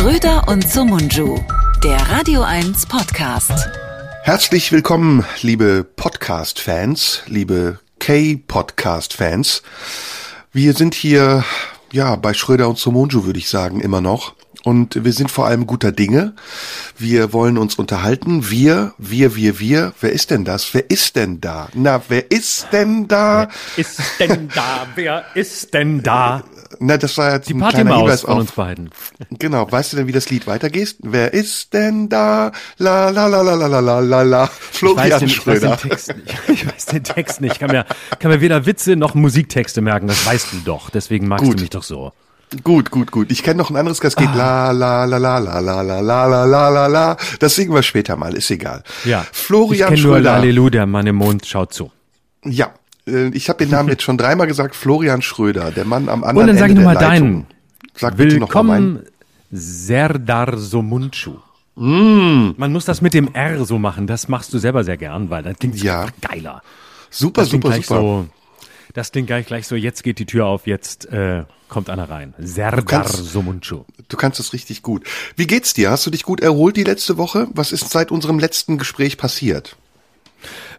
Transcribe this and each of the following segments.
Schröder und Sumunju, der Radio 1 Podcast. Herzlich willkommen, liebe Podcast-Fans, liebe K-Podcast-Fans. Wir sind hier, ja, bei Schröder und Sumunju, würde ich sagen, immer noch. Und wir sind vor allem guter Dinge. Wir wollen uns unterhalten. Wir, wir, wir, wir. Wer ist denn das? Wer ist denn da? Na, wer ist denn da? Wer ist denn da? Wer ist denn da? Na, das war jetzt Die ein kleiner Hinweis von auf. uns beiden. Genau, weißt du denn, wie das Lied weitergeht? Wer ist denn da? La la la la la la la la la. Florian den, ich weiß Schröder. den Text nicht. Ich weiß den Text nicht. Ich kann mir, kann mir weder Witze noch Musiktexte merken. Das weißt du doch. Deswegen magst Gut. du mich doch so. Gut, gut, gut. Ich kenne noch ein anderes, das Ah. geht la la la la la la la la la la la la. Das singen wir später mal, ist egal. Ja. Florian ich kenn nur Schröder. Lalelu, der Mann im Mond schaut zu. Ja, äh, ich habe den Namen jetzt schon dreimal gesagt. Florian Schröder, der Mann am anderen Und dann sag ich Ende nochmal deinen. Sag. Willkommen, Serdar Somuncu. Man muss das mit dem R so machen. Das machst du selber sehr gern, weil das klingt Ja. geiler. Super, Das super, super. so. Das klingt gleich, gleich so. Jetzt geht die Tür auf. Jetzt äh, kommt einer rein. Serdar Somuncu. Du kannst es richtig gut. Wie geht's dir? Hast du dich gut erholt die letzte Woche? Was ist seit unserem letzten Gespräch passiert?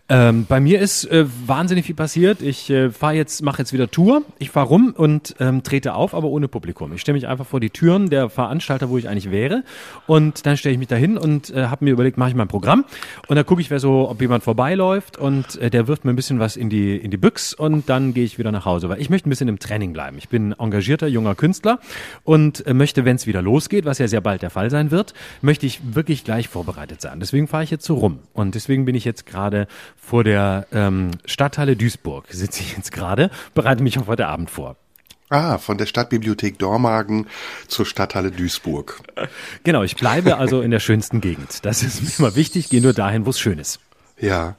Ähm, bei mir ist äh, wahnsinnig viel passiert. Ich äh, fahr jetzt, mache jetzt wieder Tour. Ich fahr rum und ähm, trete auf, aber ohne Publikum. Ich stelle mich einfach vor die Türen der Veranstalter, wo ich eigentlich wäre, und dann stelle ich mich dahin und äh, habe mir überlegt, mache ich mein Programm und dann gucke ich, wer so, ob jemand vorbeiläuft und äh, der wirft mir ein bisschen was in die in die Büchs und dann gehe ich wieder nach Hause, weil ich möchte ein bisschen im Training bleiben. Ich bin engagierter junger Künstler und äh, möchte, wenn es wieder losgeht, was ja sehr bald der Fall sein wird, möchte ich wirklich gleich vorbereitet sein. Deswegen fahre ich jetzt so rum und deswegen bin ich jetzt gerade vor der ähm, Stadthalle Duisburg sitze ich jetzt gerade, bereite mich auf heute Abend vor. Ah, von der Stadtbibliothek Dormagen zur Stadthalle Duisburg. Genau, ich bleibe also in der schönsten Gegend. Das ist mir immer wichtig, gehe nur dahin, wo es schön ist. Ja.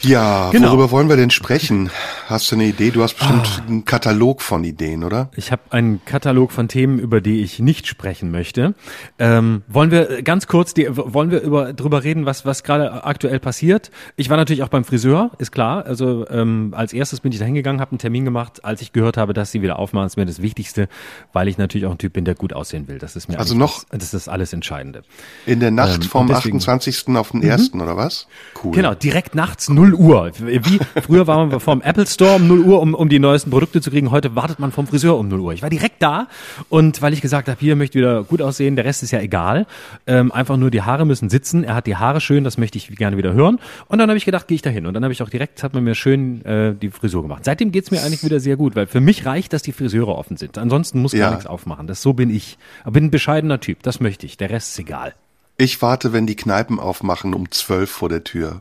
Ja, Genau. worüber wollen wir denn sprechen? Hast du eine Idee? Du hast bestimmt Ah. einen Katalog von Ideen, oder? Ich habe einen Katalog von Themen, über die ich nicht sprechen möchte. Ähm, wollen wir ganz kurz, die, wollen wir über, drüber reden, was, was gerade aktuell passiert? Ich war natürlich auch beim Friseur, ist klar. Also ähm, als erstes bin ich da hingegangen, habe einen Termin gemacht, als ich gehört habe, dass sie wieder aufmachen. ist mir das Wichtigste, weil ich natürlich auch ein Typ bin, der gut aussehen will. Das ist mir Also noch- das, das ist alles Entscheidende. In der Nacht Ähm, vom deswegen- 28. auf den 1. oder was? Cool. Genau, direkt nachts 0 Uhr. Wie früher war man vom Apple Store um 0 Uhr, um, um die neuesten Produkte zu kriegen. Heute wartet man vom Friseur um 0 Uhr. Ich war direkt da und weil ich gesagt habe, hier möchte ich wieder gut aussehen, der Rest ist ja egal. Ähm, einfach nur die Haare müssen sitzen. Er hat die Haare schön, das möchte ich gerne wieder hören. Und dann habe ich gedacht, gehe ich da hin. Und dann habe ich auch direkt, hat man mir schön äh, die Frisur gemacht. Seitdem geht's mir eigentlich wieder sehr gut, weil für mich reicht, dass die Friseure offen sind. Ansonsten muss gar Ja. nichts aufmachen. Das so bin ich. Aber bin ein bescheidener Typ. Das möchte ich. Der Rest ist egal. Ich warte, wenn die Kneipen aufmachen, um 12 vor der Tür.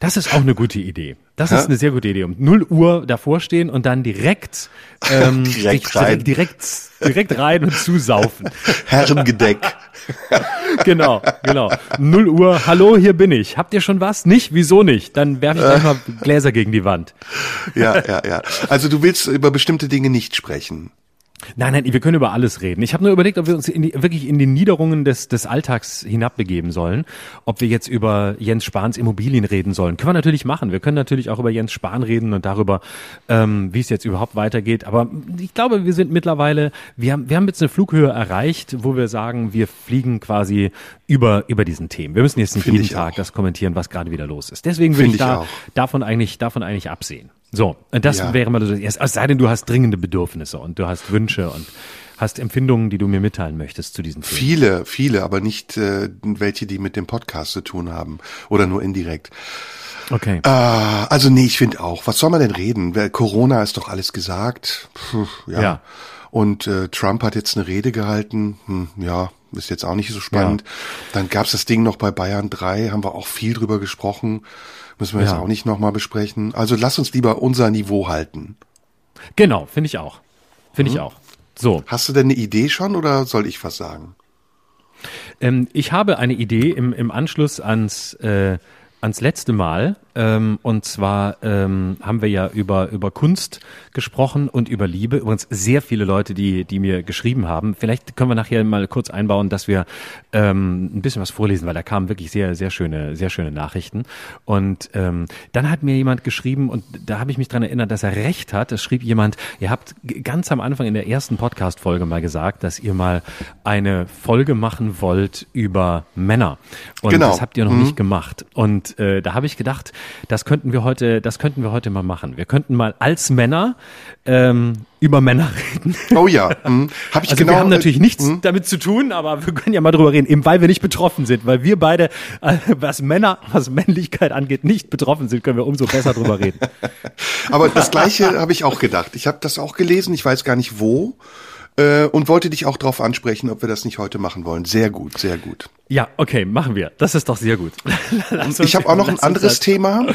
Das ist auch eine gute Idee. Das ist eine sehr gute Idee. Um 0 Uhr davor stehen und dann direkt, ähm, Direkt rein. direkt, direkt rein und zusaufen. Herrengedeck. Genau, genau. 0 Uhr, hallo, hier bin ich. Habt ihr schon was? Nicht? Wieso nicht? Dann werfe ich gleich mal Gläser gegen die Wand. ja, ja, ja. Also du willst über bestimmte Dinge nicht sprechen. Nein, nein, wir können über alles reden. Ich habe nur überlegt, ob wir uns in die, wirklich in die Niederungen des, des Alltags hinabbegeben sollen. Ob wir jetzt über Jens Spahns Immobilien reden sollen. Können wir natürlich machen. Wir können natürlich auch über Jens Spahn reden und darüber, ähm, wie es jetzt überhaupt weitergeht. Aber ich glaube, wir sind mittlerweile, wir haben, wir haben jetzt eine Flughöhe erreicht, wo wir sagen, wir fliegen quasi über, über diesen Themen. Wir müssen jetzt nicht Finde jeden Tag auch. das kommentieren, was gerade wieder los ist. Deswegen will Finde ich da davon eigentlich, davon eigentlich absehen. So, das Ja. wäre mal so. Es sei denn, du hast dringende Bedürfnisse und du hast Wünsche und hast Empfindungen, die du mir mitteilen möchtest zu diesen Themen. Viele, viele, aber nicht äh, welche, die mit dem Podcast zu tun haben oder nur indirekt. Okay. Ah, also nee, ich finde auch. Was soll man denn reden? Corona ist doch alles gesagt. Puh, ja. Ja. Und äh, Trump hat jetzt eine Rede gehalten. Hm, ja, ist jetzt auch nicht so spannend. Dann gab's das Ding noch bei Bayern 3, haben wir auch viel drüber gesprochen. Müssen wir jetzt Ja. auch nicht nochmal besprechen. Also lass uns lieber unser Niveau halten. Genau, finde ich auch. Finde Mhm. ich auch. So, Hast du denn eine Idee schon oder soll ich was sagen? ähm, ich habe eine Idee im, im Anschluss ans, äh, ans letzte Mal, Ähm, und zwar ähm, haben wir ja über, über Kunst gesprochen und über Liebe. Übrigens sehr viele Leute, die, die mir geschrieben haben. Vielleicht können wir nachher mal kurz einbauen, dass wir ähm, ein bisschen was vorlesen, weil da kamen wirklich sehr, sehr schöne, sehr schöne Nachrichten. Und ähm, dann hat mir jemand geschrieben, und da habe ich mich dran erinnert, dass er recht hat. Es schrieb jemand, ihr habt ganz am Anfang in der ersten Podcast-Folge mal gesagt, dass ihr mal eine Folge machen wollt über Männer. Und Genau. das habt ihr noch Mhm. nicht gemacht. Und äh, da habe ich gedacht, das könnten wir heute, das könnten wir heute mal machen. Wir könnten mal als Männer ähm, über Männer reden. Oh ja, hm. habe ich Also genau. wir haben natürlich äh, nichts hm. damit zu tun, aber wir können ja mal drüber reden, eben weil wir nicht betroffen sind, weil wir beide, äh, was Männer, was Männlichkeit angeht, nicht betroffen sind, können wir umso besser drüber reden. Aber das Gleiche habe ich auch gedacht. Ich habe das auch gelesen, ich weiß gar nicht wo. Äh, und wollte dich auch darauf ansprechen, ob wir das nicht heute machen wollen. Sehr gut, sehr gut. Ja, okay, machen wir. Das ist doch sehr gut. Ich habe auch noch ein anderes das- Thema.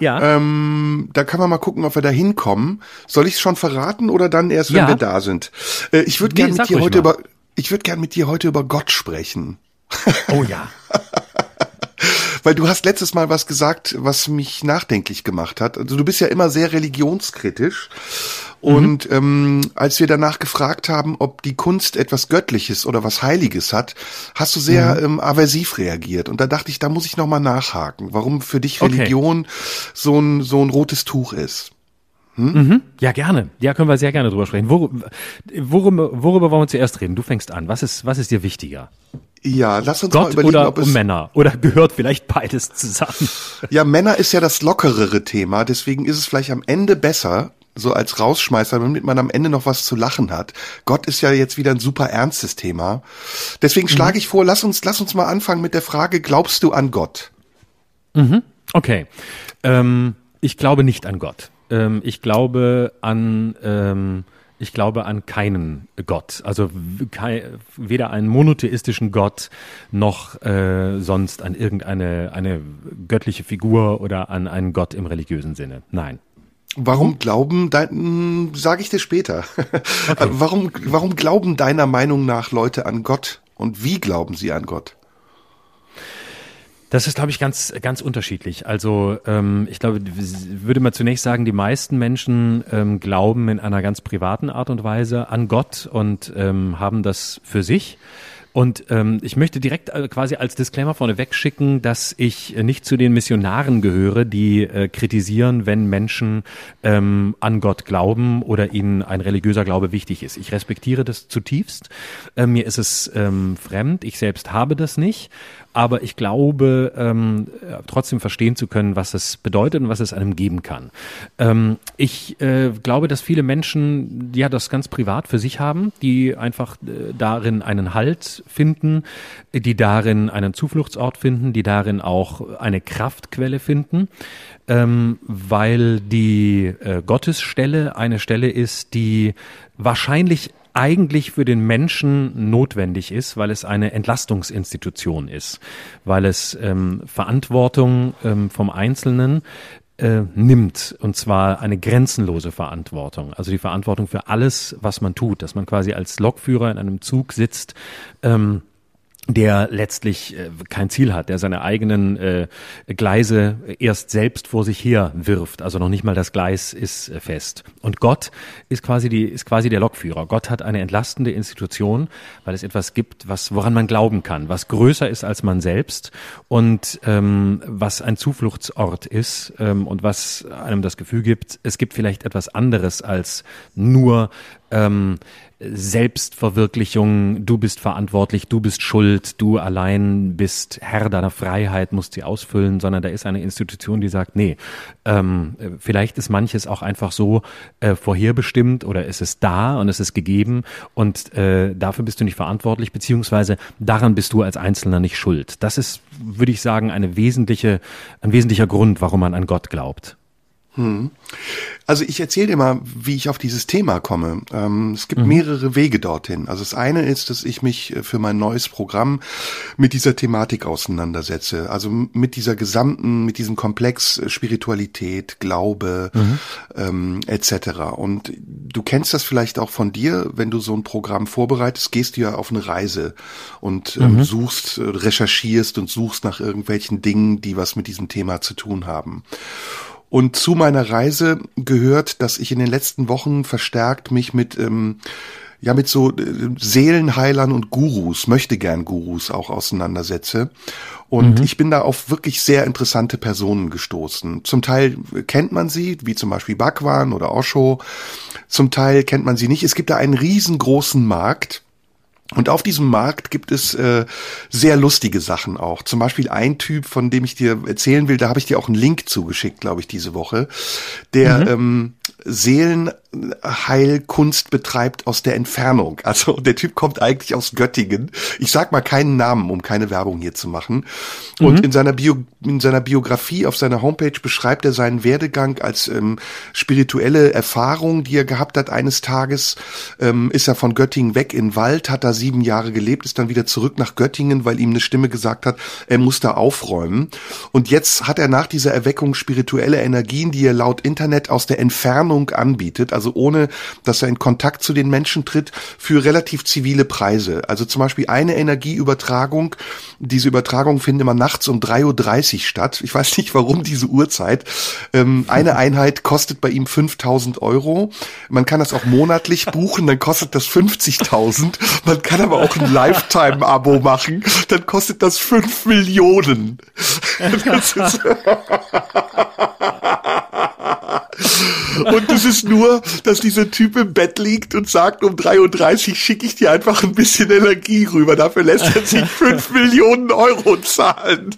Ja, Ähm, da kann man mal gucken, ob wir da hinkommen. Soll ich es schon verraten oder dann erst, wenn Ja. wir da sind? Äh, ich würde Nee, mit dir heute mal. über ich würde gern mit dir heute über Gott sprechen. oh ja. Weil du hast letztes Mal was gesagt, was mich nachdenklich gemacht hat. Also du bist ja immer sehr religionskritisch. Und ähm, als wir danach gefragt haben, ob die Kunst etwas Göttliches oder was Heiliges hat, hast du sehr ähm, aversiv reagiert. Und da dachte ich, da muss ich nochmal nachhaken, warum für dich Okay. Religion so ein, so ein rotes Tuch ist. Ja, gerne. Ja, können wir sehr gerne drüber sprechen. Worum, worüber, worüber wollen wir zuerst reden? Du fängst an. Was ist, was ist dir wichtiger? Ja, lass uns mal Gott überlegen, oder ob es um Männer? Oder gehört vielleicht beides zusammen? Ja, Männer ist ja das lockerere Thema, deswegen ist es vielleicht am Ende besser, so als Rausschmeißer, damit man am Ende noch was zu lachen hat. Gott ist ja jetzt wieder ein super ernstes Thema. Deswegen schlage ich vor, lass uns, lass uns mal anfangen mit der Frage, glaubst du an Gott? Okay. Ähm, ich glaube nicht an Gott. Ähm, ich glaube an, ähm, ich glaube an keinen Gott. Also weder einen monotheistischen Gott noch äh, sonst an irgendeine eine göttliche Figur oder an einen Gott im religiösen Sinne. Nein. Warum glauben dein, sage ich dir später. Warum, warum glauben deiner Meinung nach Leute an Gott? Und wie glauben sie an Gott? Das ist, glaube ich, ganz, ganz unterschiedlich. Also ähm, ich glaube, würde man zunächst sagen, die meisten Menschen ähm, glauben in einer ganz privaten Art und Weise an Gott und ähm, haben das für sich. Und ähm, ich möchte direkt äh, quasi als Disclaimer vorneweg schicken, dass ich äh, nicht zu den Missionaren gehöre, die äh, kritisieren, wenn Menschen ähm, an Gott glauben oder ihnen ein religiöser Glaube wichtig ist. Ich respektiere das zutiefst. Äh, mir ist es ähm, fremd. Ich selbst habe das nicht. Aber ich glaube, ähm, äh, trotzdem verstehen zu können, was es bedeutet und was es einem geben kann. Ähm, ich äh, glaube, dass viele Menschen ja das ganz privat für sich haben, die einfach äh, darin einen Halt finden, die darin einen Zufluchtsort finden, die darin auch eine Kraftquelle finden, ähm, weil die äh, Gottesstelle eine Stelle ist, die wahrscheinlich eigentlich für den Menschen notwendig ist, weil es eine Entlastungsinstitution ist, weil es ähm, Verantwortung ähm, vom Einzelnen äh, nimmt und zwar eine grenzenlose Verantwortung, also die Verantwortung für alles, was man tut, dass man quasi als Lokführer in einem Zug sitzt. Ähm, der letztlich äh, kein Ziel hat, der seine eigenen äh, Gleise erst selbst vor sich her wirft. Also noch nicht mal das Gleis ist äh, fest. Und Gott ist quasi die ist quasi der Lokführer. Gott hat eine entlastende Institution, weil es etwas gibt, was woran man glauben kann, was größer ist als man selbst und ähm, was ein Zufluchtsort ist ähm, und was einem das Gefühl gibt, es gibt vielleicht etwas anderes als nur ähm, Selbstverwirklichung, du bist verantwortlich, du bist schuld, du allein bist Herr deiner Freiheit, musst sie ausfüllen, sondern da ist eine Institution, die sagt, nee, ähm, vielleicht ist manches auch einfach so äh, vorherbestimmt oder es ist da und es ist gegeben und äh, dafür bist du nicht verantwortlich, beziehungsweise daran bist du als Einzelner nicht schuld. Das ist, würde ich sagen, eine wesentliche, ein wesentlicher Grund, warum man an Gott glaubt. Also ich erzähle dir mal, wie ich auf dieses Thema komme. Ähm, es gibt mhm. mehrere Wege dorthin. Also das eine ist, dass ich mich äh, für mein neues Programm mit dieser Thematik auseinandersetze. Also mit dieser gesamten, mit diesem Komplex äh, Spiritualität, Glaube mhm. ähm, etc. Und du kennst das vielleicht auch von dir, wenn du so ein Programm vorbereitest, gehst du ja auf eine Reise und ähm, mhm. suchst, äh, recherchierst und suchst nach irgendwelchen Dingen, die was mit diesem Thema zu tun haben. Und zu meiner Reise gehört, dass ich in den letzten Wochen verstärkt mich mit ähm, ja mit so äh, Seelenheilern und Gurus, möchte gern Gurus auch auseinandersetze. Und mhm. ich bin da auf wirklich sehr interessante Personen gestoßen. Zum Teil kennt man sie, wie zum Beispiel Bhagwan oder Osho. Zum Teil kennt man sie nicht. Es gibt da einen riesengroßen Markt und auf diesem Markt gibt es äh, sehr lustige Sachen auch. Zum Beispiel ein Typ, von dem ich dir erzählen will, da habe ich dir auch einen Link zugeschickt, glaube ich, diese Woche, der mhm. ähm, Seelenheilkunst betreibt aus der Entfernung. Also der Typ kommt eigentlich aus Göttingen. Ich sag mal keinen Namen, um keine Werbung hier zu machen. Und mhm. in seiner Bio, in seiner Biografie auf seiner Homepage beschreibt er seinen Werdegang als ähm, spirituelle Erfahrung, die er gehabt hat. Eines Tages ähm, ist er von Göttingen weg in Wald, hat da sieben Jahre gelebt, ist dann wieder zurück nach Göttingen, weil ihm eine Stimme gesagt hat, er muss da aufräumen. Und jetzt hat er nach dieser Erweckung spirituelle Energien, die er laut Internet aus der Entfernung Entfernung anbietet, also ohne, dass er in Kontakt zu den Menschen tritt, für relativ zivile Preise. Also zum Beispiel eine Energieübertragung, diese Übertragung findet immer nachts um 3.30 Uhr statt. Ich weiß nicht, warum diese Uhrzeit. Ähm, eine Einheit kostet bei ihm 5000 Euro. Man kann das auch monatlich buchen, dann kostet das 50.000. Man kann aber auch ein Lifetime-Abo machen, dann kostet das 5 Millionen. Das ist Und es ist nur, dass dieser Typ im Bett liegt und sagt, um 3.30 Uhr schicke ich dir einfach ein bisschen Energie rüber. Dafür lässt er sich 5 Millionen Euro zahlen.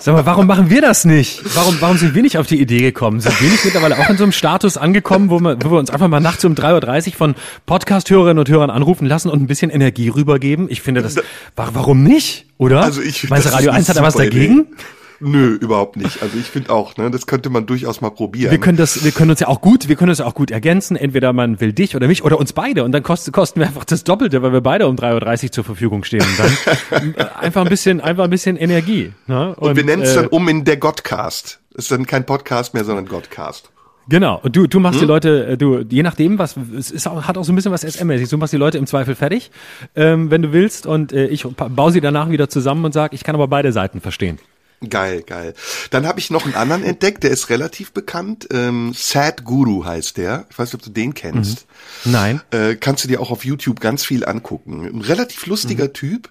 Sag mal, warum machen wir das nicht? Warum, warum sind wir nicht auf die Idee gekommen? Sind wir nicht mittlerweile auch in so einem Status angekommen, wo wir, wo wir uns einfach mal nachts um 3.30 Uhr von Podcast-Hörerinnen und Hörern anrufen lassen und ein bisschen Energie rübergeben? Ich finde das, warum nicht? Oder? Also ich, Meinst du, Radio 1 hat da was dagegen? Idee. Nö, überhaupt nicht. Also ich finde auch, ne, das könnte man durchaus mal probieren. Wir können das, wir können uns ja auch gut, wir können uns ja auch gut ergänzen. Entweder man will dich oder mich oder uns beide und dann kosten, kosten wir einfach das Doppelte, weil wir beide um 3.30 Uhr zur Verfügung stehen. Und dann äh, einfach ein bisschen, einfach ein bisschen Energie. Ne? Und, und wir nennen es äh, dann um in der Godcast. Ist dann kein Podcast mehr, sondern Godcast. Genau. Und du, du machst hm? die Leute, äh, du, je nachdem, was, es ist auch, hat auch so ein bisschen was SM-mäßig. Du machst die Leute im Zweifel fertig, ähm, wenn du willst, und äh, ich baue sie danach wieder zusammen und sag, ich kann aber beide Seiten verstehen. Geil, geil. Dann habe ich noch einen anderen entdeckt, der ist relativ bekannt. Ähm, Sad Guru heißt der. Ich weiß nicht, ob du den kennst. Mhm. Nein. Äh, kannst du dir auch auf YouTube ganz viel angucken. Ein relativ lustiger mhm. Typ.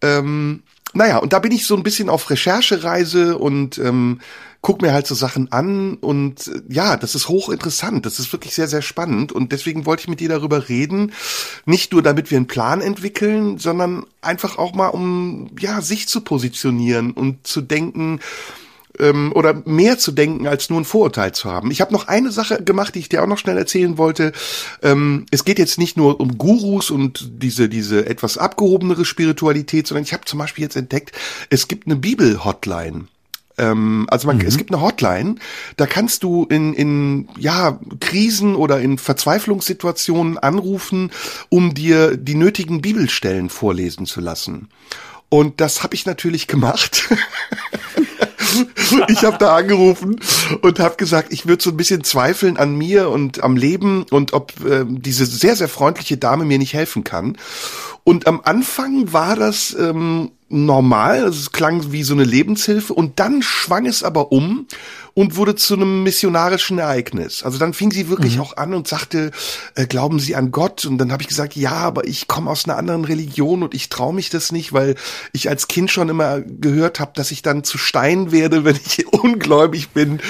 Ähm, naja, und da bin ich so ein bisschen auf Recherchereise und ähm, guck mir halt so Sachen an und äh, ja, das ist hochinteressant. Das ist wirklich sehr, sehr spannend und deswegen wollte ich mit dir darüber reden. Nicht nur, damit wir einen Plan entwickeln, sondern einfach auch mal, um ja, sich zu positionieren und zu denken, ähm, oder mehr zu denken, als nur ein Vorurteil zu haben. Ich habe noch eine Sache gemacht, die ich dir auch noch schnell erzählen wollte. Ähm, es geht jetzt nicht nur um Gurus und diese, diese etwas abgehobenere Spiritualität, sondern ich habe zum Beispiel jetzt entdeckt, es gibt eine Bibel-Hotline. Ähm, also man, mhm. es gibt eine Hotline, da kannst du in, in ja, Krisen oder in Verzweiflungssituationen anrufen, um dir die nötigen Bibelstellen vorlesen zu lassen. Und das habe ich natürlich gemacht. ich habe da angerufen und habe gesagt, ich würde so ein bisschen zweifeln an mir und am Leben und ob äh, diese sehr, sehr freundliche Dame mir nicht helfen kann. Und am Anfang war das ähm, normal, also es klang wie so eine Lebenshilfe und dann schwang es aber um und wurde zu einem missionarischen Ereignis. Also dann fing sie wirklich mhm. auch an und sagte, äh, glauben Sie an Gott? Und dann habe ich gesagt, ja, aber ich komme aus einer anderen Religion und ich traue mich das nicht, weil ich als Kind schon immer gehört habe, dass ich dann zu Stein werde, wenn ich ungläubig bin.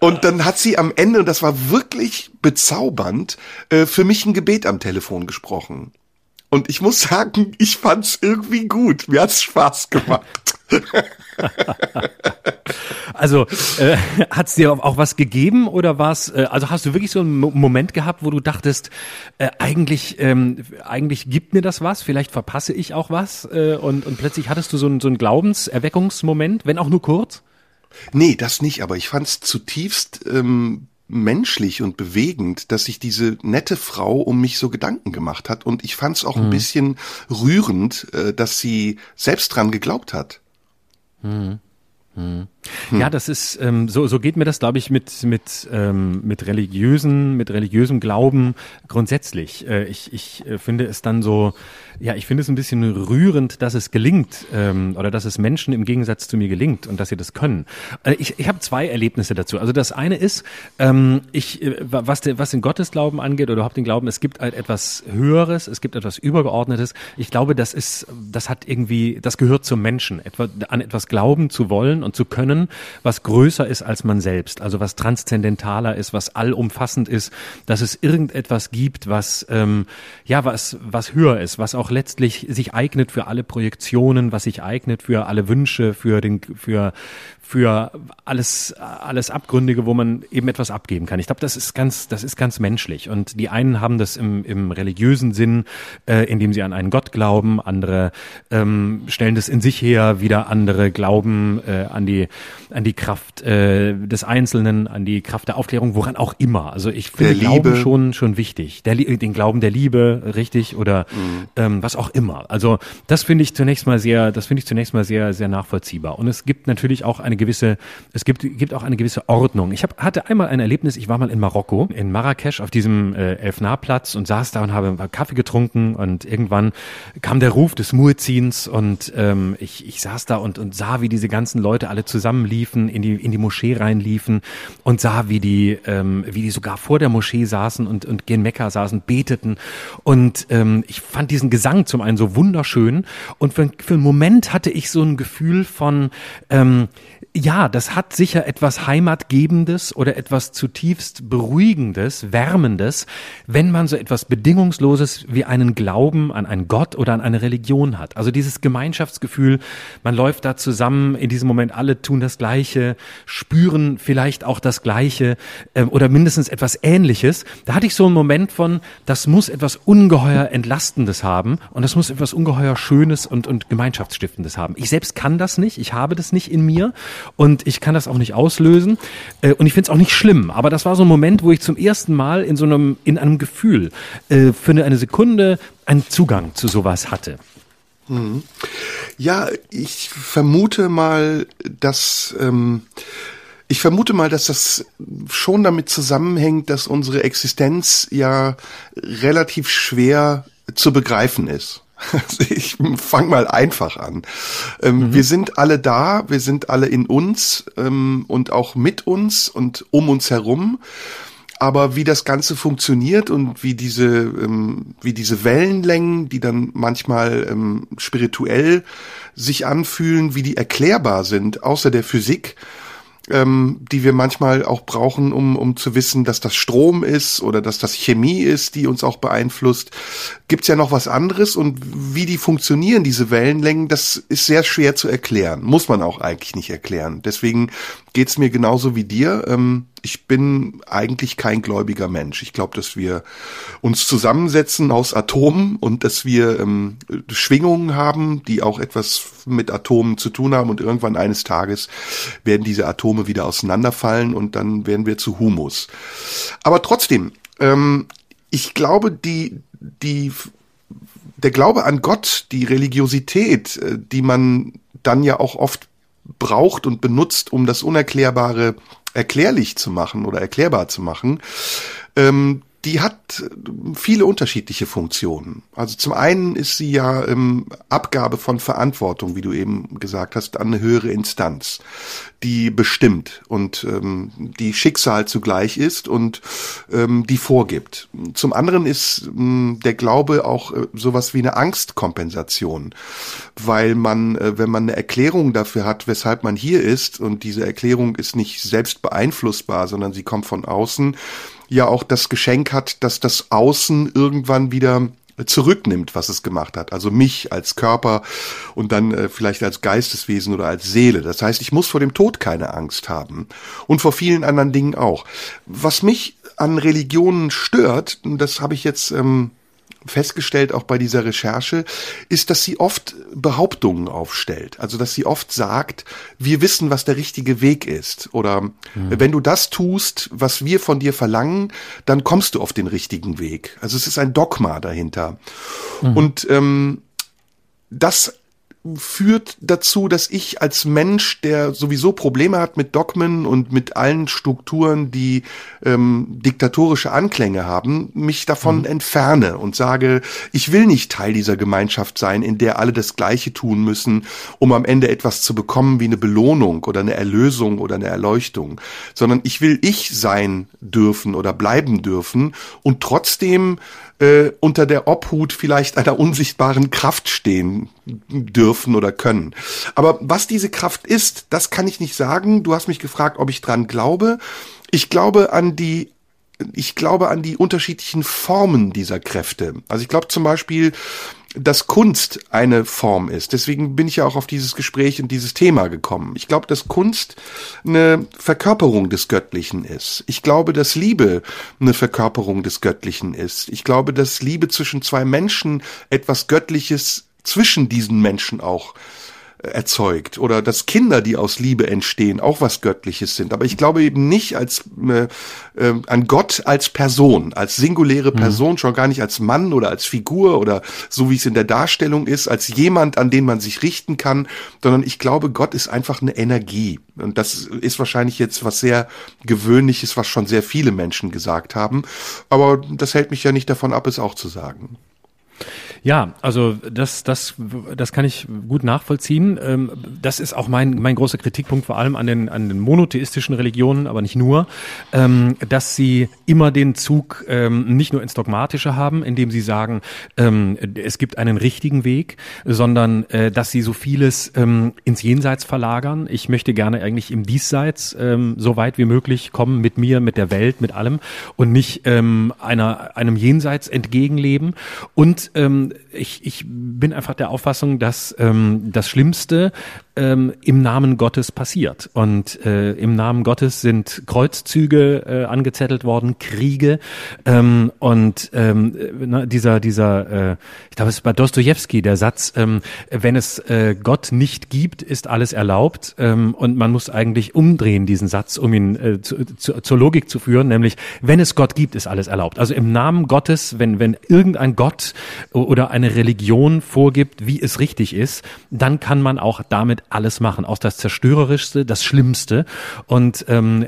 Und dann hat sie am Ende, und das war wirklich bezaubernd, äh, für mich ein Gebet am Telefon gesprochen. Und ich muss sagen, ich fand's irgendwie gut. Mir hat's Spaß gemacht. also äh, hat's dir auch was gegeben oder was? Äh, also hast du wirklich so einen Moment gehabt, wo du dachtest, äh, eigentlich ähm, eigentlich gibt mir das was? Vielleicht verpasse ich auch was äh, und und plötzlich hattest du so einen so einen Glaubenserweckungsmoment, wenn auch nur kurz? Nee, das nicht, aber ich fand es zutiefst ähm, menschlich und bewegend, dass sich diese nette Frau um mich so Gedanken gemacht hat. Und ich fand es auch mhm. ein bisschen rührend, äh, dass sie selbst dran geglaubt hat. Mhm. Mhm. Ja, das ist ähm, so. So geht mir das, glaube ich, mit mit ähm, mit religiösen, mit religiösem Glauben grundsätzlich. Äh, ich ich äh, finde es dann so, ja, ich finde es ein bisschen rührend, dass es gelingt ähm, oder dass es Menschen im Gegensatz zu mir gelingt und dass sie das können. Äh, ich ich habe zwei Erlebnisse dazu. Also das eine ist, ähm, ich äh, was der, was den Gottesglauben angeht oder überhaupt den Glauben, es gibt halt etwas Höheres, es gibt etwas Übergeordnetes. Ich glaube, das ist, das hat irgendwie, das gehört zum Menschen, etwa an etwas glauben zu wollen und zu können, was größer ist als man selbst, also was transzendentaler ist, was allumfassend ist, dass es irgendetwas gibt, was ähm, ja was was höher ist, was auch letztlich sich eignet für alle Projektionen, was sich eignet für alle Wünsche, für den für für alles, alles Abgründige, wo man eben etwas abgeben kann. Ich glaube, das ist ganz, das ist ganz menschlich. Und die einen haben das im, im religiösen Sinn, äh, indem sie an einen Gott glauben, andere ähm, stellen das in sich her, wieder andere glauben äh, an die, an die Kraft äh, des Einzelnen, an die Kraft der Aufklärung, woran auch immer. Also ich finde Glauben schon, schon wichtig. Der, den Glauben der Liebe, richtig, oder mhm. ähm, was auch immer. Also das finde ich zunächst mal sehr, das finde ich zunächst mal sehr, sehr nachvollziehbar. Und es gibt natürlich auch eine gewisse, es gibt, gibt auch eine gewisse Ordnung. Ich hab, hatte einmal ein Erlebnis, ich war mal in Marokko, in Marrakesch auf diesem äh, Elfnarplatz und saß da und habe Kaffee getrunken und irgendwann kam der Ruf des Muezzins und ähm, ich, ich saß da und, und sah, wie diese ganzen Leute alle zusammenliefen, in die, in die Moschee reinliefen und sah, wie die, ähm, wie die sogar vor der Moschee saßen und, und gen Mekka saßen, beteten. Und ähm, ich fand diesen Gesang zum einen so wunderschön und für, für einen Moment hatte ich so ein Gefühl von, ähm, ja, das hat sicher etwas Heimatgebendes oder etwas zutiefst Beruhigendes, Wärmendes, wenn man so etwas Bedingungsloses wie einen Glauben an einen Gott oder an eine Religion hat. Also dieses Gemeinschaftsgefühl, man läuft da zusammen, in diesem Moment alle tun das Gleiche, spüren vielleicht auch das Gleiche äh, oder mindestens etwas Ähnliches. Da hatte ich so einen Moment von, das muss etwas ungeheuer Entlastendes haben und das muss etwas ungeheuer Schönes und, und Gemeinschaftsstiftendes haben. Ich selbst kann das nicht, ich habe das nicht in mir und ich kann das auch nicht auslösen äh, und ich finde es auch nicht schlimm. Aber das war so ein Moment, wo ich zum ersten Mal in so einem, in einem Gefühl äh, für eine, Sekunde einen Zugang zu sowas hatte. Mhm. Ja, ich vermute mal, dass ähm, ich vermute mal, dass das schon damit zusammenhängt, dass unsere Existenz ja relativ schwer zu begreifen ist. Ich fange mal einfach an. Ähm, mhm. Wir sind alle da, wir sind alle in uns ähm, und auch mit uns und um uns herum. Aber wie das Ganze funktioniert und wie diese, ähm, wie diese Wellenlängen, die dann manchmal ähm, spirituell sich anfühlen, wie die erklärbar sind, außer der Physik, ähm, die wir manchmal auch brauchen, um, um zu wissen, dass das Strom ist oder dass das Chemie ist, die uns auch beeinflusst. Gibt's ja noch was anderes und wie die funktionieren, diese Wellenlängen, das ist sehr schwer zu erklären. Muss man auch eigentlich nicht erklären. Deswegen geht's mir genauso wie dir. Ähm, ich bin eigentlich kein gläubiger Mensch. Ich glaube, dass wir uns zusammensetzen aus Atomen und dass wir ähm, Schwingungen haben, die auch etwas mit Atomen zu tun haben und irgendwann eines Tages werden diese Atome wieder auseinanderfallen und dann werden wir zu Humus. Aber trotzdem, ähm, ich glaube, die, die, der Glaube an Gott, die Religiosität, äh, die man dann ja auch oft braucht und benutzt, um das Unerklärbare erklärlich zu machen oder erklärbar zu machen, ähm, die hat viele unterschiedliche Funktionen. Also zum einen ist sie ja ähm, Abgabe von Verantwortung, wie du eben gesagt hast, an eine höhere Instanz, die bestimmt und ähm, die Schicksal zugleich ist und ähm, die vorgibt. Zum anderen ist ähm, der Glaube auch äh, sowas wie eine Angstkompensation, weil man, äh, wenn man eine Erklärung dafür hat, weshalb man hier ist und diese Erklärung ist nicht selbst beeinflussbar, sondern sie kommt von außen, ja auch das Geschenk hat, dass das Außen irgendwann wieder zurücknimmt, was es gemacht hat. Also mich als Körper und dann äh, vielleicht als Geisteswesen oder als Seele. Das heißt, ich muss vor dem Tod keine Angst haben. Und vor vielen anderen Dingen auch. Was mich an Religionen stört, das habe ich jetzt ähm, festgestellt, auch bei dieser Recherche, ist, dass sie oft Behauptungen aufstellt. Also, dass sie oft sagt, wir wissen, was der richtige Weg ist. Oder mhm. wenn du das tust, was wir von dir verlangen, dann kommst du auf den richtigen Weg. Also es ist ein Dogma dahinter. Mhm. Und ähm, das führt dazu, dass ich als Mensch, der sowieso Probleme hat mit Dogmen und mit allen Strukturen, die ähm, diktatorische Anklänge haben, mich davon mhm. entferne und sage, ich will nicht Teil dieser Gemeinschaft sein, in der alle das Gleiche tun müssen, um am Ende etwas zu bekommen wie eine Belohnung oder eine Erlösung oder eine Erleuchtung, sondern ich will ich sein dürfen oder bleiben dürfen und trotzdem äh, unter der Obhut vielleicht einer unsichtbaren Kraft stehen dürfen oder können. Aber was diese Kraft ist, das kann ich nicht sagen. Du hast mich gefragt, ob ich dran glaube. Ich glaube an die ich glaube an die unterschiedlichen Formen dieser Kräfte. Also ich glaube zum Beispiel, dass Kunst eine Form ist. Deswegen bin ich ja auch auf dieses Gespräch und dieses Thema gekommen. Ich glaube, dass Kunst eine Verkörperung des Göttlichen ist. Ich glaube, dass Liebe eine Verkörperung des Göttlichen ist. Ich glaube, dass Liebe zwischen zwei Menschen etwas Göttliches zwischen diesen Menschen auch erzeugt oder dass Kinder, die aus Liebe entstehen, auch was Göttliches sind. Aber ich glaube eben nicht als äh, äh, an Gott als Person, als singuläre mhm. Person, mhm. schon gar nicht als Mann oder als Figur oder so wie es in der Darstellung ist, als jemand, an den man sich richten kann, sondern ich glaube, Gott ist einfach eine Energie. Und das ist wahrscheinlich jetzt was sehr Gewöhnliches, was schon sehr viele Menschen gesagt haben. Aber das hält mich ja nicht davon ab, es auch zu sagen. Ja, also das, das, das kann ich gut nachvollziehen. Ähm, das ist auch mein, mein großer Kritikpunkt vor allem an den, an den monotheistischen Religionen, aber nicht nur, ähm, dass sie immer den Zug ähm, nicht nur ins Dogmatische haben, indem sie sagen, es gibt einen richtigen Weg, sondern äh, dass sie so vieles ins Jenseits verlagern. Ich möchte gerne eigentlich im Diesseits so weit wie möglich kommen mit mir, mit der Welt, mit allem und nicht einer, einem Jenseits entgegenleben. Und ich, ich bin einfach der Auffassung, dass ähm, das Schlimmste ähm, im Namen Gottes passiert. Und äh, im Namen Gottes sind Kreuzzüge äh, angezettelt worden, Kriege ähm, und ähm, na, dieser, dieser, äh, ich glaube, es ist bei Dostoevsky der Satz, ähm, wenn es äh, Gott nicht gibt, ist alles erlaubt. Ähm, und man muss eigentlich umdrehen diesen Satz, um ihn äh, zu, zu, zur Logik zu führen, nämlich wenn es Gott gibt, ist alles erlaubt. Also im Namen Gottes, wenn, wenn irgendein Gott oder eine Religion vorgibt, wie es richtig ist, dann kann man auch damit alles machen, aus das Zerstörerischste, das Schlimmste. Und ähm,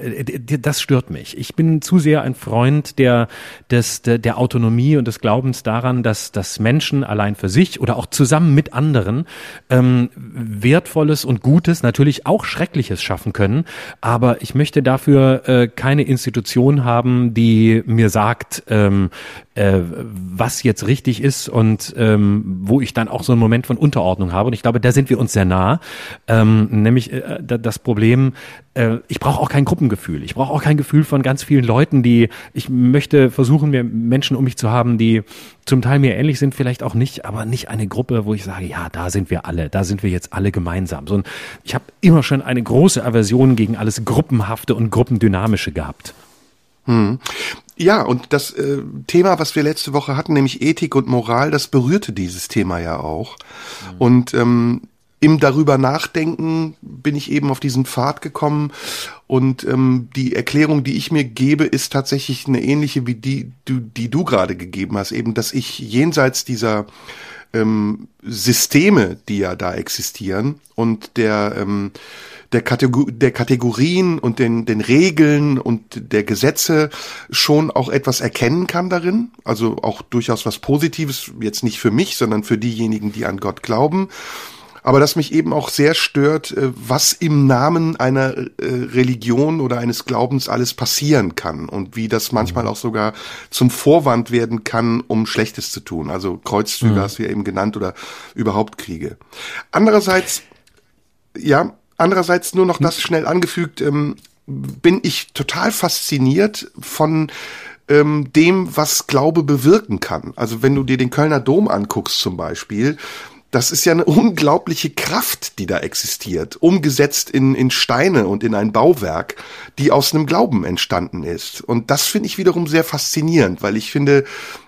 das stört mich. Ich bin zu sehr ein Freund der, des, der, der Autonomie und des Glaubens daran, dass, dass Menschen allein für sich oder auch zusammen mit anderen ähm, Wertvolles und Gutes, natürlich auch Schreckliches schaffen können. Aber ich möchte dafür äh, keine Institution haben, die mir sagt, ähm, äh, was jetzt richtig ist und ähm, wo ich dann auch so einen Moment von Unterordnung habe. Und ich glaube, da sind wir uns sehr nah. Ähm, nämlich äh, das Problem, äh, ich brauche auch kein Gruppengefühl. Ich brauche auch kein Gefühl von ganz vielen Leuten, die ich möchte versuchen, mir Menschen um mich zu haben, die zum Teil mir ähnlich sind, vielleicht auch nicht, aber nicht eine Gruppe, wo ich sage, ja, da sind wir alle, da sind wir jetzt alle gemeinsam. Sondern ich habe immer schon eine große Aversion gegen alles Gruppenhafte und Gruppendynamische gehabt. Hm. Ja, und das äh, Thema, was wir letzte Woche hatten, nämlich Ethik und Moral, das berührte dieses Thema ja auch. Mhm. Und ähm, im darüber nachdenken bin ich eben auf diesen Pfad gekommen und ähm, die Erklärung, die ich mir gebe, ist tatsächlich eine ähnliche wie die, die, die du gerade gegeben hast, eben, dass ich jenseits dieser ähm, Systeme, die ja da existieren und der ähm, der, Kategor der Kategorien und den, den Regeln und der Gesetze schon auch etwas erkennen kann darin. Also auch durchaus was Positives, jetzt nicht für mich, sondern für diejenigen, die an Gott glauben. Aber dass mich eben auch sehr stört, äh, was im Namen einer äh, Religion oder eines Glaubens alles passieren kann und wie das manchmal mhm. auch sogar zum Vorwand werden kann, um Schlechtes zu tun. Also Kreuzzüge mhm. hast du ja eben genannt oder überhaupt Kriege. Andererseits, ja, Andererseits nur noch das schnell angefügt, ähm, bin ich total fasziniert von ähm, dem, was Glaube bewirken kann. Also wenn du dir den Kölner Dom anguckst zum Beispiel, das ist ja eine unglaubliche Kraft, die da existiert, umgesetzt in, in Steine und in ein Bauwerk, die aus einem Glauben entstanden ist. Und das finde ich wiederum sehr faszinierend, weil ich finde,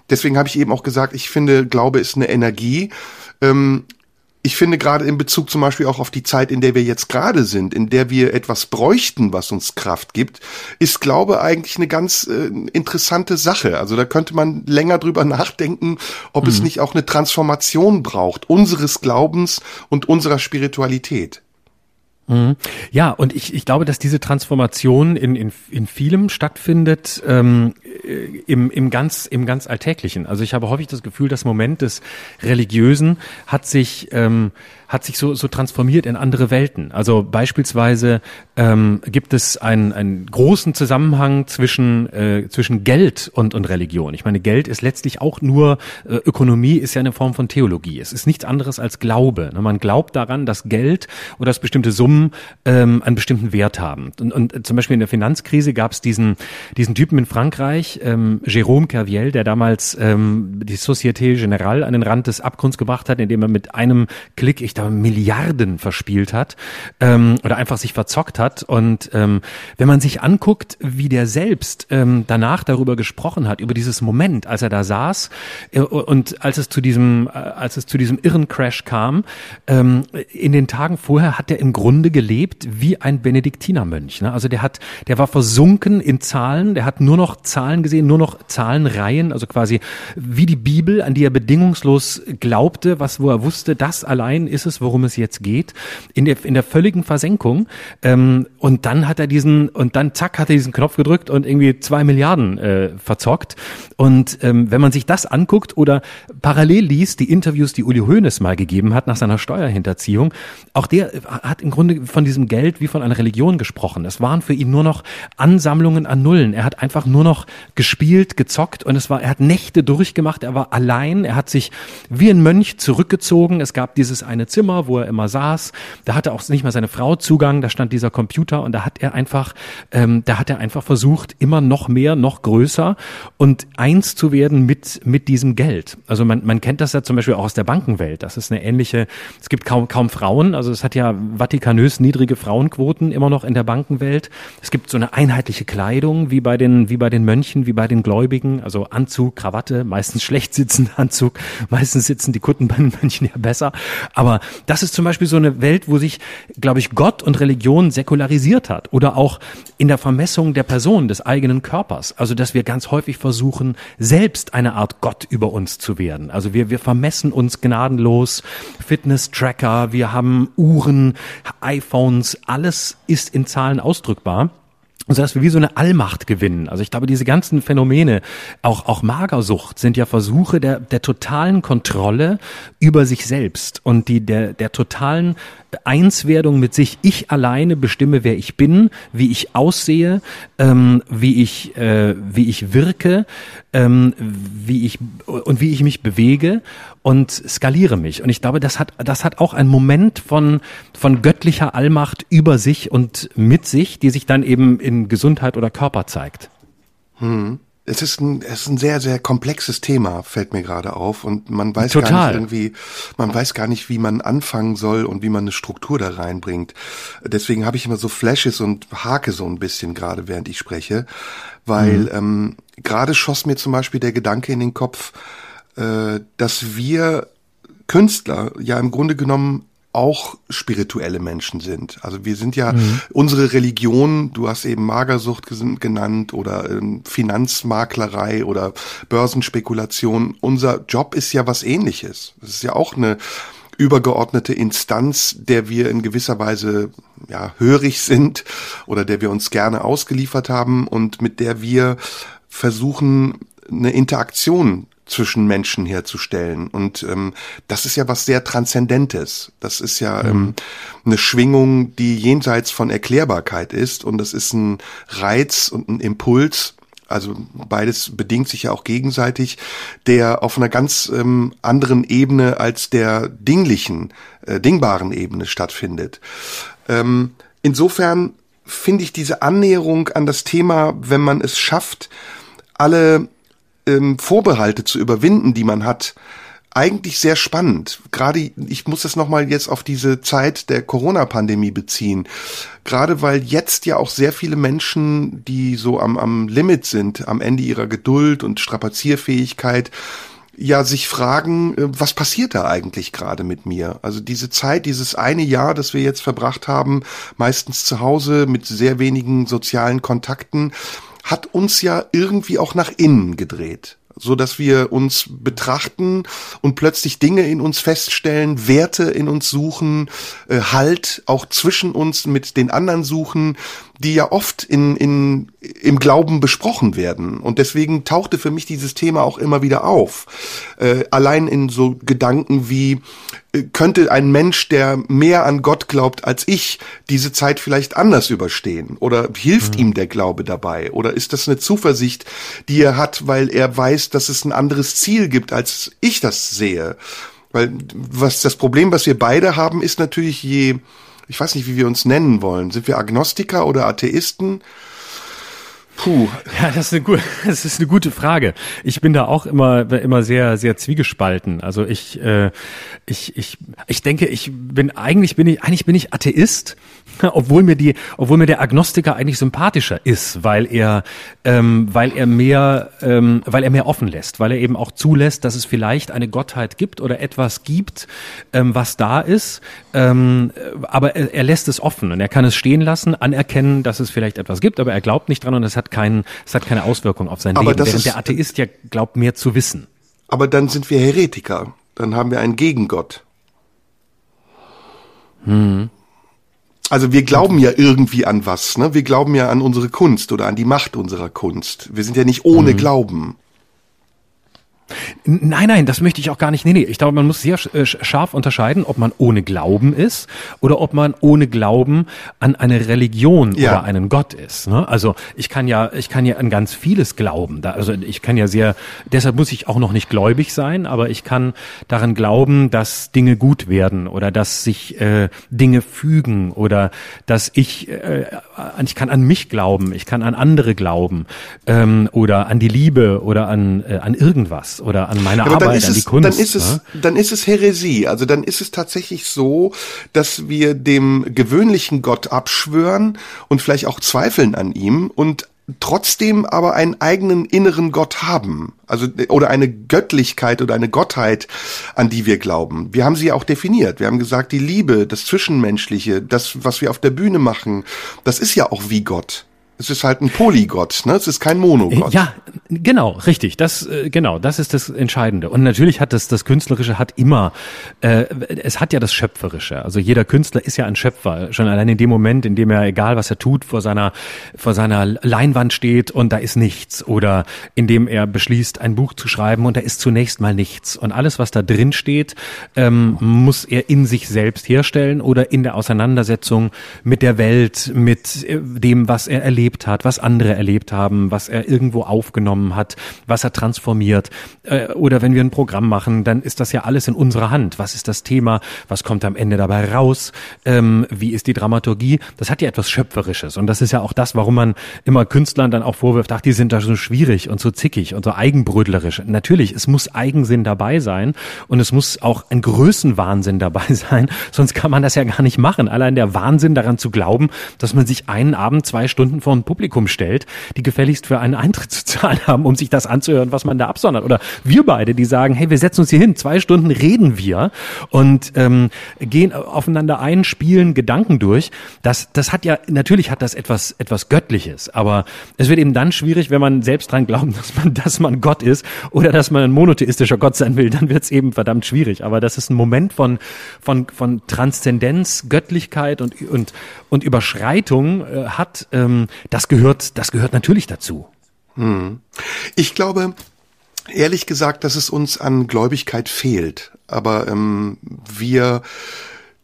deswegen habe ich eben auch gesagt, ich finde, Glaube ist eine Energie. Ähm, ich finde gerade in Bezug zum Beispiel auch auf die Zeit, in der wir jetzt gerade sind, in der wir etwas bräuchten, was uns Kraft gibt, ist Glaube eigentlich eine ganz äh, interessante Sache. Also da könnte man länger drüber nachdenken, ob mhm. es nicht auch eine Transformation braucht, unseres Glaubens und unserer Spiritualität. Mhm. Ja, und ich, ich glaube, dass diese Transformation in, in, in vielem stattfindet, ähm, äh, im, im, ganz, im ganz Alltäglichen. Also ich habe häufig das Gefühl, das Moment des Religiösen hat sich ähm, hat sich so, so transformiert in andere Welten. Also beispielsweise ähm, gibt es einen, einen großen Zusammenhang zwischen, äh, zwischen Geld und, und Religion. Ich meine, Geld ist letztlich auch nur, äh, Ökonomie ist ja eine Form von Theologie. Es ist nichts anderes als Glaube. Ne? Man glaubt daran, dass Geld oder dass bestimmte Summen ähm, einen bestimmten Wert haben. Und, und zum Beispiel in der Finanzkrise gab es diesen, diesen Typen in Frankreich, ähm, Jérôme Kerviel, der damals ähm, die Société Générale an den Rand des Abgrunds gebracht hat, indem er mit einem Klick, ich da Milliarden verspielt hat ähm, oder einfach sich verzockt hat. Und ähm, wenn man sich anguckt, wie der selbst ähm, danach darüber gesprochen hat, über dieses Moment, als er da saß äh, und als es zu diesem, äh, als es zu diesem irren Crash kam, ähm, in den Tagen vorher hat er im Grunde gelebt wie ein Benediktinermönch. Ne? Also der hat, der war versunken in Zahlen, der hat nur noch Zahlen gesehen, nur noch Zahlenreihen, also quasi wie die Bibel, an die er bedingungslos glaubte, was wo er wusste, das allein ist es, worum es jetzt geht, in der, in der völligen Versenkung. Ähm, und dann hat er diesen, und dann zack, hat er diesen Knopf gedrückt und irgendwie zwei Milliarden äh, verzockt. Und ähm, wenn man sich das anguckt oder parallel liest, die Interviews, die Uli Hoeneß mal gegeben hat nach seiner Steuerhinterziehung, auch der hat im Grunde von diesem Geld wie von einer Religion gesprochen. Es waren für ihn nur noch Ansammlungen an Nullen. Er hat einfach nur noch gespielt, gezockt und es war, er hat Nächte durchgemacht, er war allein, er hat sich wie ein Mönch zurückgezogen. Es gab dieses eine Zimmer, wo er immer saß. Da hatte auch nicht mal seine Frau Zugang, da stand dieser Computer und da hat er einfach, ähm, da hat er einfach versucht, immer noch mehr, noch größer und eins zu werden mit, mit diesem Geld. Also man, man kennt das ja zum Beispiel auch aus der Bankenwelt. Das ist eine ähnliche, es gibt kaum, kaum Frauen, also es hat ja vatikanös niedrige Frauenquoten immer noch in der Bankenwelt. Es gibt so eine einheitliche Kleidung, wie bei den, wie bei den Mönchen, wie bei den Gläubigen, also Anzug, Krawatte, meistens schlecht sitzender Anzug, meistens sitzen die Kutten bei den Mönchen ja besser. Aber das ist zum Beispiel so eine Welt, wo sich, glaube ich, Gott und Religion säkularisiert hat oder auch in der Vermessung der Person, des eigenen Körpers. Also, dass wir ganz häufig versuchen, selbst eine Art Gott über uns zu werden. Also wir, wir vermessen uns gnadenlos, Fitness-Tracker, wir haben Uhren, iPhones, alles ist in Zahlen ausdrückbar so dass wir wie so eine Allmacht gewinnen. Also ich glaube, diese ganzen Phänomene, auch, auch Magersucht, sind ja Versuche der, der totalen Kontrolle über sich selbst und die der, der totalen Einswerdung mit sich. Ich alleine bestimme, wer ich bin, wie ich aussehe, ähm, wie ich, äh, wie ich wirke, ähm, wie ich und wie ich mich bewege und skaliere mich. Und ich glaube, das hat, das hat auch einen Moment von, von göttlicher Allmacht über sich und mit sich, die sich dann eben in Gesundheit oder Körper zeigt. Hm es ist ein, es ist ein sehr, sehr komplexes Thema, fällt mir gerade auf. Und man weiß Total. gar nicht irgendwie, man weiß gar nicht, wie man anfangen soll und wie man eine Struktur da reinbringt. Deswegen habe ich immer so Flashes und hake so ein bisschen gerade, während ich spreche. Weil mhm. ähm, gerade schoss mir zum Beispiel der Gedanke in den Kopf, äh, dass wir Künstler ja im Grunde genommen auch spirituelle Menschen sind. Also wir sind ja mhm. unsere Religion, du hast eben Magersucht genannt oder ähm, Finanzmaklerei oder Börsenspekulation. Unser Job ist ja was ähnliches. Es ist ja auch eine übergeordnete Instanz, der wir in gewisser Weise ja hörig sind oder der wir uns gerne ausgeliefert haben und mit der wir versuchen eine Interaktion zwischen Menschen herzustellen. Und ähm, das ist ja was sehr Transzendentes. Das ist ja mhm. ähm, eine Schwingung, die jenseits von Erklärbarkeit ist. Und das ist ein Reiz und ein Impuls. Also beides bedingt sich ja auch gegenseitig, der auf einer ganz ähm, anderen Ebene als der dinglichen, äh, dingbaren Ebene stattfindet. Ähm, insofern finde ich diese Annäherung an das Thema, wenn man es schafft, alle ähm, Vorbehalte zu überwinden, die man hat, eigentlich sehr spannend. Gerade, ich muss das nochmal jetzt auf diese Zeit der Corona-Pandemie beziehen. Gerade weil jetzt ja auch sehr viele Menschen, die so am, am Limit sind, am Ende ihrer Geduld und Strapazierfähigkeit, ja sich fragen, äh, was passiert da eigentlich gerade mit mir? Also diese Zeit, dieses eine Jahr, das wir jetzt verbracht haben, meistens zu Hause mit sehr wenigen sozialen Kontakten, hat uns ja irgendwie auch nach innen gedreht so dass wir uns betrachten und plötzlich Dinge in uns feststellen, Werte in uns suchen, äh, Halt auch zwischen uns mit den anderen suchen, die ja oft in, in, im Glauben besprochen werden. Und deswegen tauchte für mich dieses Thema auch immer wieder auf. Äh, allein in so Gedanken wie, äh, könnte ein Mensch, der mehr an Gott glaubt als ich, diese Zeit vielleicht anders überstehen? Oder hilft mhm. ihm der Glaube dabei? Oder ist das eine Zuversicht, die er hat, weil er weiß, dass es ein anderes Ziel gibt, als ich das sehe? Weil was das Problem, was wir beide haben, ist natürlich je ich weiß nicht, wie wir uns nennen wollen. Sind wir Agnostiker oder Atheisten? Puh. Ja, das ist, eine gute, das ist eine gute Frage. Ich bin da auch immer, immer sehr, sehr zwiegespalten. Also ich, äh, ich, ich, ich denke, ich bin, eigentlich bin ich, eigentlich bin ich Atheist, obwohl mir die, obwohl mir der Agnostiker eigentlich sympathischer ist, weil er, ähm, weil er mehr, ähm, weil er mehr offen lässt, weil er eben auch zulässt, dass es vielleicht eine Gottheit gibt oder etwas gibt, ähm, was da ist, ähm, aber er, er lässt es offen und er kann es stehen lassen, anerkennen, dass es vielleicht etwas gibt, aber er glaubt nicht dran und es hat keinen, es hat keine Auswirkung auf sein aber Leben. Während ist, der Atheist ja glaubt mehr zu wissen. Aber dann sind wir Heretiker, dann haben wir einen Gegengott. Hm. Also wir glauben ja irgendwie an was, ne? Wir glauben ja an unsere Kunst oder an die Macht unserer Kunst. Wir sind ja nicht ohne mhm. Glauben. Nein, nein, das möchte ich auch gar nicht. Nee, nee, ich glaube, man muss sehr äh, scharf unterscheiden, ob man ohne Glauben ist oder ob man ohne Glauben an eine Religion ja. oder einen Gott ist. Ne? Also ich kann ja, ich kann ja an ganz vieles glauben. Da, also ich kann ja sehr, deshalb muss ich auch noch nicht gläubig sein, aber ich kann daran glauben, dass Dinge gut werden oder dass sich äh, Dinge fügen oder dass ich, äh, ich kann an mich glauben, ich kann an andere glauben ähm, oder an die Liebe oder an, äh, an irgendwas oder an meine ja, Arbeit, an die Kunst. Dann ist, es, ne? dann ist es Häresie. Also dann ist es tatsächlich so, dass wir dem gewöhnlichen Gott abschwören und vielleicht auch zweifeln an ihm und trotzdem aber einen eigenen inneren Gott haben. Also, oder eine Göttlichkeit oder eine Gottheit, an die wir glauben. Wir haben sie auch definiert. Wir haben gesagt, die Liebe, das Zwischenmenschliche, das, was wir auf der Bühne machen, das ist ja auch wie Gott. Es ist halt ein Polygott, ne? Es ist kein Monogott. Ja, genau, richtig. Das, äh, genau, das ist das Entscheidende. Und natürlich hat das, das Künstlerische hat immer, äh, es hat ja das Schöpferische. Also jeder Künstler ist ja ein Schöpfer. Schon allein in dem Moment, in dem er, egal was er tut, vor seiner, vor seiner Leinwand steht und da ist nichts. Oder in dem er beschließt, ein Buch zu schreiben und da ist zunächst mal nichts. Und alles, was da drin steht, ähm, muss er in sich selbst herstellen oder in der Auseinandersetzung mit der Welt, mit äh, dem, was er erlebt erlebt hat, was andere erlebt haben, was er irgendwo aufgenommen hat, was er transformiert. Äh, oder wenn wir ein Programm machen, dann ist das ja alles in unserer Hand. Was ist das Thema? Was kommt am Ende dabei raus? Ähm, wie ist die Dramaturgie? Das hat ja etwas Schöpferisches. Und das ist ja auch das, warum man immer Künstlern dann auch vorwirft, ach, die sind da so schwierig und so zickig und so eigenbrödlerisch. Natürlich, es muss Eigensinn dabei sein und es muss auch ein Größenwahnsinn dabei sein, sonst kann man das ja gar nicht machen. Allein der Wahnsinn daran zu glauben, dass man sich einen Abend zwei Stunden vor ein Publikum stellt, die gefälligst für einen Eintritt zu zahlen haben, um sich das anzuhören, was man da absondert. Oder wir beide, die sagen, hey, wir setzen uns hier hin, zwei Stunden reden wir und ähm, gehen aufeinander ein, spielen Gedanken durch. Das, das hat ja, natürlich hat das etwas, etwas Göttliches, aber es wird eben dann schwierig, wenn man selbst dran glaubt, dass man, dass man Gott ist oder dass man ein monotheistischer Gott sein will, dann wird es eben verdammt schwierig. Aber das ist ein Moment von, von, von Transzendenz, Göttlichkeit und, und, und Überschreitung äh, hat, ähm, das gehört, das gehört natürlich dazu. Hm. Ich glaube, ehrlich gesagt, dass es uns an Gläubigkeit fehlt. Aber ähm, wir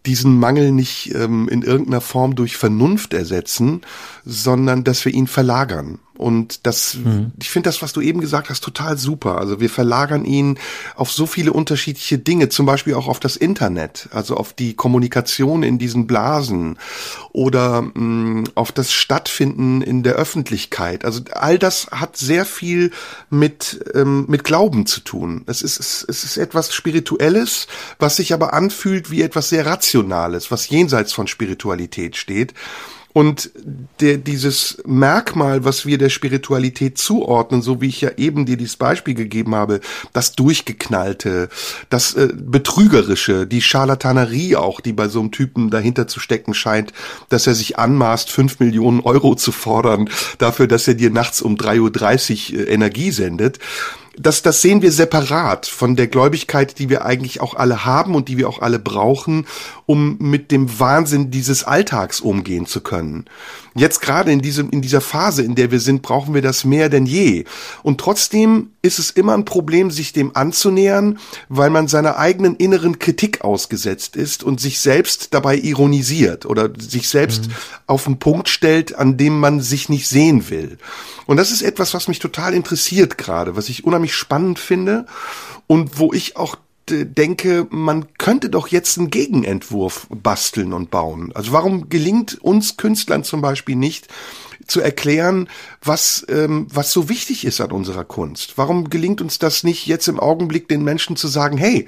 diesen Mangel nicht ähm, in irgendeiner Form durch Vernunft ersetzen, sondern dass wir ihn verlagern Und das, mhm. ich finde das, was du eben gesagt hast, total super. Also wir verlagern ihn auf so viele unterschiedliche Dinge, zum Beispiel auch auf das Internet, also auf die Kommunikation in diesen Blasen oder mh, mm, auf das Stattfinden in der Öffentlichkeit. Also all das hat sehr viel mit, ähm, mit Glauben zu tun. Es ist, es ist etwas Spirituelles, was sich aber anfühlt wie etwas sehr Rationales, was jenseits von Spiritualität steht. Und der, dieses Merkmal, was wir der Spiritualität zuordnen, so wie ich ja eben dir dieses Beispiel gegeben habe, das Durchgeknallte, das äh, Betrügerische, die Scharlatanerie auch, die bei so einem Typen dahinter zu stecken scheint, dass er sich anmaßt, fünf Millionen Euro zu fordern, dafür, dass er dir nachts um 3.30 Uhr äh, Energie sendet das, das sehen wir separat von der Gläubigkeit, die wir eigentlich auch alle haben und die wir auch alle brauchen, um mit dem Wahnsinn dieses Alltags umgehen zu können. Jetzt gerade in diesem, in dieser Phase, in der wir sind, brauchen wir das mehr denn je. Und trotzdem ist es immer ein Problem, sich dem anzunähern, weil man seiner eigenen inneren Kritik ausgesetzt ist und sich selbst dabei ironisiert oder sich selbst mhm. auf einen Punkt stellt, an dem man sich nicht sehen will. Und das ist etwas, was mich total interessiert gerade, was ich unheimlich spannend finde und wo ich auch denke, man könnte doch jetzt einen Gegenentwurf basteln und bauen. Also warum gelingt uns Künstlern zum Beispiel nicht, zu erklären, was, ähm, was so wichtig ist an unserer Kunst. Warum gelingt uns das nicht jetzt im Augenblick den Menschen zu sagen, hey,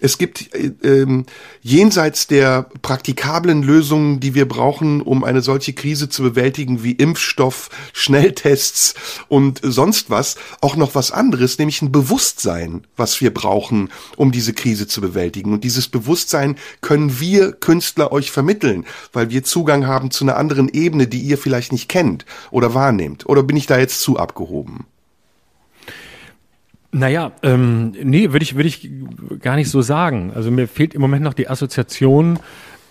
es gibt äh, ähm, jenseits der praktikablen Lösungen, die wir brauchen, um eine solche Krise zu bewältigen, wie Impfstoff, Schnelltests und sonst was, auch noch was anderes, nämlich ein Bewusstsein, was wir brauchen, um diese Krise zu bewältigen. Und dieses Bewusstsein können wir Künstler euch vermitteln, weil wir Zugang haben zu einer anderen Ebene, die ihr vielleicht nicht kennt oder wahrnehmt. Oder bin ich da jetzt zu abgehoben? Naja, ähm, nee, würde ich, würde ich gar nicht so sagen. Also mir fehlt im Moment noch die Assoziation,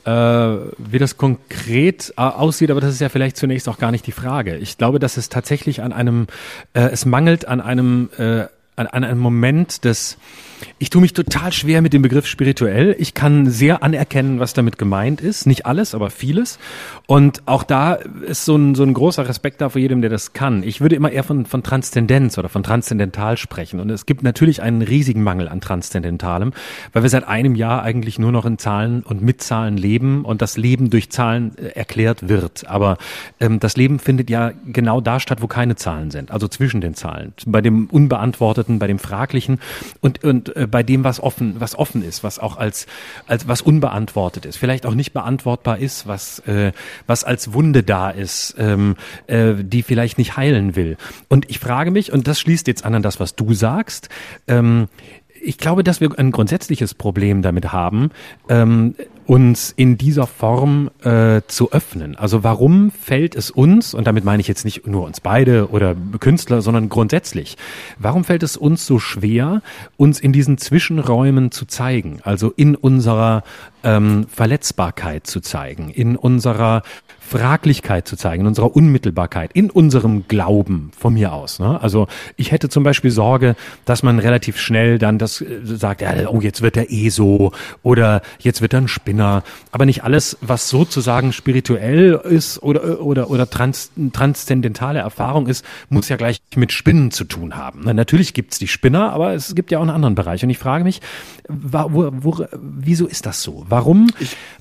äh, wie das konkret äh, aussieht, aber das ist ja vielleicht zunächst auch gar nicht die Frage. Ich glaube, dass es tatsächlich an einem, äh, es mangelt an einem, äh, an, an einem Moment des ich tue mich total schwer mit dem Begriff spirituell. Ich kann sehr anerkennen, was damit gemeint ist. Nicht alles, aber vieles. Und auch da ist so ein, so ein großer Respekt da vor jedem, der das kann. Ich würde immer eher von, von Transzendenz oder von Transzendental sprechen. Und es gibt natürlich einen riesigen Mangel an Transzendentalem, weil wir seit einem Jahr eigentlich nur noch in Zahlen und mit Zahlen leben und das Leben durch Zahlen äh, erklärt wird. Aber ähm, das Leben findet ja genau da statt, wo keine Zahlen sind. Also zwischen den Zahlen. Bei dem Unbeantworteten, bei dem Fraglichen. Und, und äh, bei dem, was offen, was offen ist, was auch als, als was unbeantwortet ist, vielleicht auch nicht beantwortbar ist, was, äh, was als Wunde da ist, ähm, äh, die vielleicht nicht heilen will. Und ich frage mich, und das schließt jetzt an an das, was du sagst, ähm, ich glaube, dass wir ein grundsätzliches Problem damit haben, ähm, uns in dieser Form äh, zu öffnen. Also warum fällt es uns, und damit meine ich jetzt nicht nur uns beide oder Künstler, sondern grundsätzlich, warum fällt es uns so schwer, uns in diesen Zwischenräumen zu zeigen, also in unserer ähm, Verletzbarkeit zu zeigen, in unserer Fraglichkeit zu zeigen, in unserer Unmittelbarkeit, in unserem Glauben von mir aus. Ne? Also ich hätte zum Beispiel Sorge, dass man relativ schnell dann das äh, sagt, ja, oh, jetzt wird er eh so oder jetzt wird er ein Spinner. Aber nicht alles, was sozusagen spirituell ist oder, oder, oder trans, transzendentale Erfahrung ist, muss ja gleich mit Spinnen zu tun haben. Na, natürlich gibt's die Spinner, aber es gibt ja auch einen anderen Bereich. Und ich frage mich, wo, wo, wieso ist das so? Warum,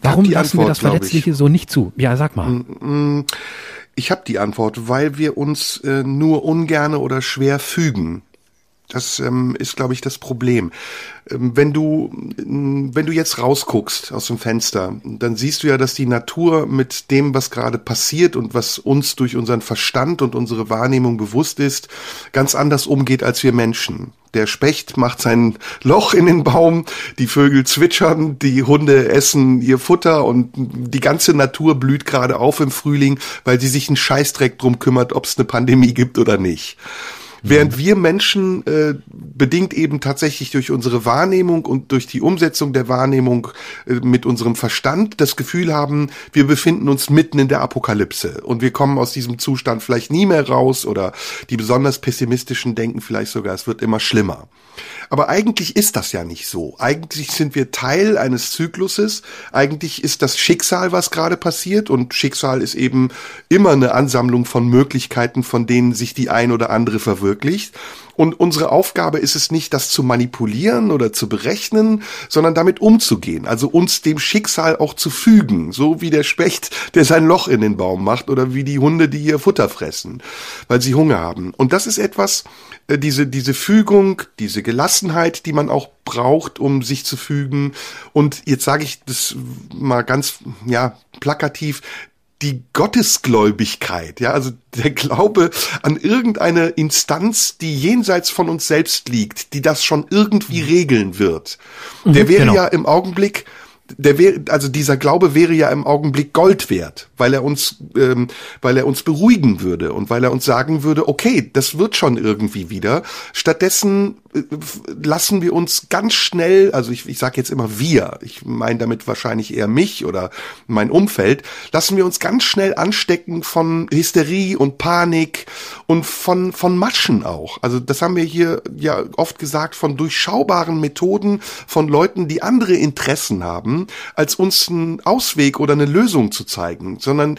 warum lassen Antwort, wir das Verletzliche so nicht zu? Ja, sag mal. Mm, mm, ich habe die Antwort, weil wir uns äh, nur ungerne oder schwer fügen. Das ähm, ist, glaube ich, das Problem. Ähm, wenn du, ähm, wenn du jetzt rausguckst aus dem Fenster, dann siehst du ja, dass die Natur mit dem, was gerade passiert und was uns durch unseren Verstand und unsere Wahrnehmung bewusst ist, ganz anders umgeht als wir Menschen. Der Specht macht sein Loch in den Baum, die Vögel zwitschern, die Hunde essen ihr Futter und die ganze Natur blüht gerade auf im Frühling, weil sie sich einen Scheißdreck drum kümmert, ob es eine Pandemie gibt oder nicht. Während wir Menschen äh, bedingt eben tatsächlich durch unsere Wahrnehmung und durch die Umsetzung der Wahrnehmung äh, mit unserem Verstand das Gefühl haben, wir befinden uns mitten in der Apokalypse und wir kommen aus diesem Zustand vielleicht nie mehr raus oder die besonders pessimistischen denken vielleicht sogar, es wird immer schlimmer. Aber eigentlich ist das ja nicht so. Eigentlich sind wir Teil eines Zykluses. Eigentlich ist das Schicksal, was gerade passiert. Und Schicksal ist eben immer eine Ansammlung von Möglichkeiten, von denen sich die ein oder andere verwirklicht. Und unsere Aufgabe ist es nicht, das zu manipulieren oder zu berechnen, sondern damit umzugehen. Also uns dem Schicksal auch zu fügen. So wie der Specht, der sein Loch in den Baum macht oder wie die Hunde, die ihr Futter fressen, weil sie Hunger haben. Und das ist etwas, äh, diese, diese Fügung, diese Gelassenheit, die man auch braucht, um sich zu fügen. Und jetzt sage ich das mal ganz, ja, plakativ, die Gottesgläubigkeit, ja, also der Glaube an irgendeine Instanz, die jenseits von uns selbst liegt, die das schon irgendwie regeln wird. Der mhm, wäre genau. ja im Augenblick der wäre, also dieser Glaube wäre ja im Augenblick Gold wert, weil er uns, ähm, weil er uns beruhigen würde und weil er uns sagen würde, okay, das wird schon irgendwie wieder. Stattdessen äh, lassen wir uns ganz schnell, also ich, ich sage jetzt immer wir, ich meine damit wahrscheinlich eher mich oder mein Umfeld, lassen wir uns ganz schnell anstecken von Hysterie und Panik und von von Maschen auch. Also das haben wir hier ja oft gesagt von durchschaubaren Methoden von Leuten, die andere Interessen haben als uns einen Ausweg oder eine Lösung zu zeigen, sondern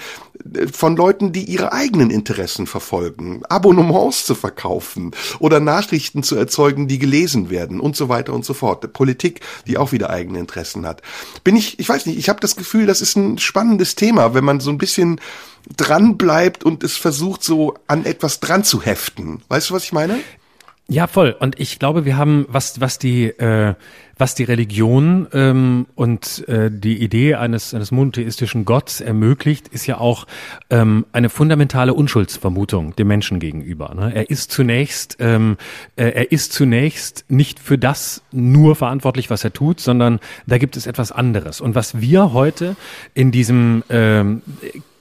äh, von Leuten, die ihre eigenen Interessen verfolgen, Abonnements zu verkaufen oder Nachrichten zu erzeugen, die gelesen werden und so weiter und so fort. Politik, die auch wieder eigene Interessen hat. Bin ich, ich weiß nicht, ich habe das Gefühl, das ist ein spannendes Thema, wenn man so ein bisschen dran bleibt und es versucht so an etwas dran zu heften. Weißt du, was ich meine? Ja, voll. Und ich glaube, wir haben, was, was die, äh, was die Religion ähm, und äh, die Idee eines, eines monotheistischen Gotts ermöglicht, ist ja auch ähm, eine fundamentale Unschuldsvermutung dem Menschen gegenüber. Ne? Er ist zunächst, ähm, äh, er ist zunächst nicht für das nur verantwortlich, was er tut, sondern da gibt es etwas anderes. Und was wir heute in diesem ähm,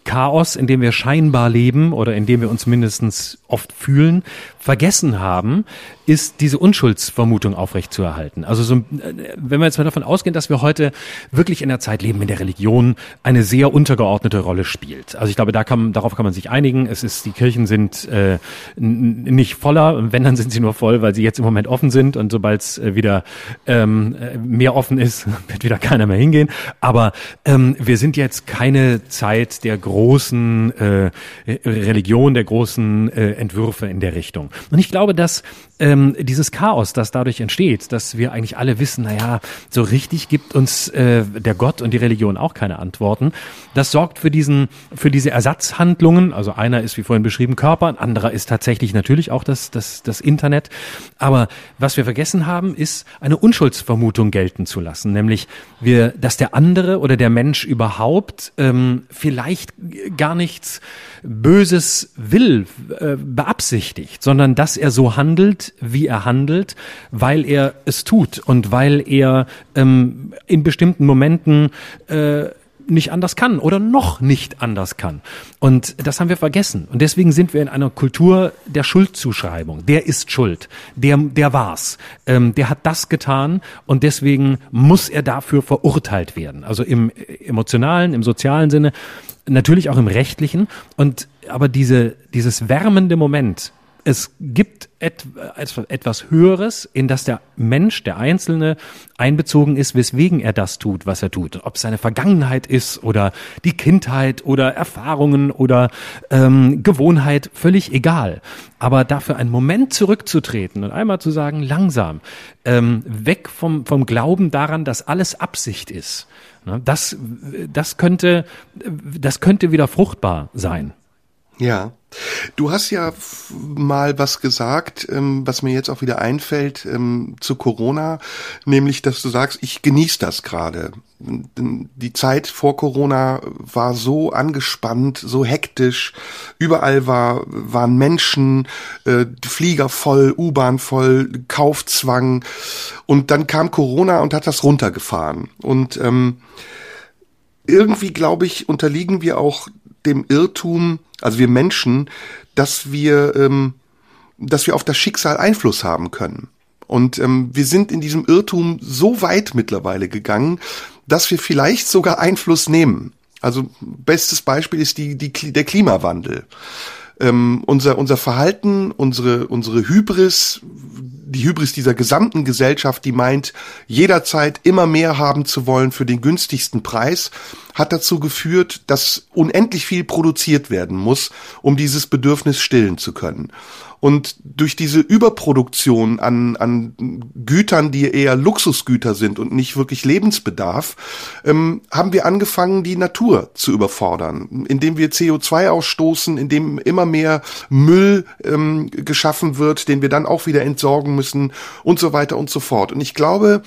Chaos, in dem wir scheinbar leben oder in dem wir uns mindestens oft fühlen, vergessen haben, ist diese Unschuldsvermutung aufrechtzuerhalten. Also so, wenn wir jetzt mal davon ausgehen, dass wir heute wirklich in der Zeit leben, in der Religion eine sehr untergeordnete Rolle spielt. Also ich glaube, da kann, darauf kann man sich einigen. Es ist, die Kirchen sind äh, nicht voller, wenn dann sind sie nur voll, weil sie jetzt im Moment offen sind und sobald es äh, wieder ähm, mehr offen ist, wird wieder keiner mehr hingehen. Aber ähm, wir sind jetzt keine Zeit der großen äh, Religion, der großen äh, Entwürfe in der Richtung. Und ich glaube, dass ähm, dieses Chaos, das dadurch entsteht, dass wir eigentlich alle wissen, naja, so richtig gibt uns äh, der Gott und die Religion auch keine Antworten. Das sorgt für diesen, für diese Ersatzhandlungen. Also einer ist wie vorhin beschrieben Körper, ein anderer ist tatsächlich natürlich auch das, das, das Internet. Aber was wir vergessen haben, ist eine Unschuldsvermutung gelten zu lassen, nämlich wir, dass der andere oder der Mensch überhaupt ähm, vielleicht gar nichts Böses will, äh, beabsichtigt, sondern dass er so handelt, wie er handelt, weil er es tut und weil er ähm, in bestimmten Momenten äh, nicht anders kann oder noch nicht anders kann. Und das haben wir vergessen. Und deswegen sind wir in einer Kultur der Schuldzuschreibung. Der ist schuld. Der, der war's. Ähm, der hat das getan und deswegen muss er dafür verurteilt werden. Also im emotionalen, im sozialen Sinne natürlich auch im rechtlichen und aber diese dieses wärmende Moment es gibt et, etwas Höheres, in das der Mensch, der Einzelne, einbezogen ist, weswegen er das tut, was er tut. Ob es seine Vergangenheit ist oder die Kindheit oder Erfahrungen oder ähm, Gewohnheit, völlig egal. Aber dafür einen Moment zurückzutreten und einmal zu sagen, langsam, ähm, weg vom, vom Glauben daran, dass alles Absicht ist. Ne, das, das könnte, das könnte wieder fruchtbar sein. Ja. Du hast ja mal was gesagt, ähm, was mir jetzt auch wieder einfällt ähm, zu Corona, nämlich, dass du sagst, ich genieße das gerade. Die Zeit vor Corona war so angespannt, so hektisch. Überall war, waren Menschen, äh, Flieger voll, U-Bahn voll, Kaufzwang. Und dann kam Corona und hat das runtergefahren. Und ähm, irgendwie, glaube ich, unterliegen wir auch dem Irrtum, also wir Menschen, dass wir ähm, dass wir auf das Schicksal Einfluss haben können. Und ähm, wir sind in diesem Irrtum so weit mittlerweile gegangen, dass wir vielleicht sogar Einfluss nehmen. Also bestes Beispiel ist die, die, der Klimawandel. Ähm, unser, unser Verhalten, unsere, unsere Hybris, die Hybris dieser gesamten Gesellschaft, die meint, jederzeit immer mehr haben zu wollen für den günstigsten Preis, hat dazu geführt, dass unendlich viel produziert werden muss, um dieses Bedürfnis stillen zu können. Und durch diese Überproduktion an, an Gütern, die eher Luxusgüter sind und nicht wirklich Lebensbedarf, ähm, haben wir angefangen, die Natur zu überfordern, indem wir CO2 ausstoßen, indem immer mehr Müll ähm, geschaffen wird, den wir dann auch wieder entsorgen müssen und so weiter und so fort. Und ich glaube,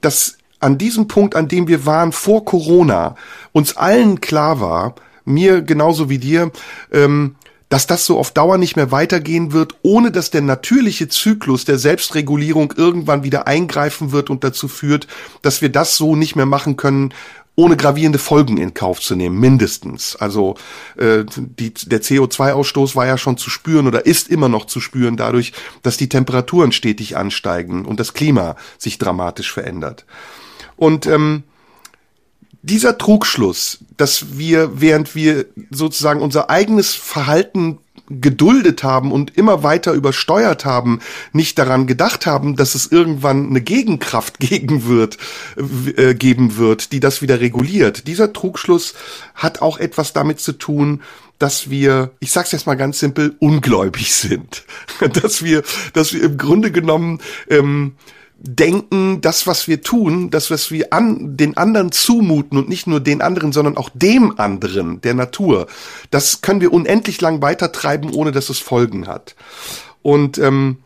dass an diesem Punkt, an dem wir waren vor Corona, uns allen klar war, mir genauso wie dir, ähm, dass das so auf Dauer nicht mehr weitergehen wird, ohne dass der natürliche Zyklus der Selbstregulierung irgendwann wieder eingreifen wird und dazu führt, dass wir das so nicht mehr machen können, ohne gravierende Folgen in Kauf zu nehmen, mindestens. Also äh, die, der CO2-Ausstoß war ja schon zu spüren oder ist immer noch zu spüren dadurch, dass die Temperaturen stetig ansteigen und das Klima sich dramatisch verändert. Und ähm, dieser Trugschluss, dass wir, während wir sozusagen unser eigenes Verhalten geduldet haben und immer weiter übersteuert haben, nicht daran gedacht haben, dass es irgendwann eine Gegenkraft gegen wird, äh, geben wird, die das wieder reguliert. Dieser Trugschluss hat auch etwas damit zu tun, dass wir, ich sag's jetzt mal ganz simpel, ungläubig sind. dass wir, dass wir im Grunde genommen ähm, denken, das, was wir tun, das, was wir an den anderen zumuten und nicht nur den anderen, sondern auch dem anderen, der Natur, das können wir unendlich lang weitertreiben, ohne dass es Folgen hat. Und ähm,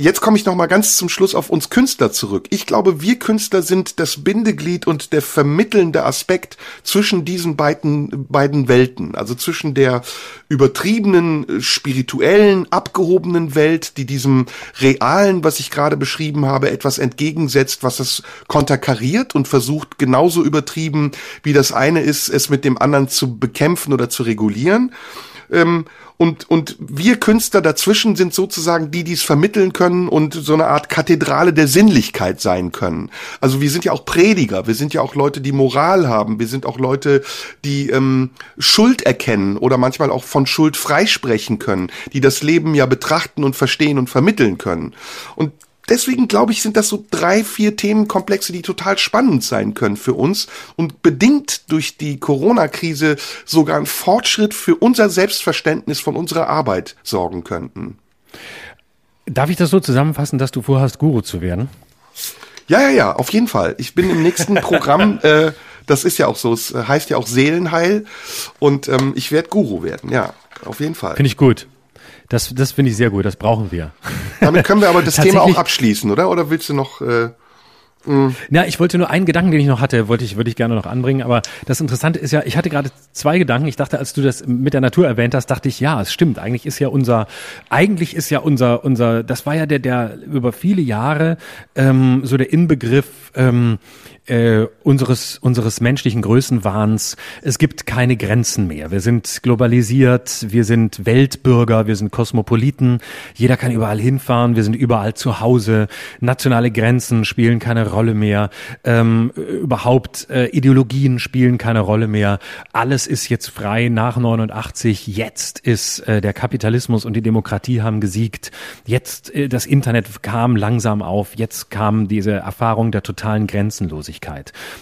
Jetzt komme ich noch mal ganz zum Schluss auf uns Künstler zurück. Ich glaube, wir Künstler sind das Bindeglied und der vermittelnde Aspekt zwischen diesen beiden, beiden Welten. Also zwischen der übertriebenen, spirituellen, abgehobenen Welt, die diesem realen, was ich gerade beschrieben habe, etwas entgegensetzt, was es konterkariert und versucht genauso übertrieben, wie das eine ist, es mit dem anderen zu bekämpfen oder zu regulieren. Und, und wir Künstler dazwischen sind sozusagen die, die es vermitteln können und so eine Art Kathedrale der Sinnlichkeit sein können. Also wir sind ja auch Prediger, wir sind ja auch Leute, die Moral haben, wir sind auch Leute, die ähm, Schuld erkennen oder manchmal auch von Schuld freisprechen können, die das Leben ja betrachten und verstehen und vermitteln können. Und deswegen glaube ich, sind das so drei, vier Themenkomplexe, die total spannend sein können für uns und bedingt durch die Corona-Krise sogar ein Fortschritt für unser Selbstverständnis von unserer Arbeit sorgen könnten. Darf ich das so zusammenfassen, dass du vorhast, Guru zu werden? Ja, ja, ja, auf jeden Fall. Ich bin im nächsten Programm, äh, das ist ja auch so, es heißt ja auch Seelenheil und ähm, ich werde Guru werden, ja, auf jeden Fall. Finde ich gut. Das, das finde ich sehr gut, das brauchen wir. Damit können wir aber das Thema auch abschließen, oder? Oder willst du noch... Äh Mhm. Ja, ich wollte nur einen Gedanken, den ich noch hatte, wollte ich, würde ich gerne noch anbringen. Aber das Interessante ist ja, ich hatte gerade zwei Gedanken. Ich dachte, als du das mit der Natur erwähnt hast, dachte ich, ja, es stimmt. Eigentlich ist ja unser, eigentlich ist ja unser, unser, das war ja der, der über viele Jahre ähm, so der Inbegriff ähm, äh, unseres, unseres menschlichen Größenwahns. Es gibt keine Grenzen mehr. Wir sind globalisiert, wir sind Weltbürger, wir sind Kosmopoliten. Jeder kann überall hinfahren, wir sind überall zu Hause. Nationale Grenzen spielen keine Rolle mehr. Ähm, überhaupt äh, Ideologien spielen keine Rolle mehr. Alles ist jetzt frei nach 89. Jetzt ist äh, der Kapitalismus und die Demokratie haben gesiegt. Jetzt äh, das Internet kam langsam auf. Jetzt kam diese Erfahrung der totalen Grenzenlosigkeit.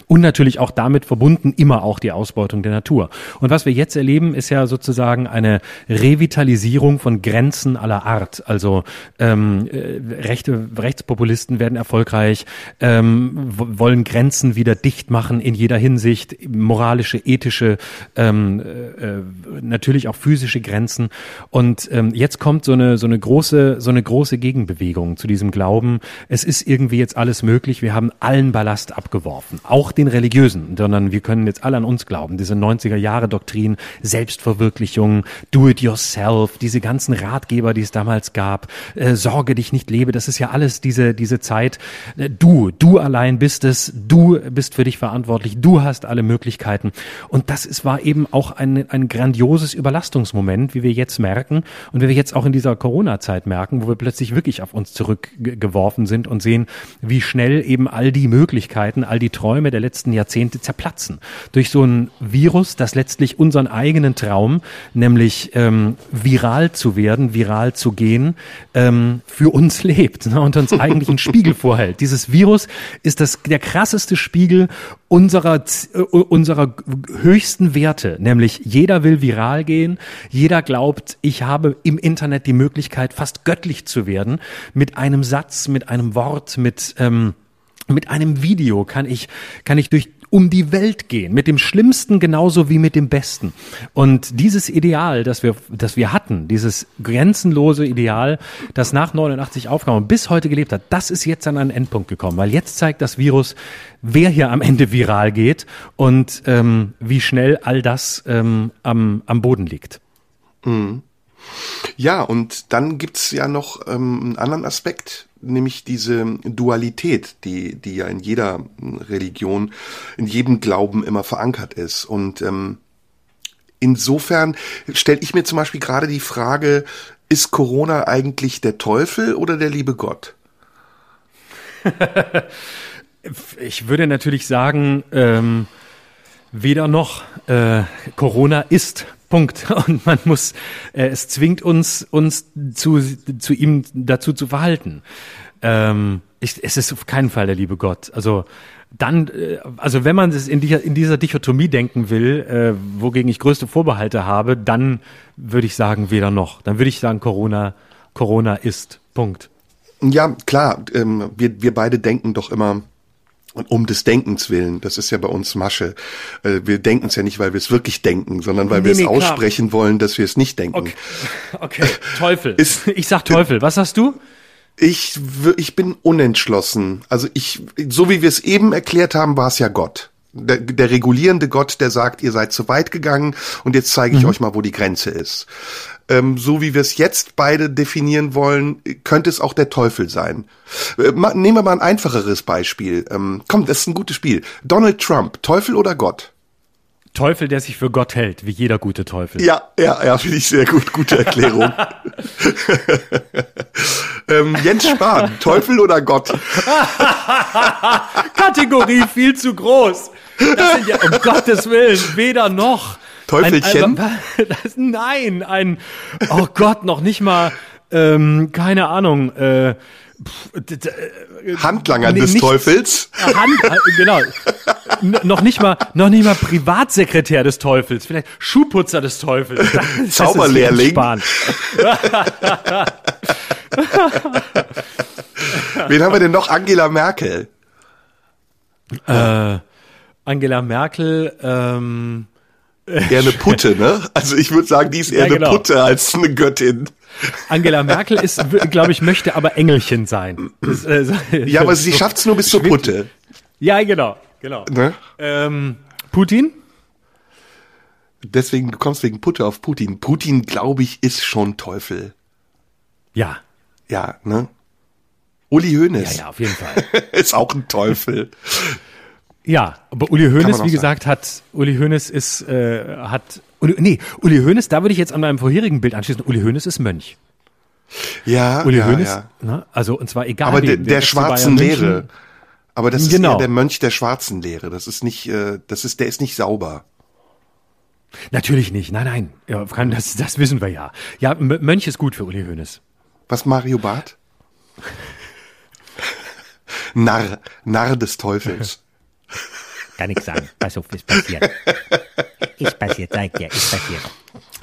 Und natürlich auch damit verbunden immer auch die Ausbeutung der Natur. Und was wir jetzt erleben, ist ja sozusagen eine Revitalisierung von Grenzen aller Art. Also ähm, äh, rechte Rechtspopulisten werden erfolgreich. Äh, ähm, wollen Grenzen wieder dicht machen in jeder Hinsicht, moralische, ethische, ähm, äh, natürlich auch physische Grenzen. Und ähm, jetzt kommt so eine so eine große so eine große Gegenbewegung zu diesem Glauben. Es ist irgendwie jetzt alles möglich. Wir haben allen Ballast abgeworfen vorgeworfen, auch den Religiösen, sondern wir können jetzt alle an uns glauben. Diese 90er Jahre Doktrin, Selbstverwirklichung, do it yourself, diese ganzen Ratgeber, die es damals gab, äh, sorge dich nicht lebe, das ist ja alles diese, diese Zeit. Äh, du, du allein bist es, du bist für dich verantwortlich, du hast alle Möglichkeiten. Und das ist, war eben auch ein, ein grandioses Überlastungsmoment, wie wir jetzt merken. Und wie wir jetzt auch in dieser Corona-Zeit merken, wo wir plötzlich wirklich auf uns zurückgeworfen sind und sehen, wie schnell eben all die Möglichkeiten, all die Träume der letzten Jahrzehnte zerplatzen. Durch so ein Virus, das letztlich unseren eigenen Traum, nämlich ähm, viral zu werden, viral zu gehen, ähm, für uns lebt ne, und uns eigentlich einen Spiegel vorhält. Dieses Virus ist das, der krasseste Spiegel unserer, äh, unserer höchsten Werte, nämlich jeder will viral gehen, jeder glaubt, ich habe im Internet die Möglichkeit, fast göttlich zu werden, mit einem Satz, mit einem Wort, mit, ähm, mit einem Video kann ich, kann ich durch um die Welt gehen, mit dem Schlimmsten genauso wie mit dem Besten. Und dieses Ideal, das wir, das wir hatten, dieses grenzenlose Ideal, das nach 89 aufkam und bis heute gelebt hat, das ist jetzt an einen Endpunkt gekommen, weil jetzt zeigt das Virus, wer hier am Ende viral geht und ähm, wie schnell all das ähm, am, am Boden liegt. Mhm. Ja, und dann gibt's ja noch ähm, einen anderen Aspekt, nämlich diese Dualität, die, die ja in jeder Religion, in jedem Glauben immer verankert ist. Und ähm, insofern stelle ich mir zum Beispiel gerade die Frage, ist Corona eigentlich der Teufel oder der liebe Gott? ich würde natürlich sagen, ähm, weder noch. Äh, Corona ist Punkt. Und man muss, äh, es zwingt uns, uns zu, zu ihm dazu zu verhalten. Ähm, ich, es ist auf keinen Fall der liebe Gott. Also dann, äh, also wenn man es in, die, in dieser Dichotomie denken will, äh, wogegen ich größte Vorbehalte habe, dann würde ich sagen weder noch. Dann würde ich sagen Corona, Corona ist. Punkt. Ja, klar. Ähm, wir, wir beide denken doch immer und um des Denkens willen, das ist ja bei uns Masche. Äh, wir denken es ja nicht, weil wir es wirklich denken, sondern weil nee, wir es nee, aussprechen wollen, dass wir es nicht denken. Okay, okay. Teufel. Ist, ich sag Teufel. Was sagst du? Ich, ich bin unentschlossen. Also ich, so wie wir es eben erklärt haben, war es ja Gott. Der, der regulierende Gott, der sagt, ihr seid zu weit gegangen und jetzt zeige ich mhm. euch mal, wo die Grenze ist ähm, so wie wir es jetzt beide definieren wollen, könnte es auch der Teufel sein. Äh, nehmen wir mal ein einfacheres Beispiel. Ähm, komm, das ist ein gutes Spiel. Donald Trump, Teufel oder Gott? Teufel, der sich für Gott hält, wie jeder gute Teufel. Ja, ja, ja, finde ich sehr gut. Gute Erklärung. ähm, Jens Spahn, Teufel oder Gott? Kategorie viel zu groß. Das sind ja um Gottes Willen weder noch. Teufelchen? Ein, das, nein, ein, oh Gott, noch nicht mal, ähm, keine Ahnung, äh, Handlanger nee, des nicht, Teufels. Hand, äh, genau. noch nicht mal, noch nicht mal Privatsekretär des Teufels, vielleicht Schuhputzer des Teufels. Zauberlehrling. Wen haben wir denn noch? Angela Merkel. Äh, Angela Merkel, ähm, Eher eine Putte, ne? Also ich würde sagen, die ist eher ja, genau. eine Putte als eine Göttin. Angela Merkel ist, glaube ich, möchte aber Engelchen sein. Das, äh, ja, aber sie so schafft es nur bis zur Putte. Ja, genau, genau. Ne? Ähm, Putin? Deswegen, du kommst wegen Putte auf Putin. Putin, glaube ich, ist schon Teufel. Ja. Ja, ne? Uli Hoeneß. Ja, ja, auf jeden Fall. ist auch ein Teufel. Ja, aber Uli Hoeneß, wie gesagt, sagen. hat Uli Hoeneß ist äh, hat Uli, nee, Uli Hoeneß, da würde ich jetzt an meinem vorherigen Bild anschließen. Uli Hoeneß ist Mönch. Ja, Uli ja, Hoeneß, ja. Ne, also und zwar egal. Aber der, der schwarzen Lehre. Aber das ist genau. der Mönch der schwarzen Lehre. Das ist nicht, äh, das ist, der ist nicht sauber. Natürlich nicht. Nein, nein. Ja, das, das wissen wir ja. Ja, Mönch ist gut für Uli Hoeneß. Was Mario Barth? Narr, Narr des Teufels. Kann ich sagen. Pass auf, ist passiert. Ist passiert, sag dir, ist passiert.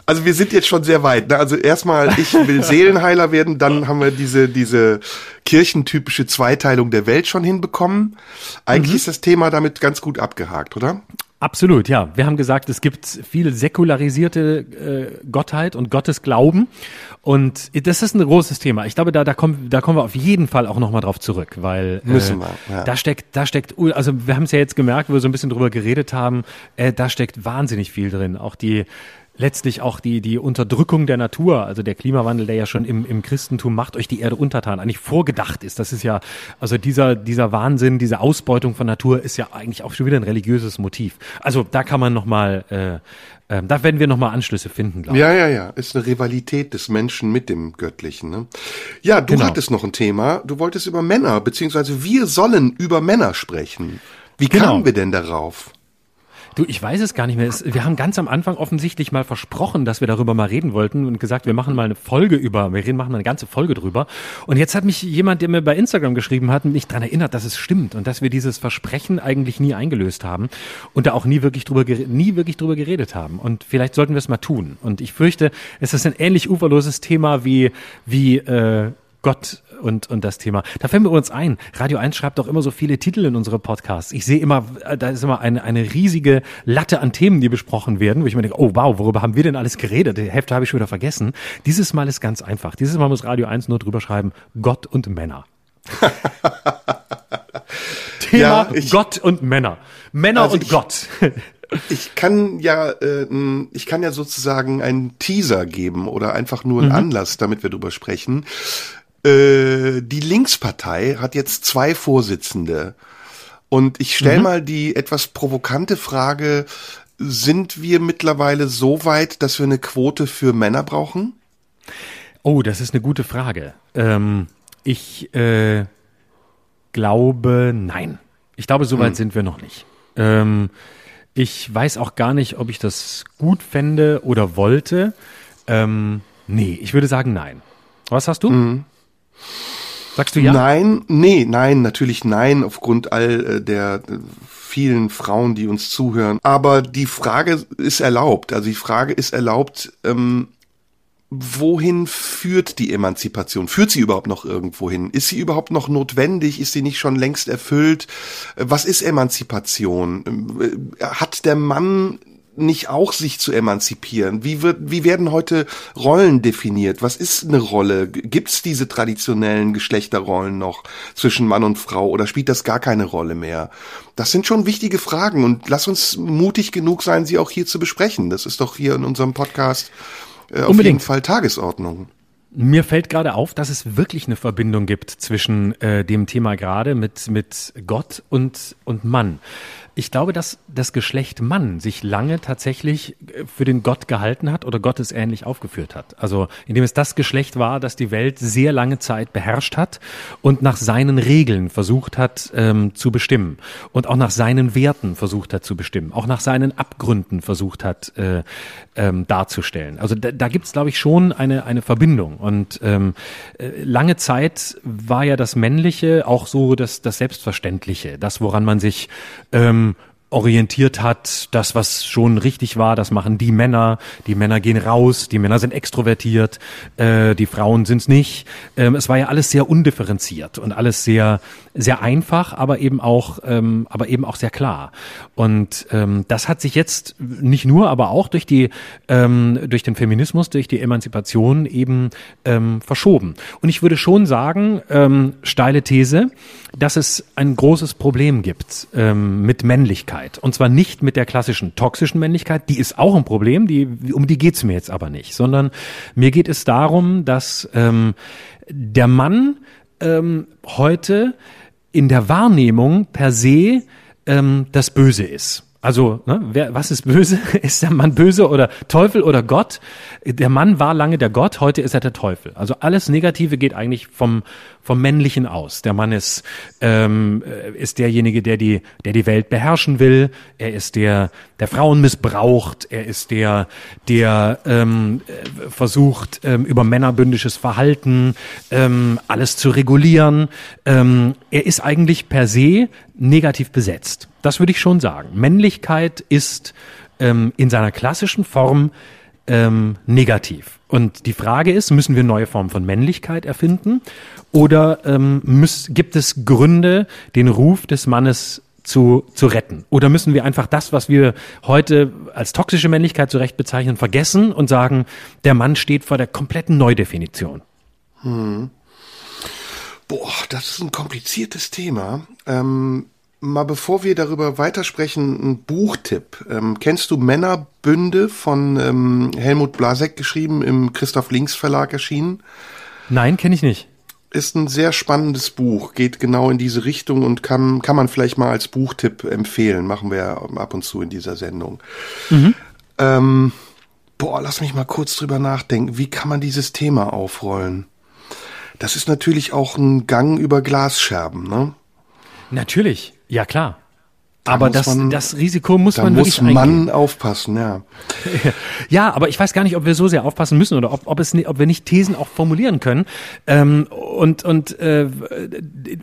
Also wir sind jetzt schon sehr weit. Ne? Also erstmal, ich will Seelenheiler werden, dann haben wir diese, diese kirchentypische Zweiteilung der Welt schon hinbekommen. Eigentlich mhm. ist das Thema damit ganz gut abgehakt, oder? Absolut, ja. Wir haben gesagt, es gibt viel säkularisierte äh, Gottheit und Gottesglauben. Und das ist ein großes Thema. Ich glaube, da, da, kommen, da kommen wir auf jeden Fall auch nochmal drauf zurück, weil äh, Müssen wir, ja. da steckt, da steckt, also wir haben es ja jetzt gemerkt, wo wir so ein bisschen drüber geredet haben, äh, da steckt wahnsinnig viel drin. Auch die letztlich auch die, die Unterdrückung der Natur, also der Klimawandel, der ja schon im, im Christentum macht euch die Erde untertan, eigentlich vorgedacht ist. Das ist ja, also dieser, dieser Wahnsinn, diese Ausbeutung von Natur ist ja eigentlich auch schon wieder ein religiöses Motiv. Also da kann man nochmal, äh, äh, da werden wir nochmal Anschlüsse finden, glaube ich. Ja, ja, ja. Ist eine Rivalität des Menschen mit dem Göttlichen. Ne? Ja, du genau. hattest noch ein Thema. Du wolltest über Männer, beziehungsweise wir sollen über Männer sprechen. Wie genau. kamen wir denn darauf? Du, ich weiß es gar nicht mehr. Wir haben ganz am Anfang offensichtlich mal versprochen, dass wir darüber mal reden wollten und gesagt, wir machen mal eine Folge über, wir reden, machen mal eine ganze Folge drüber. Und jetzt hat mich jemand, der mir bei Instagram geschrieben hat, mich daran erinnert, dass es stimmt und dass wir dieses Versprechen eigentlich nie eingelöst haben und da auch nie wirklich drüber, nie wirklich drüber geredet haben. Und vielleicht sollten wir es mal tun. Und ich fürchte, es ist ein ähnlich uferloses Thema wie, wie, äh, Gott und, und das Thema. Da fällt mir uns ein, Radio 1 schreibt doch immer so viele Titel in unsere Podcasts. Ich sehe immer, äh, da ist immer eine, eine riesige Latte an Themen, die besprochen werden, wo ich mir denke, oh wow, worüber haben wir denn alles geredet? Die Hälfte habe ich schon wieder vergessen. Dieses Mal ist ganz einfach. Dieses Mal muss Radio 1 nur drüber schreiben, Gott und Männer. Thema ja, ich, Gott und Männer. Männer also und ich, Gott. ich kann ja, äh, ich kann ja sozusagen einen Teaser geben oder einfach nur einen mhm. Anlass, damit wir drüber sprechen. Äh, die Linkspartei hat jetzt zwei Vorsitzende. Und ich stelle mhm. mal die etwas provokante Frage, sind wir mittlerweile so weit, dass wir eine Quote für Männer brauchen? Oh, das ist eine gute Frage. Ähm, ich äh, glaube, nein. Ich glaube, so weit hm. sind wir noch nicht. Ähm, ich weiß auch gar nicht, ob ich das gut fände oder wollte. Ähm, nee, ich würde sagen nein. Was hast du? Mhm. Sagst du ja? Nein, nee, nein, natürlich nein, aufgrund all äh, der äh, vielen Frauen, die uns zuhören. Aber die Frage ist erlaubt. Also die Frage ist erlaubt, ähm, wohin führt die Emanzipation? Führt sie überhaupt noch irgendwo hin? Ist sie überhaupt noch notwendig? Ist sie nicht schon längst erfüllt? Äh, was ist Emanzipation? Ähm, hat der Mann nicht auch sich zu emanzipieren? Wie wird, wie werden heute Rollen definiert? Was ist eine Rolle? Gibt es diese traditionellen Geschlechterrollen noch zwischen Mann und Frau oder spielt das gar keine Rolle mehr? Das sind schon wichtige Fragen und lass uns mutig genug sein, sie auch hier zu besprechen. Das ist doch hier in unserem Podcast äh, auf jeden Fall Tagesordnung. Mir fällt gerade auf, dass es wirklich eine Verbindung gibt zwischen äh, dem Thema gerade mit, mit Gott und, und Mann. Ich glaube, dass das Geschlecht Mann sich lange tatsächlich äh, für den Gott gehalten hat oder Gott es ähnlich aufgeführt hat. Also indem es das Geschlecht war, das die Welt sehr lange Zeit beherrscht hat und nach seinen Regeln versucht hat ähm, zu bestimmen und auch nach seinen Werten versucht hat zu bestimmen, auch nach seinen Abgründen versucht hat äh, ähm, darzustellen. Also da, da gibt es, glaube ich, schon eine, eine Verbindung. Und ähm, äh, lange Zeit war ja das Männliche auch so das, das Selbstverständliche, das, woran man sich ähm, orientiert hat, das, was schon richtig war, das machen die Männer. Die Männer gehen raus, die Männer sind extrovertiert, äh, die Frauen sind's nicht. Ähm, es war ja alles sehr undifferenziert und alles sehr, sehr einfach, aber eben auch, ähm, aber eben auch sehr klar. Und ähm, das hat sich jetzt nicht nur, aber auch durch die, ähm, durch den Feminismus, durch die Emanzipation eben ähm, verschoben. Und ich würde schon sagen, ähm, steile These, dass es ein großes Problem gibt ähm, mit Männlichkeit. Männlichkeit. Und zwar nicht mit der klassischen toxischen Männlichkeit, die ist auch ein Problem, die, um die geht's mir jetzt aber nicht, sondern mir geht es darum, dass ähm, der Mann ähm, heute in der Wahrnehmung per se ähm, das Böse ist. Also, ne, wer, was ist böse? Ist der Mann böse oder Teufel oder Gott? Der Mann war lange der Gott, heute ist er der Teufel. Also alles Negative geht eigentlich vom, vom Männlichen aus. Der Mann ist, ähm, äh, ist derjenige, der die, der die Welt beherrschen will. Er ist der, der Frauen missbraucht. Er ist der, der ähm, äh, versucht, ähm, über männerbündisches Verhalten ähm, alles zu regulieren. Ähm, er ist eigentlich per se negativ besetzt. Das würde ich schon sagen. Männlichkeit ist ähm, in seiner klassischen Form ähm, negativ. Und die Frage ist, müssen wir neue Formen von Männlichkeit erfinden oder ähm, muss, gibt es Gründe, den Ruf des Mannes zu, zu retten? Oder müssen wir einfach das, was wir heute als toxische Männlichkeit zu Recht bezeichnen, vergessen und sagen, der Mann steht vor der kompletten Neudefinition? Hm. Boah, das ist ein kompliziertes Thema. Ähm, mal bevor wir darüber weitersprechen, ein Buchtipp. Ähm, kennst du Männerbünde von ähm, Helmut Blasek geschrieben, im Christoph Links Verlag erschienen? Nein, kenne ich nicht. Ist ein sehr spannendes Buch, geht genau in diese Richtung und kann, kann man vielleicht mal als Buchtipp empfehlen. Machen wir ab und zu in dieser Sendung. Mhm. Ähm, boah, lass mich mal kurz drüber nachdenken. Wie kann man dieses Thema aufrollen? Das ist natürlich auch ein Gang über Glasscherben, ne? Natürlich, ja klar. Aber das, man, das Risiko muss man wirklich muss man eingehen. aufpassen, ja. ja, aber ich weiß gar nicht, ob wir so sehr aufpassen müssen oder ob, ob, es, ob wir nicht Thesen auch formulieren können. Ähm, und und äh,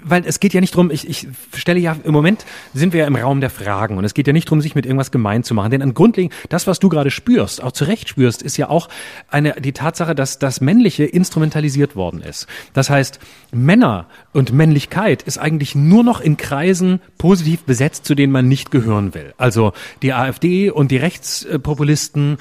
weil es geht ja nicht drum. ich, ich stelle ja, im Moment sind wir ja im Raum der Fragen und es geht ja nicht drum, sich mit irgendwas gemein zu machen. Denn ein grundlegend, das, was du gerade spürst, auch zu Recht spürst, ist ja auch eine, die Tatsache, dass das Männliche instrumentalisiert worden ist. Das heißt, Männer und Männlichkeit ist eigentlich nur noch in Kreisen positiv besetzt, zu denen man nicht gehören will. Also die AfD und die Rechtspopulisten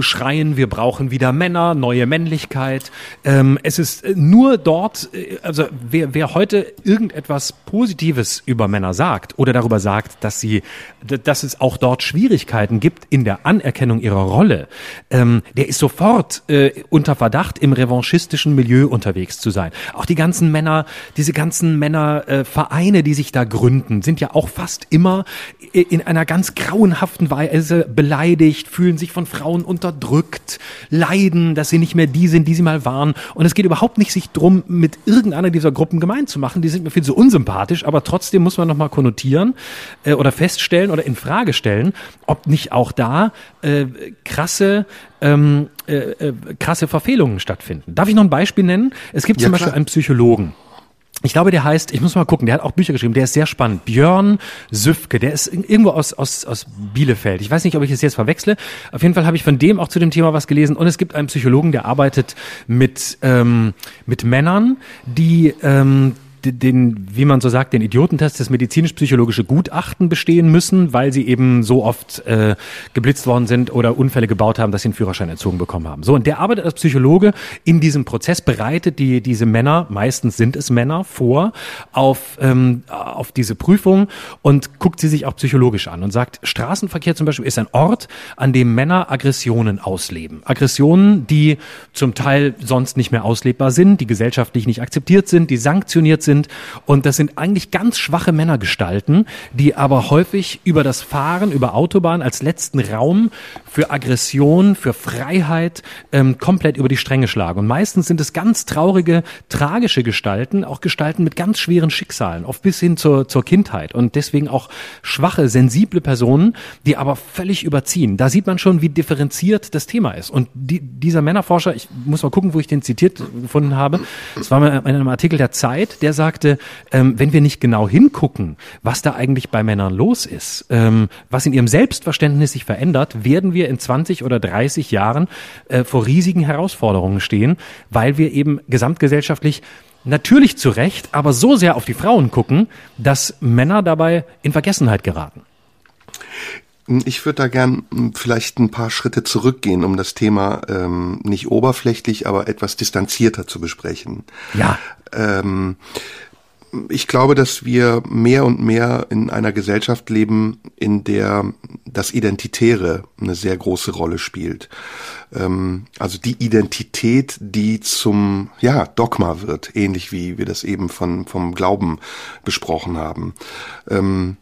schreien, wir brauchen wieder Männer, neue Männlichkeit. Ähm, es ist äh, nur dort, äh, also wer, wer heute irgendetwas Positives über Männer sagt oder darüber sagt, dass sie, dass es auch dort Schwierigkeiten gibt in der Anerkennung ihrer Rolle, ähm, der ist sofort äh, unter Verdacht, im revanchistischen Milieu unterwegs zu sein. Auch die ganzen Männer, diese ganzen Männervereine, äh, die sich da gründen, sind ja auch fast immer in einer ganz grauenhaften Weise beleidigt, fühlen sich von Frauen unterdrückt, leiden, dass sie nicht mehr die sind, die sie mal waren. Und es geht überhaupt nicht sich drum, mit irgendeiner dieser Gruppen gemein zu machen. Die sind mir viel zu unsympathisch, aber trotzdem muss man nochmal konnotieren äh, oder feststellen oder in Frage stellen, ob nicht auch da äh, krasse ähm, äh, äh, krasse Verfehlungen stattfinden. Darf ich noch ein Beispiel nennen? Es gibt ja, zum Beispiel einen Psychologen, ich glaube, der heißt, ich muss mal gucken, der hat auch Bücher geschrieben, der ist sehr spannend. Björn Süfke, der ist irgendwo aus, aus, aus Bielefeld. Ich weiß nicht, ob ich es jetzt verwechsle. Auf jeden Fall habe ich von dem auch zu dem Thema was gelesen. Und es gibt einen Psychologen, der arbeitet mit, ähm, mit Männern, die ähm, den, wie man so sagt, den Idiotentest, das medizinisch-psychologische Gutachten bestehen müssen, weil sie eben so oft äh, geblitzt worden sind oder Unfälle gebaut haben, dass sie einen Führerschein entzogen bekommen haben. So, und der arbeitet als Psychologe in diesem Prozess, bereitet die, diese Männer, meistens sind es Männer, vor auf, ähm, auf diese Prüfung und guckt sie sich auch psychologisch an und sagt, Straßenverkehr zum Beispiel ist ein Ort, an dem Männer Aggressionen ausleben. Aggressionen, die zum Teil sonst nicht mehr auslebbar sind, die gesellschaftlich nicht akzeptiert sind, die sanktioniert sind. Und das sind eigentlich ganz schwache Männergestalten, die aber häufig über das Fahren, über Autobahn als letzten Raum für Aggression, für Freiheit ähm, komplett über die Stränge schlagen. Und meistens sind es ganz traurige, tragische Gestalten, auch Gestalten mit ganz schweren Schicksalen, oft bis hin zur, zur Kindheit. Und deswegen auch schwache, sensible Personen, die aber völlig überziehen. Da sieht man schon, wie differenziert das Thema ist. Und die, dieser Männerforscher, ich muss mal gucken, wo ich den zitiert gefunden habe, es war mal in einem Artikel der Zeit, der sagte, ähm, wenn wir nicht genau hingucken, was da eigentlich bei Männern los ist, ähm, was in ihrem Selbstverständnis sich verändert, werden wir in 20 oder 30 Jahren äh, vor riesigen Herausforderungen stehen, weil wir eben gesamtgesellschaftlich natürlich zu Recht, aber so sehr auf die Frauen gucken, dass Männer dabei in Vergessenheit geraten. Ich würde da gern hm, vielleicht ein paar Schritte zurückgehen, um das Thema ähm, nicht oberflächlich, aber etwas distanzierter zu besprechen. Ja. Ähm, ich glaube, dass wir mehr und mehr in einer Gesellschaft leben, in der das Identitäre eine sehr große Rolle spielt. Ähm, also die Identität, die zum ja, Dogma wird, ähnlich wie wir das eben von, vom Glauben besprochen haben. Ähm,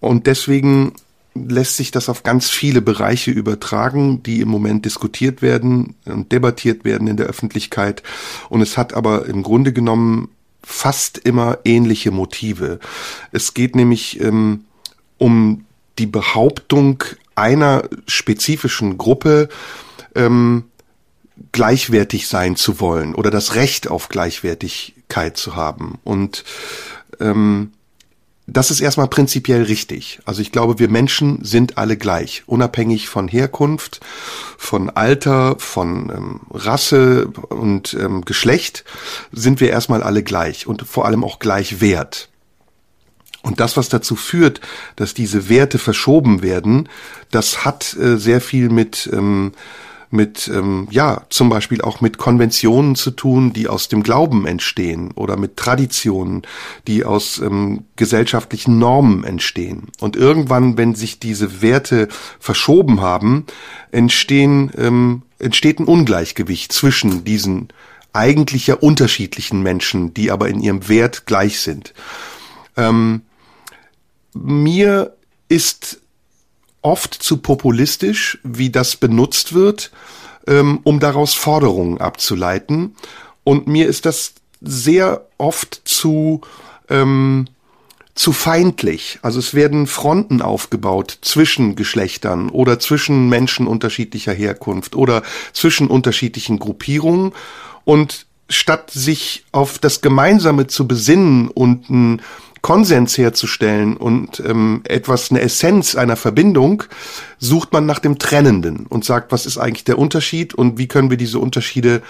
und deswegen lässt sich das auf ganz viele Bereiche übertragen, die im Moment diskutiert werden und debattiert werden in der Öffentlichkeit. Und es hat aber im Grunde genommen fast immer ähnliche Motive. Es geht nämlich ähm, um die Behauptung einer spezifischen Gruppe, ähm, gleichwertig sein zu wollen oder das Recht auf Gleichwertigkeit zu haben. Und ähm, das ist erstmal prinzipiell richtig. Also ich glaube, wir Menschen sind alle gleich, unabhängig von Herkunft, von Alter, von ähm, Rasse und ähm, Geschlecht sind wir erstmal alle gleich und vor allem auch gleich wert. Und das, was dazu führt, dass diese Werte verschoben werden, das hat äh, sehr viel mit ähm, mit, ähm, ja, zum Beispiel auch mit Konventionen zu tun, die aus dem Glauben entstehen oder mit Traditionen, die aus ähm, gesellschaftlichen Normen entstehen. Und irgendwann, wenn sich diese Werte verschoben haben, entstehen, ähm, entsteht ein Ungleichgewicht zwischen diesen eigentlich ja unterschiedlichen Menschen, die aber in ihrem Wert gleich sind. Ähm, mir ist oft zu populistisch, wie das benutzt wird, ähm, um daraus Forderungen abzuleiten. Und mir ist das sehr oft zu ähm, zu feindlich. Also es werden Fronten aufgebaut zwischen Geschlechtern oder zwischen Menschen unterschiedlicher Herkunft oder zwischen unterschiedlichen Gruppierungen. Und statt sich auf das Gemeinsame zu besinnen und ein Konsens herzustellen und ähm, etwas, eine Essenz einer Verbindung, sucht man nach dem Trennenden und sagt, was ist eigentlich der Unterschied und wie können wir diese Unterschiede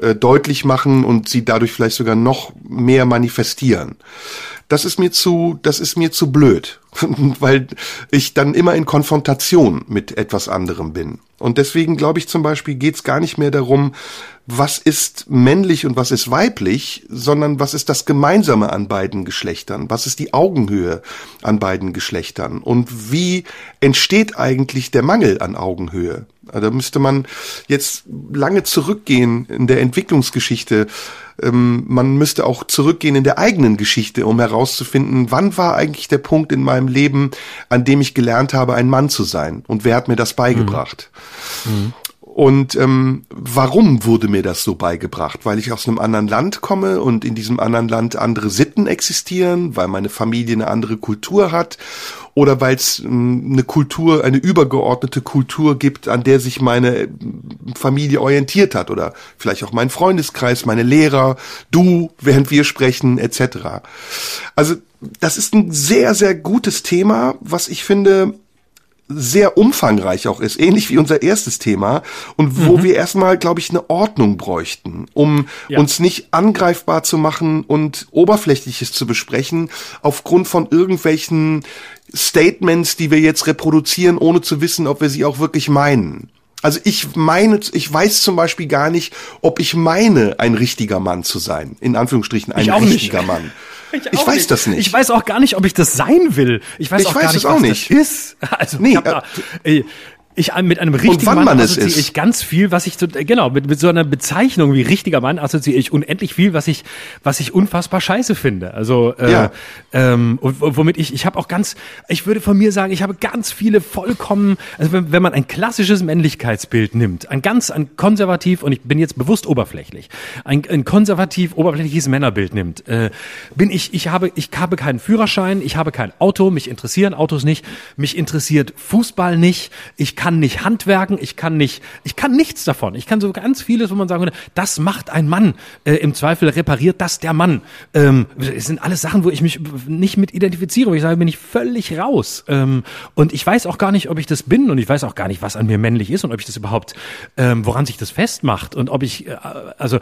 äh, deutlich machen und sie dadurch vielleicht sogar noch mehr manifestieren. Das ist mir zu, das ist mir zu blöd, weil ich dann immer in Konfrontation mit etwas anderem bin. Und deswegen glaube ich zum Beispiel geht es gar nicht mehr darum, was ist männlich und was ist weiblich, sondern was ist das Gemeinsame an beiden Geschlechtern? Was ist die Augenhöhe an beiden Geschlechtern? Und wie entsteht eigentlich der Mangel an Augenhöhe? Da müsste man jetzt lange zurückgehen in der Entwicklungsgeschichte. Ähm, man müsste auch zurückgehen in der eigenen Geschichte, um herauszufinden, wann war eigentlich der Punkt in meinem Leben, an dem ich gelernt habe, ein Mann zu sein? Und wer hat mir das beigebracht? Mhm. Und ähm, warum wurde mir das so beigebracht? Weil ich aus einem anderen Land komme und in diesem anderen Land andere Sitten existieren, weil meine Familie eine andere Kultur hat oder weil es ähm, eine Kultur, eine übergeordnete Kultur gibt, an der sich meine äh, Familie orientiert hat oder vielleicht auch mein Freundeskreis, meine Lehrer, du, während wir sprechen, etc. Also das ist ein sehr, sehr gutes Thema, was ich finde, sehr umfangreich auch ist, ähnlich wie unser erstes Thema und wo mhm. wir erstmal, glaube ich, eine Ordnung bräuchten, um ja. uns nicht angreifbar zu machen und oberflächliches zu besprechen aufgrund von irgendwelchen Statements, die wir jetzt reproduzieren, ohne zu wissen, ob wir sie auch wirklich meinen. Also ich meine, ich weiß zum Beispiel gar nicht, ob ich meine, ein richtiger Mann zu sein. In Anführungsstrichen ein richtiger nicht. Mann. Ich, ich weiß nicht. das nicht. Ich weiß auch gar nicht, ob ich das sein will. Ich weiß ich auch weiß gar nicht, auch was nicht. das ist. Also nee, äh, da, ey, ich mit einem richtigen Mann, Mann assoziiere ich ganz viel, was ich so, genau, mit, mit so einer Bezeichnung wie richtiger Mann assoziiere ich unendlich viel, was ich, was ich unfassbar scheiße finde. Also, äh, ja. ähm, und, womit ich, ich habe auch ganz, ich würde von mir sagen, ich habe ganz viele vollkommen, also wenn, wenn man ein klassisches Männlichkeitsbild nimmt, ein ganz, ein konservativ, und ich bin jetzt bewusst oberflächlich, ein, ein konservativ oberflächliches Männerbild nimmt, äh, bin ich, ich habe, ich habe keinen Führerschein, ich habe kein Auto, mich interessieren Autos nicht, mich interessiert Fußball nicht, ich kann nicht handwerken, ich kann nicht, ich kann nichts davon. Ich kann so ganz vieles, wo man sagen würde, das macht ein Mann. Äh, Im Zweifel repariert das der Mann. Ähm, es sind alles Sachen, wo ich mich nicht mit identifiziere, wo ich sage, bin ich völlig raus. Ähm, und ich weiß auch gar nicht, ob ich das bin und ich weiß auch gar nicht, was an mir männlich ist und ob ich das überhaupt, ähm, woran sich das festmacht und ob ich, äh, also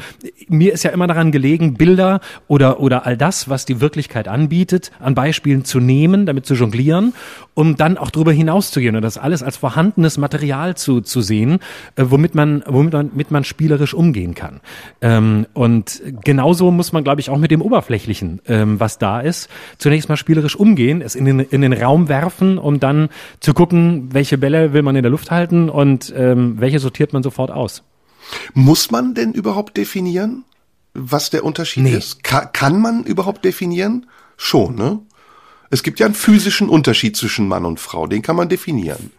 mir ist ja immer daran gelegen, Bilder oder, oder all das, was die Wirklichkeit anbietet, an Beispielen zu nehmen, damit zu jonglieren, um dann auch darüber hinauszugehen und das alles als vorhandenes Material zu, zu sehen, äh, womit man, womit man, mit man spielerisch umgehen kann. Ähm, und genauso muss man, glaube ich, auch mit dem Oberflächlichen, ähm, was da ist, zunächst mal spielerisch umgehen, es in den, in den Raum werfen, um dann zu gucken, welche Bälle will man in der Luft halten und ähm, welche sortiert man sofort aus. Muss man denn überhaupt definieren, was der Unterschied nee. ist? Ka kann man überhaupt definieren? Schon, ne? Es gibt ja einen physischen Unterschied zwischen Mann und Frau, den kann man definieren.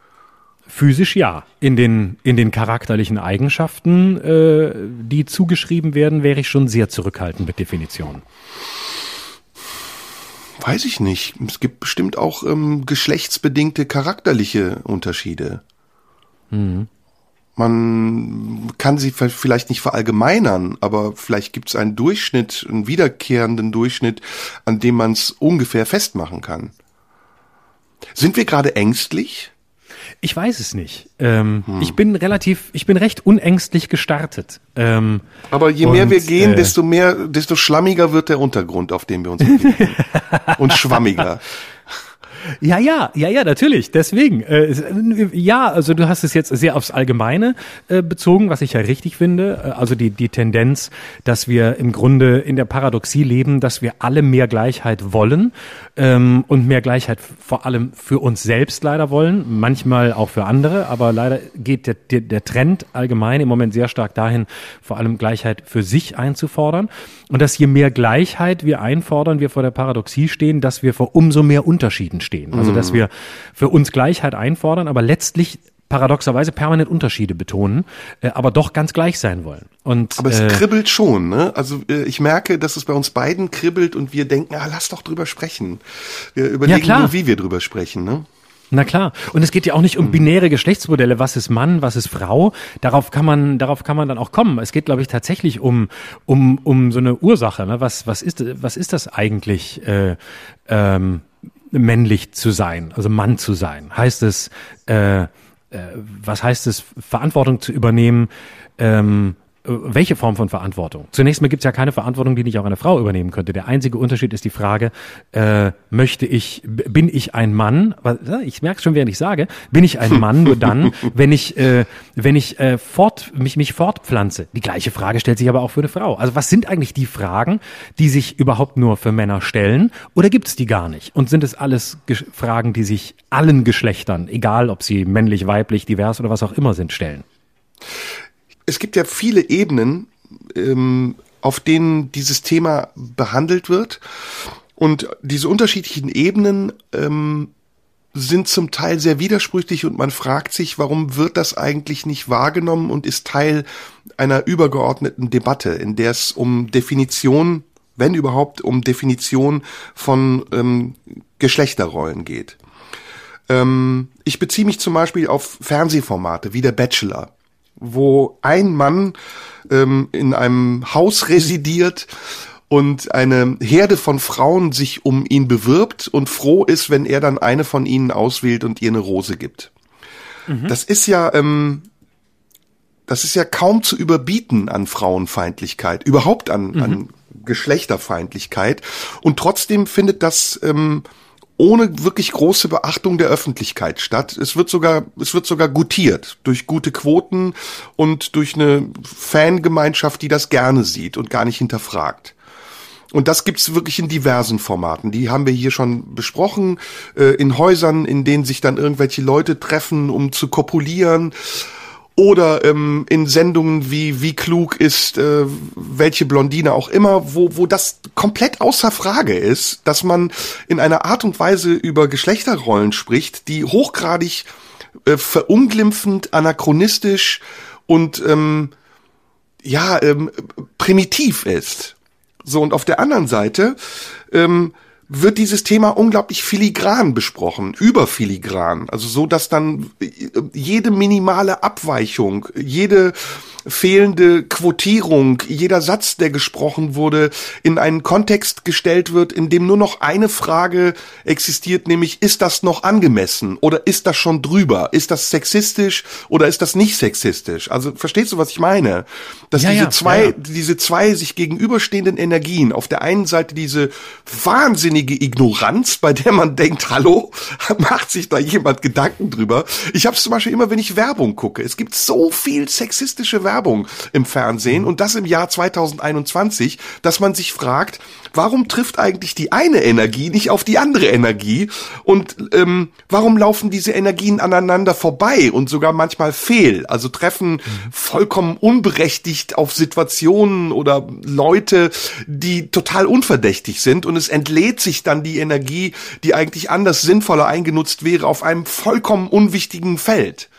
Physisch ja. In den, in den charakterlichen Eigenschaften, äh, die zugeschrieben werden, wäre ich schon sehr zurückhaltend mit Definitionen. Weiß ich nicht. Es gibt bestimmt auch ähm, geschlechtsbedingte charakterliche Unterschiede. Mhm. Man kann sie vielleicht nicht verallgemeinern, aber vielleicht gibt es einen Durchschnitt, einen wiederkehrenden Durchschnitt, an dem man es ungefähr festmachen kann. Sind wir gerade ängstlich? Ich weiß es nicht. Ähm, hm. Ich bin relativ, ich bin recht unängstlich gestartet. Ähm, Aber je mehr und, wir gehen, äh, desto mehr, desto schlammiger wird der Untergrund, auf dem wir uns bewegen. und schwammiger. Ja, ja, ja, ja, natürlich. Deswegen. Äh, ja, also du hast es jetzt sehr aufs Allgemeine äh, bezogen, was ich ja richtig finde. Äh, also die, die Tendenz, dass wir im Grunde in der Paradoxie leben, dass wir alle mehr Gleichheit wollen ähm, und mehr Gleichheit vor allem für uns selbst leider wollen, manchmal auch für andere, aber leider geht der, der, der Trend allgemein im Moment sehr stark dahin, vor allem Gleichheit für sich einzufordern. Und dass je mehr Gleichheit wir einfordern, wir vor der Paradoxie stehen, dass wir vor umso mehr Unterschieden stehen. Also dass mhm. wir für uns Gleichheit einfordern, aber letztlich paradoxerweise permanent Unterschiede betonen, äh, aber doch ganz gleich sein wollen. Und, aber es äh, kribbelt schon, ne? Also äh, ich merke, dass es bei uns beiden kribbelt und wir denken, ah, lass doch drüber sprechen. Wir überlegen ja, nur, wie wir drüber sprechen, ne? Na klar. Und es geht ja auch nicht um hm. binäre Geschlechtsmodelle. Was ist Mann, was ist Frau? Darauf kann man, darauf kann man dann auch kommen. Es geht, glaube ich, tatsächlich um, um, um so eine Ursache. Ne? Was, was ist, was ist das eigentlich, äh, ähm, männlich zu sein, also Mann zu sein? Heißt es, äh, äh, was heißt es, Verantwortung zu übernehmen? Ähm, äh, welche Form von Verantwortung? Zunächst mal gibt es ja keine Verantwortung, die nicht auch eine Frau übernehmen könnte. Der einzige Unterschied ist die Frage, äh, möchte ich, bin ich ein Mann? Ich merke schon, während ich sage, bin ich ein Mann nur dann, wenn ich, äh, wenn ich äh, fort, mich, mich fortpflanze. Die gleiche Frage stellt sich aber auch für eine Frau. Also was sind eigentlich die Fragen, die sich überhaupt nur für Männer stellen? Oder gibt es die gar nicht? Und sind es alles Ge Fragen, die sich allen Geschlechtern, egal ob sie männlich, weiblich, divers oder was auch immer sind, stellen? Es gibt ja viele Ebenen, ähm, auf denen dieses Thema behandelt wird. Und diese unterschiedlichen Ebenen ähm, sind zum Teil sehr widersprüchlich und man fragt sich, warum wird das eigentlich nicht wahrgenommen und ist Teil einer übergeordneten Debatte, in der es um Definition, wenn überhaupt, um Definition von ähm, Geschlechterrollen geht. Ähm, ich beziehe mich zum Beispiel auf Fernsehformate wie der Bachelor wo ein Mann ähm, in einem Haus residiert und eine Herde von Frauen sich um ihn bewirbt und froh ist, wenn er dann eine von ihnen auswählt und ihr eine Rose gibt. Mhm. Das ist ja, ähm, das ist ja kaum zu überbieten an Frauenfeindlichkeit, überhaupt an, mhm. an Geschlechterfeindlichkeit. Und trotzdem findet das ähm, ohne wirklich große Beachtung der Öffentlichkeit statt. Es wird sogar, es wird sogar gutiert durch gute Quoten und durch eine Fangemeinschaft, die das gerne sieht und gar nicht hinterfragt. Und das gibt's wirklich in diversen Formaten. Die haben wir hier schon besprochen, äh, in Häusern, in denen sich dann irgendwelche Leute treffen, um zu kopulieren oder ähm, in Sendungen wie wie klug ist äh, welche Blondine auch immer, wo wo das komplett außer Frage ist, dass man in einer Art und Weise über Geschlechterrollen spricht, die hochgradig äh, verunglimpfend, anachronistisch und ähm, ja ähm, primitiv ist. So und auf der anderen Seite ähm, wird dieses Thema unglaublich filigran besprochen, überfiligran, also so, dass dann jede minimale Abweichung, jede fehlende Quotierung, jeder Satz, der gesprochen wurde, in einen Kontext gestellt wird, in dem nur noch eine Frage existiert, nämlich ist das noch angemessen oder ist das schon drüber? Ist das sexistisch oder ist das nicht sexistisch? Also verstehst du, was ich meine? Dass ja, diese ja, zwei, ja. diese zwei sich gegenüberstehenden Energien, auf der einen Seite diese wahnsinnige Ignoranz, bei der man denkt, hallo, macht sich da jemand Gedanken drüber? Ich habe es zum Beispiel immer, wenn ich Werbung gucke. Es gibt so viel sexistische Werbung Werbung im Fernsehen und das im Jahr 2021, dass man sich fragt, warum trifft eigentlich die eine Energie nicht auf die andere Energie und ähm, warum laufen diese Energien aneinander vorbei und sogar manchmal fehl, also treffen vollkommen unberechtigt auf Situationen oder Leute, die total unverdächtig sind und es entlädt sich dann die Energie, die eigentlich anders sinnvoller eingenutzt wäre, auf einem vollkommen unwichtigen Feld.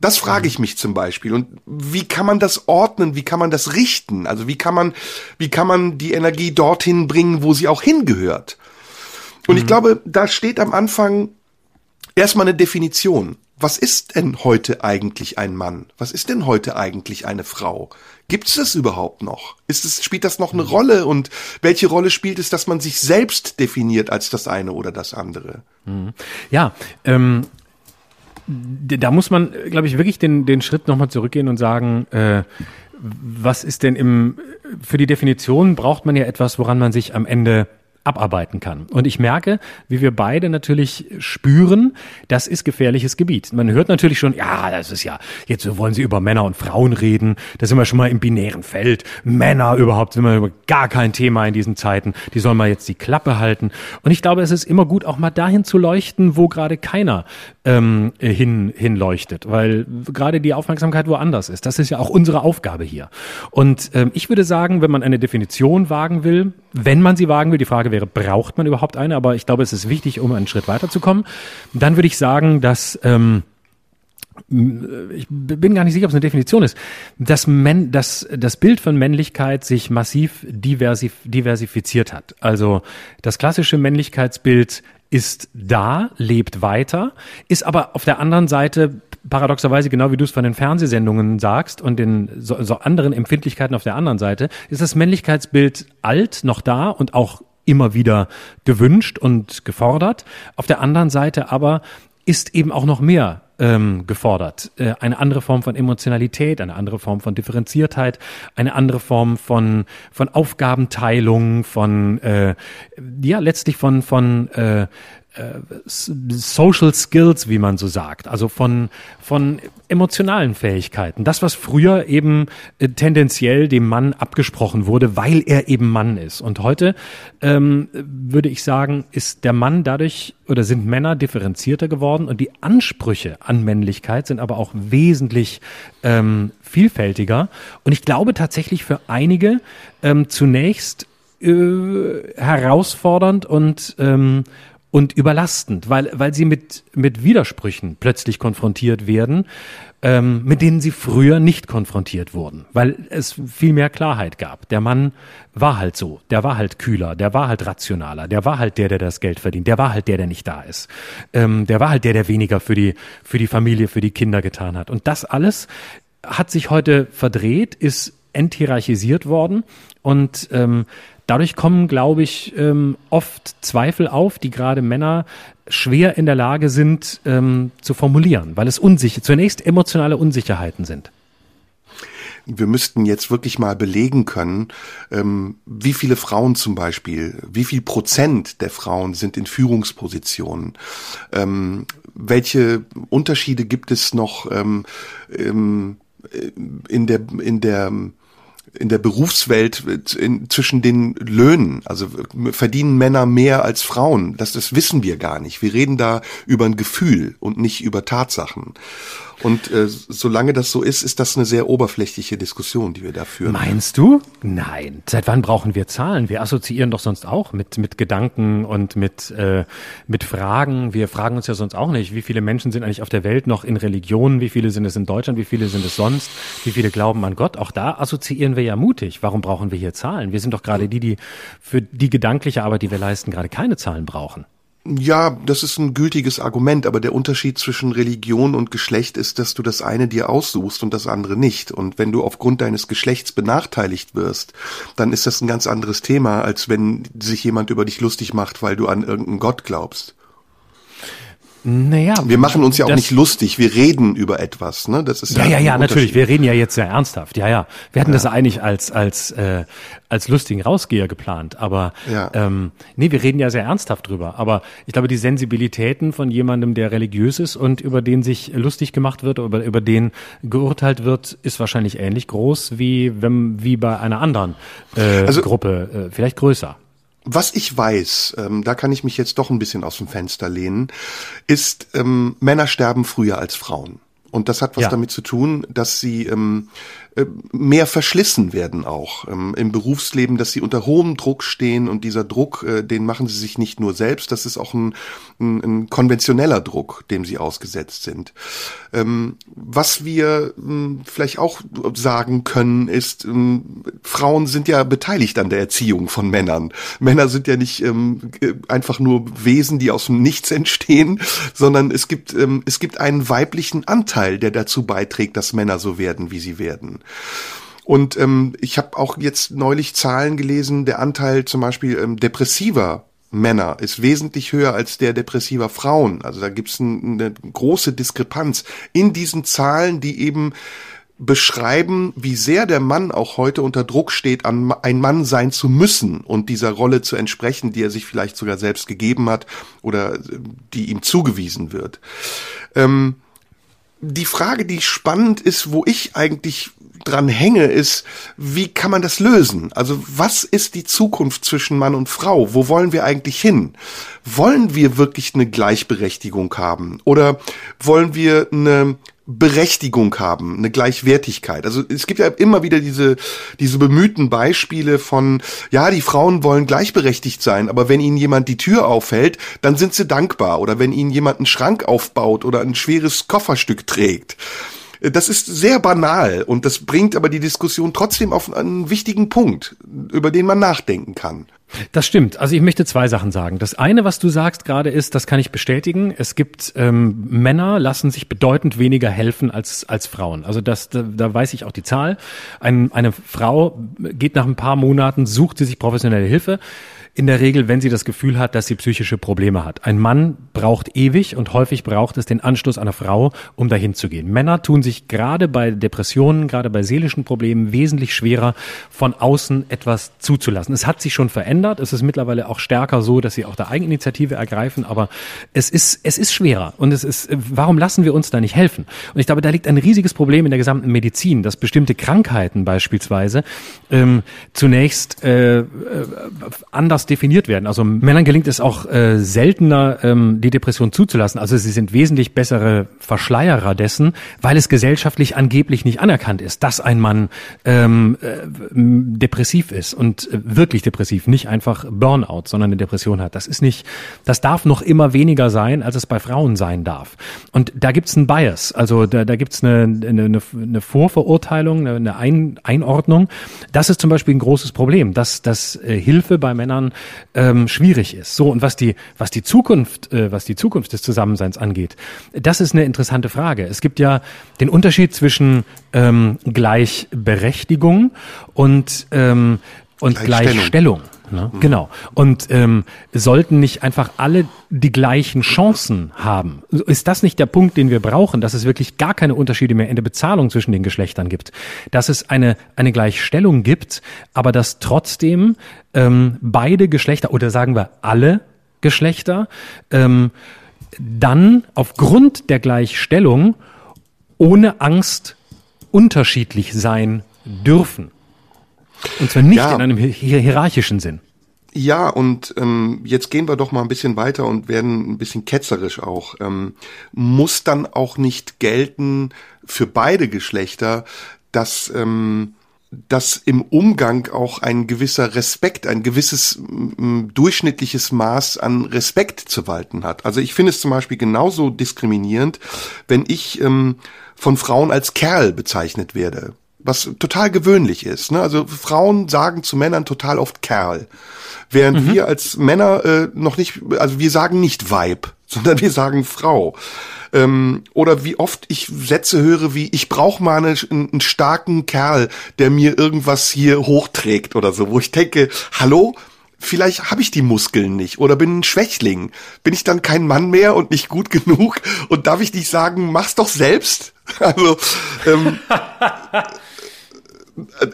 Das frage ich mich zum Beispiel. Und wie kann man das ordnen? Wie kann man das richten? Also wie kann man, wie kann man die Energie dorthin bringen, wo sie auch hingehört? Und mhm. ich glaube, da steht am Anfang erstmal eine Definition. Was ist denn heute eigentlich ein Mann? Was ist denn heute eigentlich eine Frau? Gibt es das überhaupt noch? Ist es, spielt das noch eine mhm. Rolle? Und welche Rolle spielt es, dass man sich selbst definiert als das eine oder das andere? Mhm. Ja, ähm, da muss man, glaube ich, wirklich den, den Schritt nochmal zurückgehen und sagen, äh, was ist denn im, für die Definition braucht man ja etwas, woran man sich am Ende abarbeiten kann. Und ich merke, wie wir beide natürlich spüren, das ist gefährliches Gebiet. Man hört natürlich schon, ja, das ist ja, jetzt wollen Sie über Männer und Frauen reden, da sind wir schon mal im binären Feld. Männer überhaupt sind wir über gar kein Thema in diesen Zeiten. Die sollen mal jetzt die Klappe halten. Und ich glaube, es ist immer gut, auch mal dahin zu leuchten, wo gerade keiner ähm, hin, hinleuchtet, weil gerade die Aufmerksamkeit woanders ist. Das ist ja auch unsere Aufgabe hier. Und ähm, ich würde sagen, wenn man eine Definition wagen will, wenn man sie wagen will, die Frage wäre, braucht man überhaupt eine? Aber ich glaube, es ist wichtig, um einen Schritt weiterzukommen. Dann würde ich sagen, dass ähm, ich bin gar nicht sicher, ob es eine Definition ist, dass, Men, dass das Bild von Männlichkeit sich massiv diversif diversifiziert hat. Also das klassische Männlichkeitsbild ist da, lebt weiter, ist aber auf der anderen Seite paradoxerweise, genau wie du es von den Fernsehsendungen sagst und den so, so anderen Empfindlichkeiten auf der anderen Seite, ist das Männlichkeitsbild alt, noch da und auch immer wieder gewünscht und gefordert. Auf der anderen Seite aber ist eben auch noch mehr ähm, gefordert. Äh, eine andere Form von Emotionalität, eine andere Form von Differenziertheit, eine andere Form von, von Aufgabenteilung, von äh, ja letztlich von, von äh, Social Skills, wie man so sagt, also von, von emotionalen Fähigkeiten. Das, was früher eben äh, tendenziell dem Mann abgesprochen wurde, weil er eben Mann ist. Und heute ähm, würde ich sagen, ist der Mann dadurch oder sind Männer differenzierter geworden und die Ansprüche an Männlichkeit sind aber auch wesentlich ähm, vielfältiger. Und ich glaube tatsächlich für einige ähm, zunächst äh, herausfordernd und ähm, und überlastend, weil, weil sie mit, mit Widersprüchen plötzlich konfrontiert werden, ähm, mit denen sie früher nicht konfrontiert wurden, weil es viel mehr Klarheit gab. Der Mann war halt so, der war halt kühler, der war halt rationaler, der war halt der, der das Geld verdient, der war halt der, der nicht da ist, ähm, der war halt der, der weniger für die, für die Familie, für die Kinder getan hat. Und das alles hat sich heute verdreht, ist enthierarchisiert worden. Und ähm, Dadurch kommen, glaube ich, ähm, oft Zweifel auf, die gerade Männer schwer in der Lage sind ähm, zu formulieren, weil es unsicher, zunächst emotionale Unsicherheiten sind. Wir müssten jetzt wirklich mal belegen können, ähm, wie viele Frauen zum Beispiel, wie viel Prozent der Frauen sind in Führungspositionen, ähm, welche Unterschiede gibt es noch ähm, ähm in der in der in der Berufswelt in, zwischen den Löhnen. Also verdienen Männer mehr als Frauen. Das, das wissen wir gar nicht. Wir reden da über ein Gefühl und nicht über Tatsachen. Und äh, solange das so ist, ist das eine sehr oberflächliche Diskussion, die wir da führen. Meinst du? Nein. Seit wann brauchen wir Zahlen? Wir assoziieren doch sonst auch mit, mit Gedanken und mit, äh, mit Fragen. Wir fragen uns ja sonst auch nicht, wie viele Menschen sind eigentlich auf der Welt noch in Religionen, wie viele sind es in Deutschland, wie viele sind es sonst, wie viele glauben an Gott. Auch da assoziieren wir ja mutig. Warum brauchen wir hier Zahlen? Wir sind doch gerade die, die für die gedankliche Arbeit, die wir leisten, gerade keine Zahlen brauchen. Ja, das ist ein gültiges Argument, aber der Unterschied zwischen Religion und Geschlecht ist, dass du das eine dir aussuchst und das andere nicht. Und wenn du aufgrund deines Geschlechts benachteiligt wirst, dann ist das ein ganz anderes Thema, als wenn sich jemand über dich lustig macht, weil du an irgendeinen Gott glaubst. Naja, wir machen uns ja auch nicht lustig, wir reden über etwas, ne? Das ist ja ja ja, ja natürlich. Wir reden ja jetzt sehr ernsthaft. Ja ja, wir hatten ja. das eigentlich als als äh, als lustigen Rausgeher geplant, aber ja. ähm, nee, wir reden ja sehr ernsthaft drüber. Aber ich glaube, die Sensibilitäten von jemandem, der religiös ist und über den sich lustig gemacht wird, über über den geurteilt wird, ist wahrscheinlich ähnlich groß wie wenn wie bei einer anderen äh, also, Gruppe, äh, vielleicht größer. Was ich weiß, ähm, da kann ich mich jetzt doch ein bisschen aus dem Fenster lehnen, ist, ähm, Männer sterben früher als Frauen. Und das hat was ja. damit zu tun, dass sie ähm, äh, mehr verschlissen werden auch ähm, im Berufsleben, dass sie unter hohem Druck stehen und dieser Druck, äh, den machen sie sich nicht nur selbst, das ist auch ein, ein, ein konventioneller Druck, dem sie ausgesetzt sind. Ähm, was wir ähm, vielleicht auch sagen können, ist, Frauen sind ja beteiligt an der Erziehung von Männern. Männer sind ja nicht ähm, einfach nur Wesen, die aus dem Nichts entstehen, sondern es gibt, es gibt einen weiblichen Anteil, der dazu beiträgt, dass Männer so werden, wie sie werden. Und ähm, ich habe auch jetzt neulich Zahlen gelesen, der Anteil zum Beispiel ähm, depressiver Männer ist wesentlich höher als der depressiver Frauen. Also da gibt es ein, eine große Diskrepanz in diesen Zahlen, die eben beschreiben, wie sehr der Mann auch heute unter Druck steht, ein Mann sein zu müssen und dieser Rolle zu entsprechen, die er sich vielleicht sogar selbst gegeben hat oder äh, die ihm zugewiesen wird. Ähm, die Frage, die spannend ist, wo ich eigentlich dran hänge, ist, wie kann man das lösen? Also was ist die Zukunft zwischen Mann und Frau? Wo wollen wir eigentlich hin? Wollen wir wirklich eine Gleichberechtigung haben? Oder wollen wir eine Berechtigung haben, eine Gleichwertigkeit. Also es gibt ja immer wieder diese, diese bemühten Beispiele von, ja, die Frauen wollen gleichberechtigt sein, aber wenn ihnen jemand die Tür aufhält, dann sind sie dankbar. Oder wenn ihnen jemand einen Schrank aufbaut oder ein schweres Kofferstück trägt. Das ist sehr banal und das bringt aber die Diskussion trotzdem auf einen wichtigen Punkt, über den man nachdenken kann. Das stimmt. Also ich möchte zwei Sachen sagen. Das eine, was du sagst gerade, ist, das kann ich bestätigen. Es gibt ähm, Männer lassen sich bedeutend weniger helfen als als Frauen. Also das, da, da weiß ich auch die Zahl. Ein, eine Frau geht nach ein paar Monaten, sucht sie sich professionelle Hilfe in der Regel, wenn sie das Gefühl hat, dass sie psychische Probleme hat. Ein Mann braucht ewig und häufig braucht es den Anschluss einer Frau, um dahin zu gehen. Männer tun sich gerade bei Depressionen, gerade bei seelischen Problemen wesentlich schwerer, von außen etwas zuzulassen. Es hat sich schon verändert. Es ist mittlerweile auch stärker so, dass sie auch der Eigeninitiative ergreifen. Aber es ist, es ist schwerer. Und es ist, warum lassen wir uns da nicht helfen? Und ich glaube, da liegt ein riesiges Problem in der gesamten Medizin, dass bestimmte Krankheiten beispielsweise ähm, zunächst äh, äh anders definiert werden. Also Männern gelingt es auch äh, seltener, ähm, die Depression zuzulassen. Also sie sind wesentlich bessere Verschleierer dessen, weil es gesellschaftlich angeblich nicht anerkannt ist, dass ein Mann ähm, äh, depressiv ist und äh, wirklich depressiv, nicht einfach Burnout, sondern eine Depression hat. Das ist nicht, das darf noch immer weniger sein, als es bei Frauen sein darf. Und da gibt's einen Bias, also da, da gibt's eine, eine, eine Vorverurteilung, eine Ein Einordnung. Das ist zum Beispiel ein großes Problem, dass, dass äh, Hilfe bei Männern ähm, schwierig ist. So und was die was die Zukunft äh, was die Zukunft des Zusammenseins angeht, das ist eine interessante Frage. Es gibt ja den Unterschied zwischen ähm, Gleichberechtigung und ähm, und Gleichstellung. Gleichstellung. Ne? Mhm. Genau. Und ähm, sollten nicht einfach alle die gleichen Chancen haben? Ist das nicht der Punkt, den wir brauchen, dass es wirklich gar keine Unterschiede mehr in der Bezahlung zwischen den Geschlechtern gibt? Dass es eine, eine Gleichstellung gibt, aber dass trotzdem ähm, beide Geschlechter oder sagen wir alle Geschlechter ähm, dann aufgrund der Gleichstellung ohne Angst unterschiedlich sein dürfen. Und zwar nicht ja. in einem hierarchischen Sinn. Ja, und ähm, jetzt gehen wir doch mal ein bisschen weiter und werden ein bisschen ketzerisch auch. Ähm, muss dann auch nicht gelten für beide Geschlechter, dass ähm, dass im Umgang auch ein gewisser Respekt, ein gewisses m, durchschnittliches Maß an Respekt zu walten hat. Also ich finde es zum Beispiel genauso diskriminierend, wenn ich ähm, von Frauen als Kerl bezeichnet werde was total gewöhnlich ist. Ne? Also Frauen sagen zu Männern total oft Kerl, während mhm. wir als Männer äh, noch nicht, also wir sagen nicht Weib, sondern wir sagen Frau. Ähm, oder wie oft ich Sätze höre wie, ich brauche mal eine, einen starken Kerl, der mir irgendwas hier hochträgt oder so, wo ich denke, hallo, vielleicht habe ich die Muskeln nicht oder bin ein Schwächling. Bin ich dann kein Mann mehr und nicht gut genug? Und darf ich nicht sagen, mach's doch selbst? Also ähm,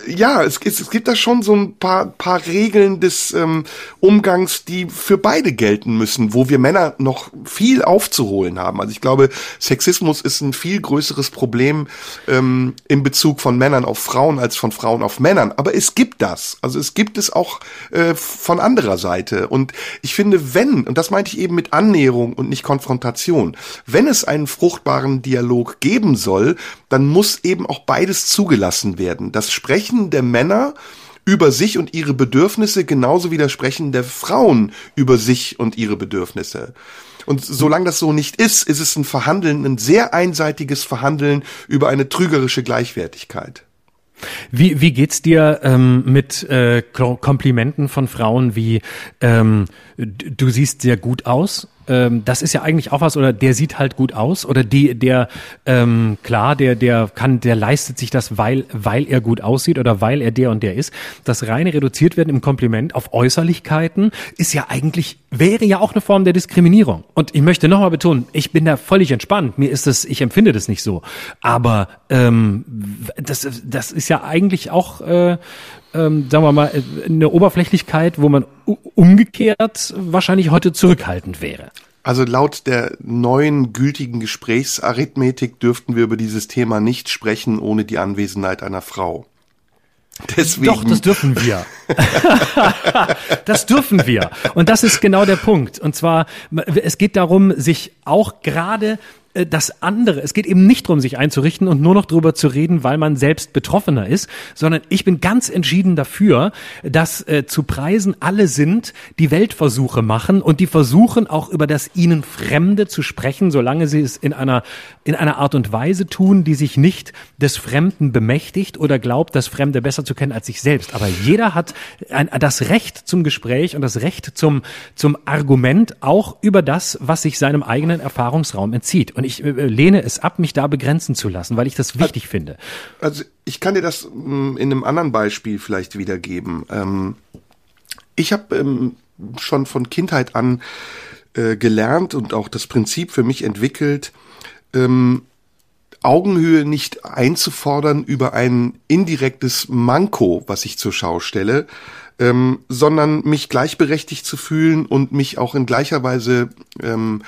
ja, es, es, es gibt da schon so ein paar, paar Regeln des ähm, Umgangs, die für beide gelten müssen, wo wir Männer noch viel aufzuholen haben. Also ich glaube, Sexismus ist ein viel größeres Problem ähm, in Bezug von Männern auf Frauen als von Frauen auf Männern. Aber es gibt das. Also es gibt es auch äh, von anderer Seite. Und ich finde, wenn, und das meinte ich eben mit Annäherung und nicht Konfrontation, wenn es einen fruchtbaren Dialog geben soll, dann muss eben auch beides zugelassen werden. Das Sprechen der Männer über sich und ihre Bedürfnisse genauso wie das Sprechen der Frauen über sich und ihre Bedürfnisse. Und solange das so nicht ist, ist es ein Verhandeln, ein sehr einseitiges Verhandeln über eine trügerische Gleichwertigkeit. Wie, wie geht's dir ähm, mit äh, Komplimenten von Frauen wie ähm, du siehst sehr gut aus ähm, das ist ja eigentlich auch was, oder der sieht halt gut aus, oder die, der, ähm, klar, der, der kann, der leistet sich das, weil, weil er gut aussieht oder weil er der und der ist. Das reine reduziert werden im Kompliment auf Äußerlichkeiten ist ja eigentlich, wäre ja auch eine Form der Diskriminierung. Und ich möchte nochmal betonen, ich bin da völlig entspannt. Mir ist das, ich empfinde das nicht so. Aber ähm, das, das ist ja eigentlich auch äh, ähm, sagen wir mal, eine Oberflächlichkeit, wo man umgekehrt wahrscheinlich heute zurückhaltend wäre. Also laut der neuen gültigen Gesprächsarithmetik dürften wir über dieses Thema nicht sprechen ohne die Anwesenheit einer Frau. Deswegen. Doch, das dürfen wir. das dürfen wir. Und das ist genau der Punkt. Und zwar, es geht darum, sich auch gerade äh, das andere. Es geht eben nicht darum, sich einzurichten und nur noch darüber zu reden, weil man selbst Betroffener ist, sondern ich bin ganz entschieden dafür, dass äh, zu Preisen alle sind, die Weltversuche machen und die versuchen auch über das ihnen Fremde zu sprechen, solange sie es in einer, in einer Art und Weise tun, die sich nicht des Fremden bemächtigt oder glaubt, das Fremde besser zu kennen als sich selbst. Aber jeder hat ein, das Recht zum Gespräch und das Recht zum, zum Argument auch über das, was sich seinem eigenen Erfahrungsraum entzieht. Und und ich äh, lehne es ab, mich da begrenzen zu lassen, weil ich das wichtig also, finde. Also ich kann dir das mm, in einem anderen Beispiel vielleicht wiedergeben. Ähm, ich habe ähm, schon von Kindheit an äh, gelernt und auch das Prinzip für mich entwickelt, ähm, Augenhöhe nicht einzufordern über ein indirektes Manko, was ich zur Schau stelle, ähm, sondern mich gleichberechtigt zu fühlen und mich auch in gleicher Weise ähm,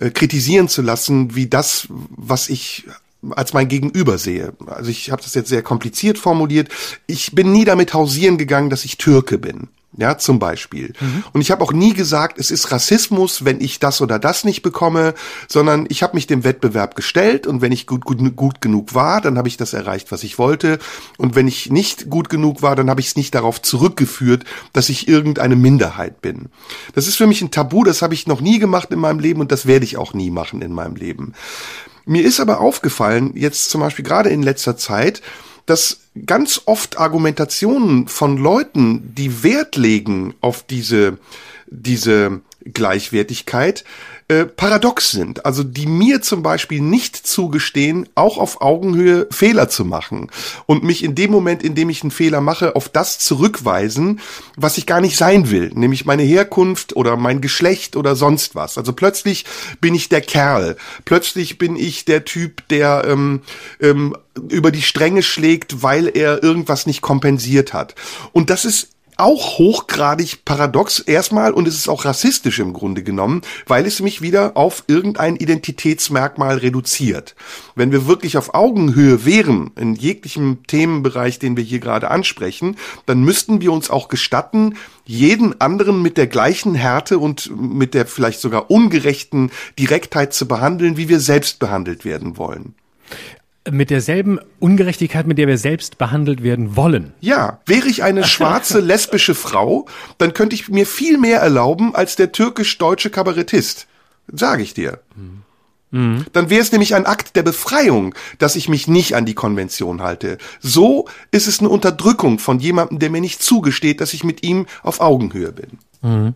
äh, kritisieren zu lassen, wie das, was ich als mein Gegenüber sehe. Also ich habe das jetzt sehr kompliziert formuliert. Ich bin nie damit hausieren gegangen, dass ich Türke bin. Ja, zum Beispiel. Mhm. Und ich habe auch nie gesagt, es ist Rassismus, wenn ich das oder das nicht bekomme, sondern ich habe mich dem Wettbewerb gestellt und wenn ich gut, gut, gut genug war, dann habe ich das erreicht, was ich wollte. Und wenn ich nicht gut genug war, dann habe ich es nicht darauf zurückgeführt, dass ich irgendeine Minderheit bin. Das ist für mich ein Tabu, das habe ich noch nie gemacht in meinem Leben und das werde ich auch nie machen in meinem Leben. Mir ist aber aufgefallen, jetzt zum Beispiel gerade in letzter Zeit, dass ganz oft Argumentationen von Leuten, die Wert legen auf diese, diese Gleichwertigkeit, äh, paradox sind. Also die mir zum Beispiel nicht zugestehen, auch auf Augenhöhe Fehler zu machen und mich in dem Moment, in dem ich einen Fehler mache, auf das zurückweisen, was ich gar nicht sein will, nämlich meine Herkunft oder mein Geschlecht oder sonst was. Also plötzlich bin ich der Kerl, plötzlich bin ich der Typ, der ähm, ähm, über die Stränge schlägt, weil er irgendwas nicht kompensiert hat. Und das ist auch hochgradig paradox erstmal und es ist auch rassistisch im Grunde genommen, weil es mich wieder auf irgendein Identitätsmerkmal reduziert. Wenn wir wirklich auf Augenhöhe wären in jeglichem Themenbereich, den wir hier gerade ansprechen, dann müssten wir uns auch gestatten, jeden anderen mit der gleichen Härte und mit der vielleicht sogar ungerechten Direktheit zu behandeln, wie wir selbst behandelt werden wollen mit derselben Ungerechtigkeit, mit der wir selbst behandelt werden wollen. Ja, wäre ich eine schwarze lesbische Frau, dann könnte ich mir viel mehr erlauben als der türkisch-deutsche Kabarettist. Sage ich dir. Mhm. Dann wäre es nämlich ein Akt der Befreiung, dass ich mich nicht an die Konvention halte. So ist es eine Unterdrückung von jemandem, der mir nicht zugesteht, dass ich mit ihm auf Augenhöhe bin. Mhm.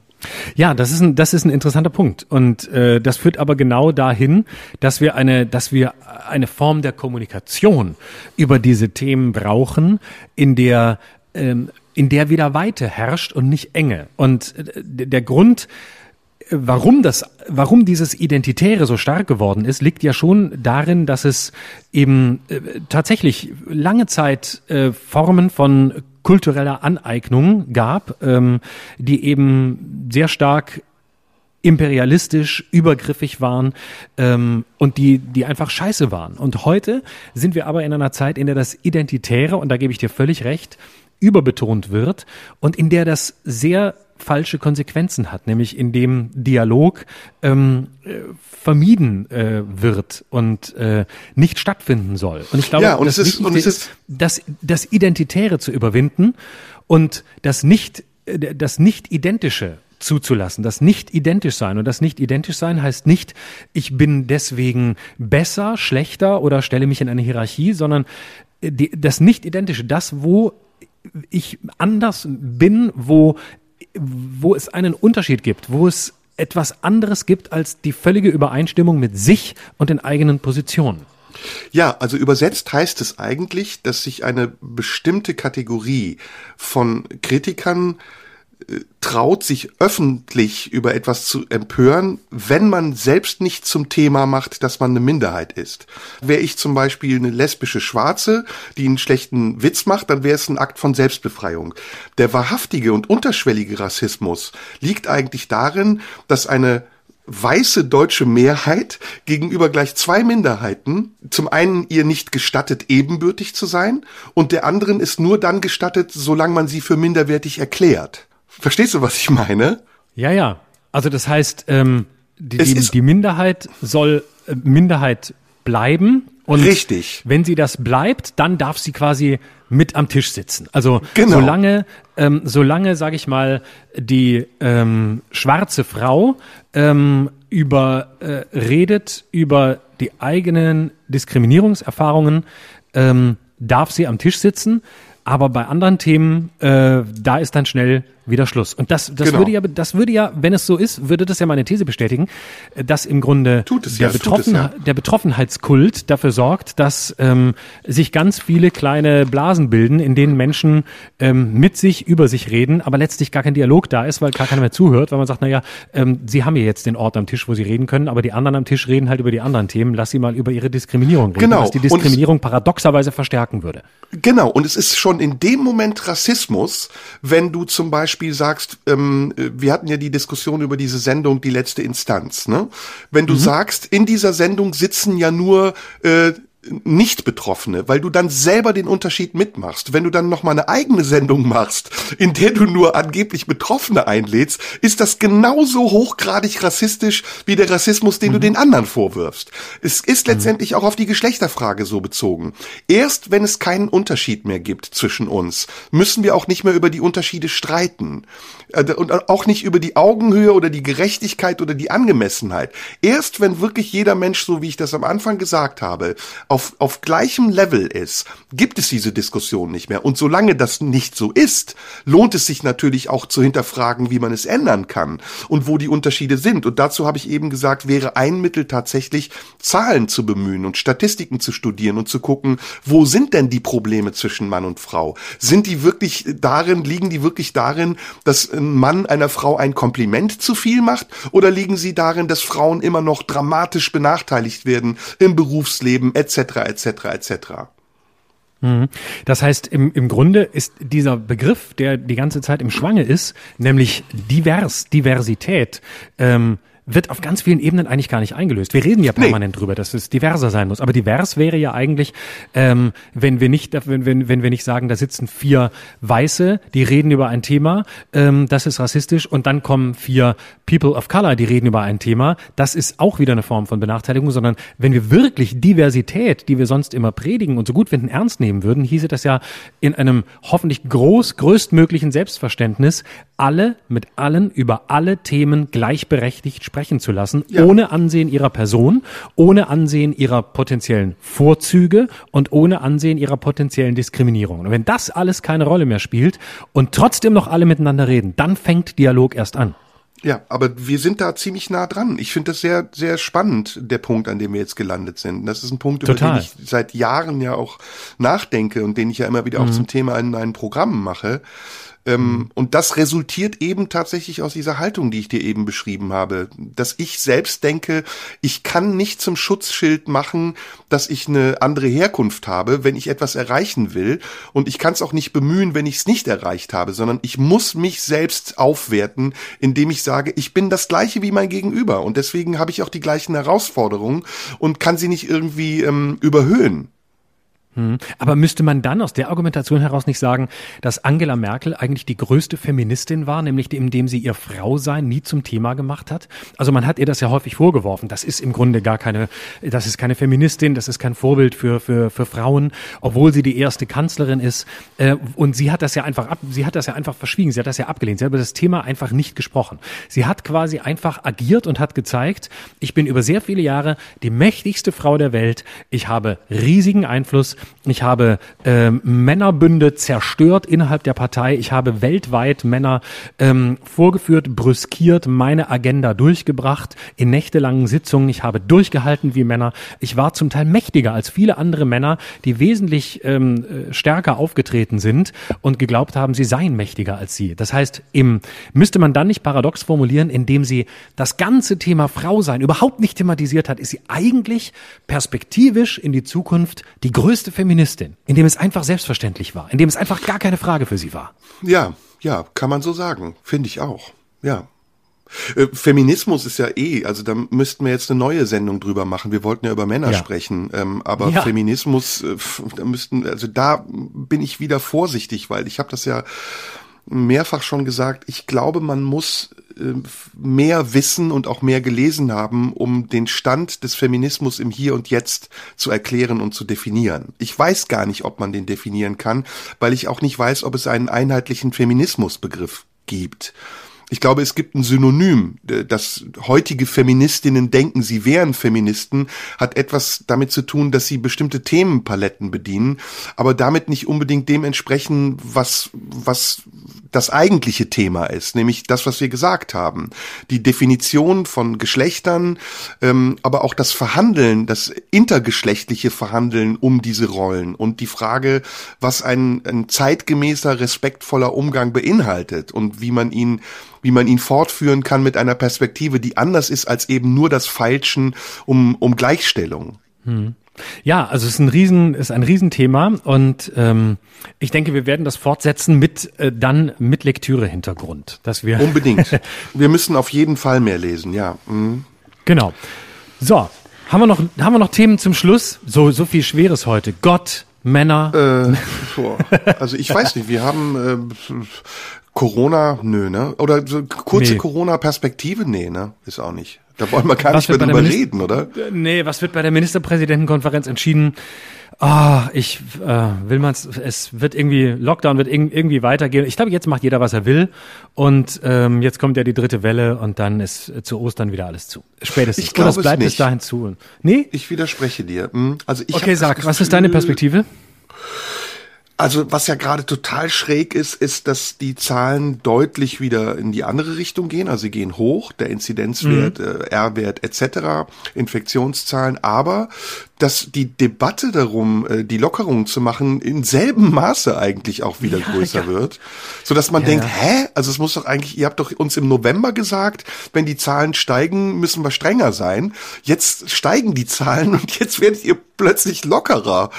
Ja, das ist ein, das ist ein interessanter Punkt und äh, das führt aber genau dahin, dass wir eine, dass wir eine Form der Kommunikation über diese Themen brauchen, in der ähm, in der wieder Weite herrscht und nicht Enge. Und äh, der Grund, warum das, warum dieses Identitäre so stark geworden ist, liegt ja schon darin, dass es eben äh, tatsächlich lange Zeit äh, Formen von kultureller Aneignung gab, ähm, die eben sehr stark imperialistisch, übergriffig waren ähm, und die, die einfach scheiße waren. Und heute sind wir aber in einer Zeit, in der das Identitäre, und da gebe ich dir völlig recht, überbetont wird und in der das sehr falsche Konsequenzen hat, nämlich in dem Dialog ähm, äh, vermieden äh, wird und äh, nicht stattfinden soll. Und ich glaube, ja, und das es ist, und es ist das, das Identitäre zu überwinden und das nicht, äh, das nicht Identische zuzulassen, das nicht identisch sein. Und das nicht identisch sein heißt nicht, ich bin deswegen besser, schlechter oder stelle mich in eine Hierarchie, sondern äh, die, das nicht identische, das, wo ich anders bin, wo, wo es einen Unterschied gibt, wo es etwas anderes gibt als die völlige Übereinstimmung mit sich und den eigenen Positionen. Ja, also übersetzt heißt es eigentlich, dass sich eine bestimmte Kategorie von Kritikern traut, sich öffentlich über etwas zu empören, wenn man selbst nicht zum Thema macht, dass man eine Minderheit ist. Wäre ich zum Beispiel eine lesbische Schwarze, die einen schlechten Witz macht, dann wäre es ein Akt von Selbstbefreiung. Der wahrhaftige und unterschwellige Rassismus liegt eigentlich darin, dass eine weiße deutsche Mehrheit gegenüber gleich zwei Minderheiten zum einen ihr nicht gestattet, ebenbürtig zu sein und der anderen ist nur dann gestattet, solange man sie für minderwertig erklärt. Verstehst du, was ich meine? Ja, ja. Also das heißt, ähm, die, die, die Minderheit soll äh, Minderheit bleiben. Und Richtig. wenn sie das bleibt, dann darf sie quasi mit am Tisch sitzen. Also genau. solange, ähm, solange, sage ich mal, die ähm, schwarze Frau ähm, über äh, redet über die eigenen Diskriminierungserfahrungen, ähm, darf sie am Tisch sitzen. Aber bei anderen Themen, äh, da ist dann schnell wieder Schluss. Und das, das genau. würde ja, das würde ja, wenn es so ist, würde das ja meine These bestätigen, dass im Grunde der, ja, Betroffen, ja. der Betroffenheitskult dafür sorgt, dass ähm, sich ganz viele kleine Blasen bilden, in denen Menschen ähm, mit sich über sich reden, aber letztlich gar kein Dialog da ist, weil gar keiner mehr zuhört, weil man sagt, na ja, ähm, sie haben ja jetzt den Ort am Tisch, wo sie reden können, aber die anderen am Tisch reden halt über die anderen Themen. Lass sie mal über ihre Diskriminierung reden, genau. was die Diskriminierung paradoxerweise verstärken würde. Genau. Und es ist schon in dem Moment Rassismus, wenn du zum Beispiel Beispiel sagst, ähm, wir hatten ja die Diskussion über diese Sendung Die letzte Instanz, ne? Wenn du mhm. sagst, in dieser Sendung sitzen ja nur äh, nicht-Betroffene, weil du dann selber den Unterschied mitmachst. Wenn du dann noch mal eine eigene Sendung machst, in der du nur angeblich Betroffene einlädst, ist das genauso hochgradig rassistisch wie der Rassismus, den mhm. du den anderen vorwirfst. Es ist mhm. letztendlich auch auf die Geschlechterfrage so bezogen. Erst wenn es keinen Unterschied mehr gibt zwischen uns, müssen wir auch nicht mehr über die Unterschiede streiten. Äh, und auch nicht über die Augenhöhe oder die Gerechtigkeit oder die Angemessenheit. Erst wenn wirklich jeder Mensch, so wie ich das am Anfang gesagt habe, auf, auf gleichem Level ist, gibt es diese Diskussion nicht mehr. Und solange das nicht so ist, lohnt es sich natürlich auch zu hinterfragen, wie man es ändern kann und wo die Unterschiede sind. Und dazu habe ich eben gesagt, wäre ein Mittel tatsächlich, Zahlen zu bemühen und Statistiken zu studieren und zu gucken, wo sind denn die Probleme zwischen Mann und Frau? Sind die wirklich darin, liegen die wirklich darin, dass ein Mann einer Frau ein Kompliment zu viel macht? Oder liegen sie darin, dass Frauen immer noch dramatisch benachteiligt werden im Berufsleben etc etc. etc. Mhm. Das heißt, im, im Grunde ist dieser Begriff, der die ganze Zeit im Schwange ist, nämlich divers, Diversität, ähm, wird auf ganz vielen Ebenen eigentlich gar nicht eingelöst. Wir reden ja permanent nee. drüber, dass es diverser sein muss. Aber divers wäre ja eigentlich, ähm, wenn wir nicht, wenn, wenn, wenn wir nicht sagen, da sitzen vier Weiße, die reden über ein Thema, ähm, das ist rassistisch, und dann kommen vier People of Color, die reden über ein Thema, das ist auch wieder eine Form von Benachteiligung, sondern wenn wir wirklich Diversität, die wir sonst immer predigen und so gut finden, ernst nehmen würden, hieße das ja in einem hoffentlich groß, größtmöglichen Selbstverständnis, alle mit allen über alle Themen gleichberechtigt sprechen zu lassen, ja. ohne Ansehen ihrer Person, ohne Ansehen ihrer potenziellen Vorzüge und ohne Ansehen ihrer potenziellen Diskriminierung. Und wenn das alles keine Rolle mehr spielt und trotzdem noch alle miteinander reden, dann fängt Dialog erst an. Ja, aber wir sind da ziemlich nah dran. Ich finde das sehr, sehr spannend, der Punkt, an dem wir jetzt gelandet sind. Das ist ein Punkt, über Total. den ich seit Jahren ja auch nachdenke und den ich ja immer wieder mhm. auch zum Thema in meinen Programmen mache. Ähm, mhm. Und das resultiert eben tatsächlich aus dieser Haltung, die ich dir eben beschrieben habe, dass ich selbst denke, ich kann nicht zum Schutzschild machen, dass ich eine andere Herkunft habe, wenn ich etwas erreichen will. Und ich kann es auch nicht bemühen, wenn ich es nicht erreicht habe, sondern ich muss mich selbst aufwerten, indem ich sage, ich bin das gleiche wie mein Gegenüber. Und deswegen habe ich auch die gleichen Herausforderungen und kann sie nicht irgendwie ähm, überhöhen. Hm. Aber müsste man dann aus der Argumentation heraus nicht sagen, dass Angela Merkel eigentlich die größte Feministin war, nämlich indem sie ihr Frausein nie zum Thema gemacht hat? Also man hat ihr das ja häufig vorgeworfen. Das ist im Grunde gar keine, das ist keine Feministin, das ist kein Vorbild für, für, für Frauen, obwohl sie die erste Kanzlerin ist. Äh, und sie hat das ja einfach ab, sie hat das ja einfach verschwiegen, sie hat das ja abgelehnt. Sie hat über das Thema einfach nicht gesprochen. Sie hat quasi einfach agiert und hat gezeigt, ich bin über sehr viele Jahre die mächtigste Frau der Welt. Ich habe riesigen Einfluss Ich habe ähm, Männerbünde zerstört innerhalb der Partei. Ich habe weltweit Männer ähm, vorgeführt, brüskiert, meine Agenda durchgebracht in nächtelangen Sitzungen. Ich habe durchgehalten wie Männer. Ich war zum Teil mächtiger als viele andere Männer, die wesentlich ähm, äh, stärker aufgetreten sind und geglaubt haben, sie seien mächtiger als sie. Das heißt, im, müsste man dann nicht paradox formulieren, indem sie das ganze Thema Frau sein überhaupt nicht thematisiert hat, ist sie eigentlich perspektivisch in die Zukunft die größte Feministin, indem es einfach selbstverständlich war, indem es einfach gar keine Frage für sie war. Ja, ja, kann man so sagen. Finde ich auch. Ja. Äh, Feminismus ist ja eh, also da müssten wir jetzt eine neue Sendung drüber machen. Wir wollten ja über Männer ja. sprechen, ähm, aber ja. Feminismus, äh, da müssten, also da bin ich wieder vorsichtig, weil ich habe das ja mehrfach schon gesagt, ich glaube, man muss äh, mehr wissen und auch mehr gelesen haben, um den Stand des Feminismus im Hier und Jetzt zu erklären und zu definieren. Ich weiß gar nicht, ob man den definieren kann, weil ich auch nicht weiß, ob es einen einheitlichen Feminismusbegriff gibt. Ich glaube, es gibt ein Synonym. Das heutige Feministinnen denken, sie wären Feministen, hat etwas damit zu tun, dass sie bestimmte Themenpaletten bedienen, aber damit nicht unbedingt dem entsprechen, was, was das eigentliche Thema ist, nämlich das, was wir gesagt haben. Die Definition von Geschlechtern, ähm, aber auch das Verhandeln, das intergeschlechtliche Verhandeln um diese Rollen und die Frage, was ein, ein zeitgemäßer, respektvoller Umgang beinhaltet und wie man ihn wie man ihn fortführen kann mit einer Perspektive, die anders ist als eben nur das Feilschen um, um Gleichstellung. Hm. Ja, also es ist ein Riesen, ist ein Riesenthema und ähm, ich denke, wir werden das fortsetzen mit äh, dann mit Lektüre-Hintergrund, dass wir unbedingt. wir müssen auf jeden Fall mehr lesen, ja. Mhm. Genau. So, haben wir noch haben wir noch Themen zum Schluss? So so viel Schweres heute. Gott, Männer. Äh, also ich weiß nicht. Wir haben äh, Corona, nö, ne? Oder so kurze nee. Corona-Perspektive, nee, ne? Ist auch nicht. Da wollen wir gar was nicht mehr drüber reden, oder? Nee, was wird bei der Ministerpräsidentenkonferenz entschieden? Ah, oh, ich äh, will man es wird irgendwie Lockdown wird irgendwie weitergehen. Ich glaube, jetzt macht jeder was er will und ähm, jetzt kommt ja die dritte Welle und dann ist äh, zu Ostern wieder alles zu. Spätestens. Ich glaube, es bleibt bis dahin zu. Nee? Ich widerspreche dir. Hm? Also ich Okay, sag, was ist deine Perspektive? Also was ja gerade total schräg ist, ist, dass die Zahlen deutlich wieder in die andere Richtung gehen. Also sie gehen hoch, der Inzidenzwert, mhm. äh, R-Wert etc., Infektionszahlen, aber dass die Debatte darum, äh, die Lockerungen zu machen, in selben Maße eigentlich auch wieder ja, größer ja. wird. So dass man ja, denkt, hä? Also es muss doch eigentlich, ihr habt doch uns im November gesagt, wenn die Zahlen steigen, müssen wir strenger sein. Jetzt steigen die Zahlen und jetzt werdet ihr plötzlich lockerer.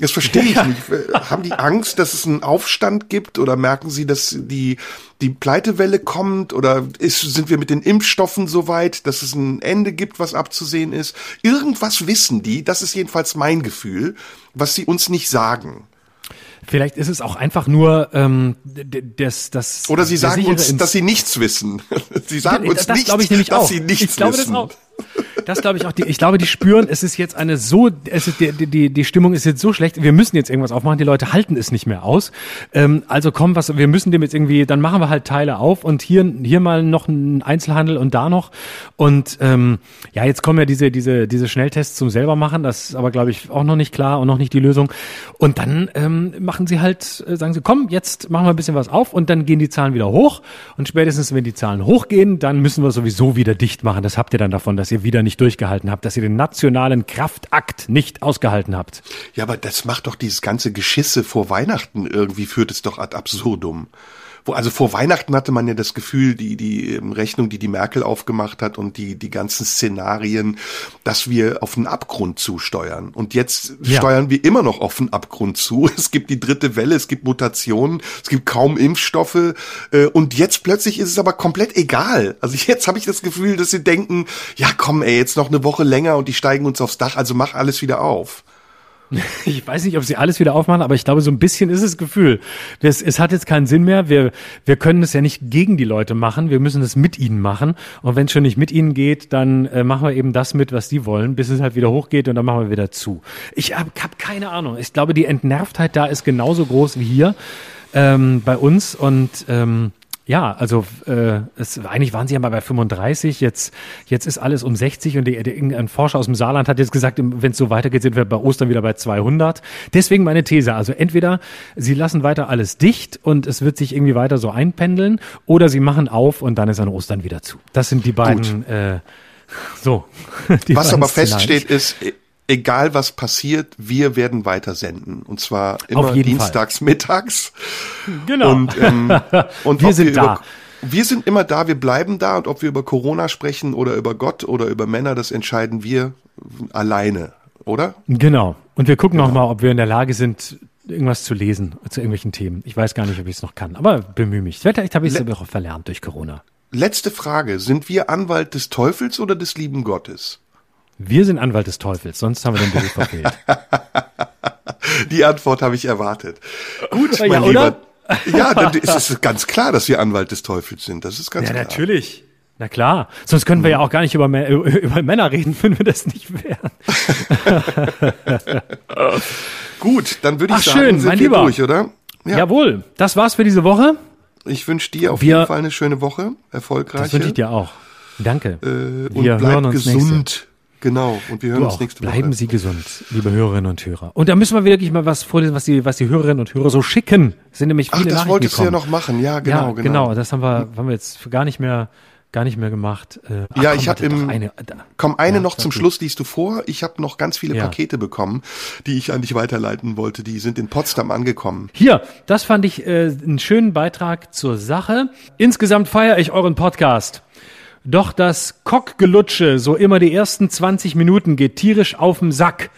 Das verstehe ich nicht. Haben die Angst, dass es einen Aufstand gibt oder merken sie, dass die die Pleitewelle kommt oder ist, sind wir mit den Impfstoffen so weit, dass es ein Ende gibt, was abzusehen ist? Irgendwas wissen die, das ist jedenfalls mein Gefühl, was sie uns nicht sagen. Vielleicht ist es auch einfach nur ähm, das, das. Oder sie sagen uns, dass sie nichts wissen. sie sagen uns das nicht, ich nämlich dass auch. sie nichts ich glaube wissen. Das auch. Das glaube ich auch. Die, ich glaube, die spüren, es ist jetzt eine so, es ist, die, die, die Stimmung ist jetzt so schlecht, wir müssen jetzt irgendwas aufmachen, die Leute halten es nicht mehr aus. Ähm, also komm, was, wir müssen dem jetzt irgendwie, dann machen wir halt Teile auf und hier, hier mal noch ein Einzelhandel und da noch. Und ähm, ja, jetzt kommen ja diese, diese, diese Schnelltests zum selber machen, das ist aber, glaube ich, auch noch nicht klar und noch nicht die Lösung. Und dann ähm, machen sie halt, äh, sagen sie, komm, jetzt machen wir ein bisschen was auf und dann gehen die Zahlen wieder hoch. Und spätestens, wenn die Zahlen hochgehen, dann müssen wir sowieso wieder dicht machen. Das habt ihr dann davon, dass ihr wieder nicht durchgehalten habt, dass ihr den nationalen Kraftakt nicht ausgehalten habt. Ja, aber das macht doch dieses ganze Geschisse vor Weihnachten irgendwie, führt es doch ad absurdum. Wo, also vor Weihnachten hatte man ja das Gefühl, die, die ähm, Rechnung, die die Merkel aufgemacht hat und die, die ganzen Szenarien, dass wir auf einen Abgrund zusteuern. Und jetzt ja. steuern wir immer noch auf einen Abgrund zu. Es gibt die dritte Welle, es gibt Mutationen, es gibt kaum Impfstoffe. Äh, und jetzt plötzlich ist es aber komplett egal. Also jetzt habe ich das Gefühl, dass sie denken, ja komm ey, jetzt noch eine Woche länger und die steigen uns aufs Dach, also mach alles wieder auf. Ich weiß nicht, ob sie alles wieder aufmachen, aber ich glaube, so ein bisschen ist es Gefühl. Es, es hat jetzt keinen Sinn mehr. Wir, wir können es ja nicht gegen die Leute machen. Wir müssen es mit ihnen machen. Und wenn es schon nicht mit ihnen geht, dann äh, machen wir eben das mit, was die wollen, bis es halt wieder hochgeht und dann machen wir wieder zu. Ich habe hab keine Ahnung. Ich glaube, die Entnervtheit da ist genauso groß wie hier ähm, bei uns und ähm, Ja, also äh, es, eigentlich waren sie ja mal bei 35, jetzt, jetzt ist alles um 60 und der, der, irgendein Forscher aus dem Saarland hat jetzt gesagt, wenn es so weitergeht, sind wir bei Ostern wieder bei 200. Deswegen meine These, also entweder sie lassen weiter alles dicht und es wird sich irgendwie weiter so einpendeln oder sie machen auf und dann ist an Ostern wieder zu. Das sind die beiden, äh, so. Die was aber feststeht ist, egal was passiert, wir werden weiter senden. Und zwar immer dienstags Fall. mittags. Genau. Und, ähm, und wir sind wir da. Über, wir sind immer da, wir bleiben da und ob wir über Corona sprechen oder über Gott oder über Männer, das entscheiden wir alleine, oder? Genau. Und wir gucken genau. noch mal, ob wir in der Lage sind, irgendwas zu lesen zu irgendwelchen Themen. Ich weiß gar nicht, ob ich es noch kann, aber bemühe mich. Vielleicht habe ich es auch verlernt durch Corona. Letzte Frage. Sind wir Anwalt des Teufels oder des lieben Gottes? Wir sind Anwalt des Teufels, sonst haben wir den Beruf verfehlt. Die Antwort habe ich erwartet. Gut, mein ja, Lieber. Ja, dann ist es ganz klar, dass wir Anwalt des Teufels sind. Das ist ganz ja, klar. Ja, natürlich. Na klar. Sonst können wir ja auch gar nicht über, über Männer reden, wenn wir das nicht wären. Gut, dann würde ich Ach, sagen, schön, sind mein wir Lieber. durch, oder? Ja. Jawohl. Das war's für diese Woche. Ich wünsche dir auf wir, jeden Fall eine schöne Woche, erfolgreiche. Das wünsche ich dir auch. Danke. Äh, und wir bleib hören uns gesund. Nächste. Genau, und wir hören du uns auch. nächste Woche. Bleiben Sie gesund, liebe Hörerinnen und Hörer. Und da müssen wir wirklich mal was vorlesen, was die, was die Hörerinnen und Hörer so schicken. Es sind nämlich viele Ach, das Nachrichten wolltest gekommen. du ja noch machen, ja, genau, ja, genau. genau. Das haben wir, haben wir jetzt gar nicht mehr, gar nicht mehr gemacht. Äh, ach, ja, komm, ich habe im, eine, da. komm, eine Ja, noch zum. Schluss liest du vor. Ich habe noch ganz viele Ja. Pakete bekommen, die ich an dich weiterleiten wollte. Die sind in Potsdam angekommen. Hier, das fand ich äh, einen schönen Beitrag zur Sache. Insgesamt feiere ich euren Podcast. Doch das Kockgelutsche, so immer die ersten 20 Minuten, geht tierisch auf den Sack.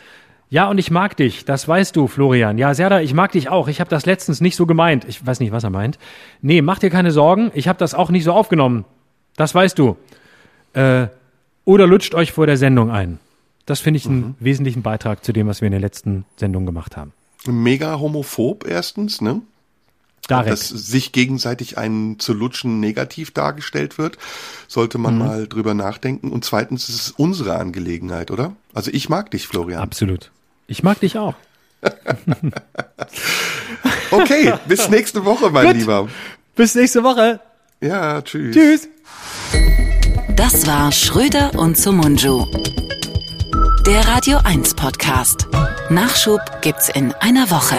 Ja, und ich mag dich, das weißt du, Florian. Ja, Serda, ich mag dich auch. Ich habe das letztens nicht so gemeint. Ich weiß nicht, was er meint. Nee, mach dir keine Sorgen, ich habe das auch nicht so aufgenommen. Das weißt du. Äh, oder lutscht euch vor der Sendung ein. Das finde ich einen wesentlichen Beitrag zu dem, was wir in der letzten Sendung gemacht haben. Mega homophob erstens, ne? Darek. Dass sich gegenseitig einen zu lutschen negativ dargestellt wird, sollte man Mhm. mal drüber nachdenken. Und zweitens ist es unsere Angelegenheit, oder? Also ich mag dich, Florian. Absolut. Ich mag dich auch. Okay, bis nächste Woche, mein Gut. Lieber. Bis nächste Woche. Ja, tschüss. Tschüss. Das war Schröder und Sumunju. Der Radio 1 Podcast. Nachschub gibt's in einer Woche.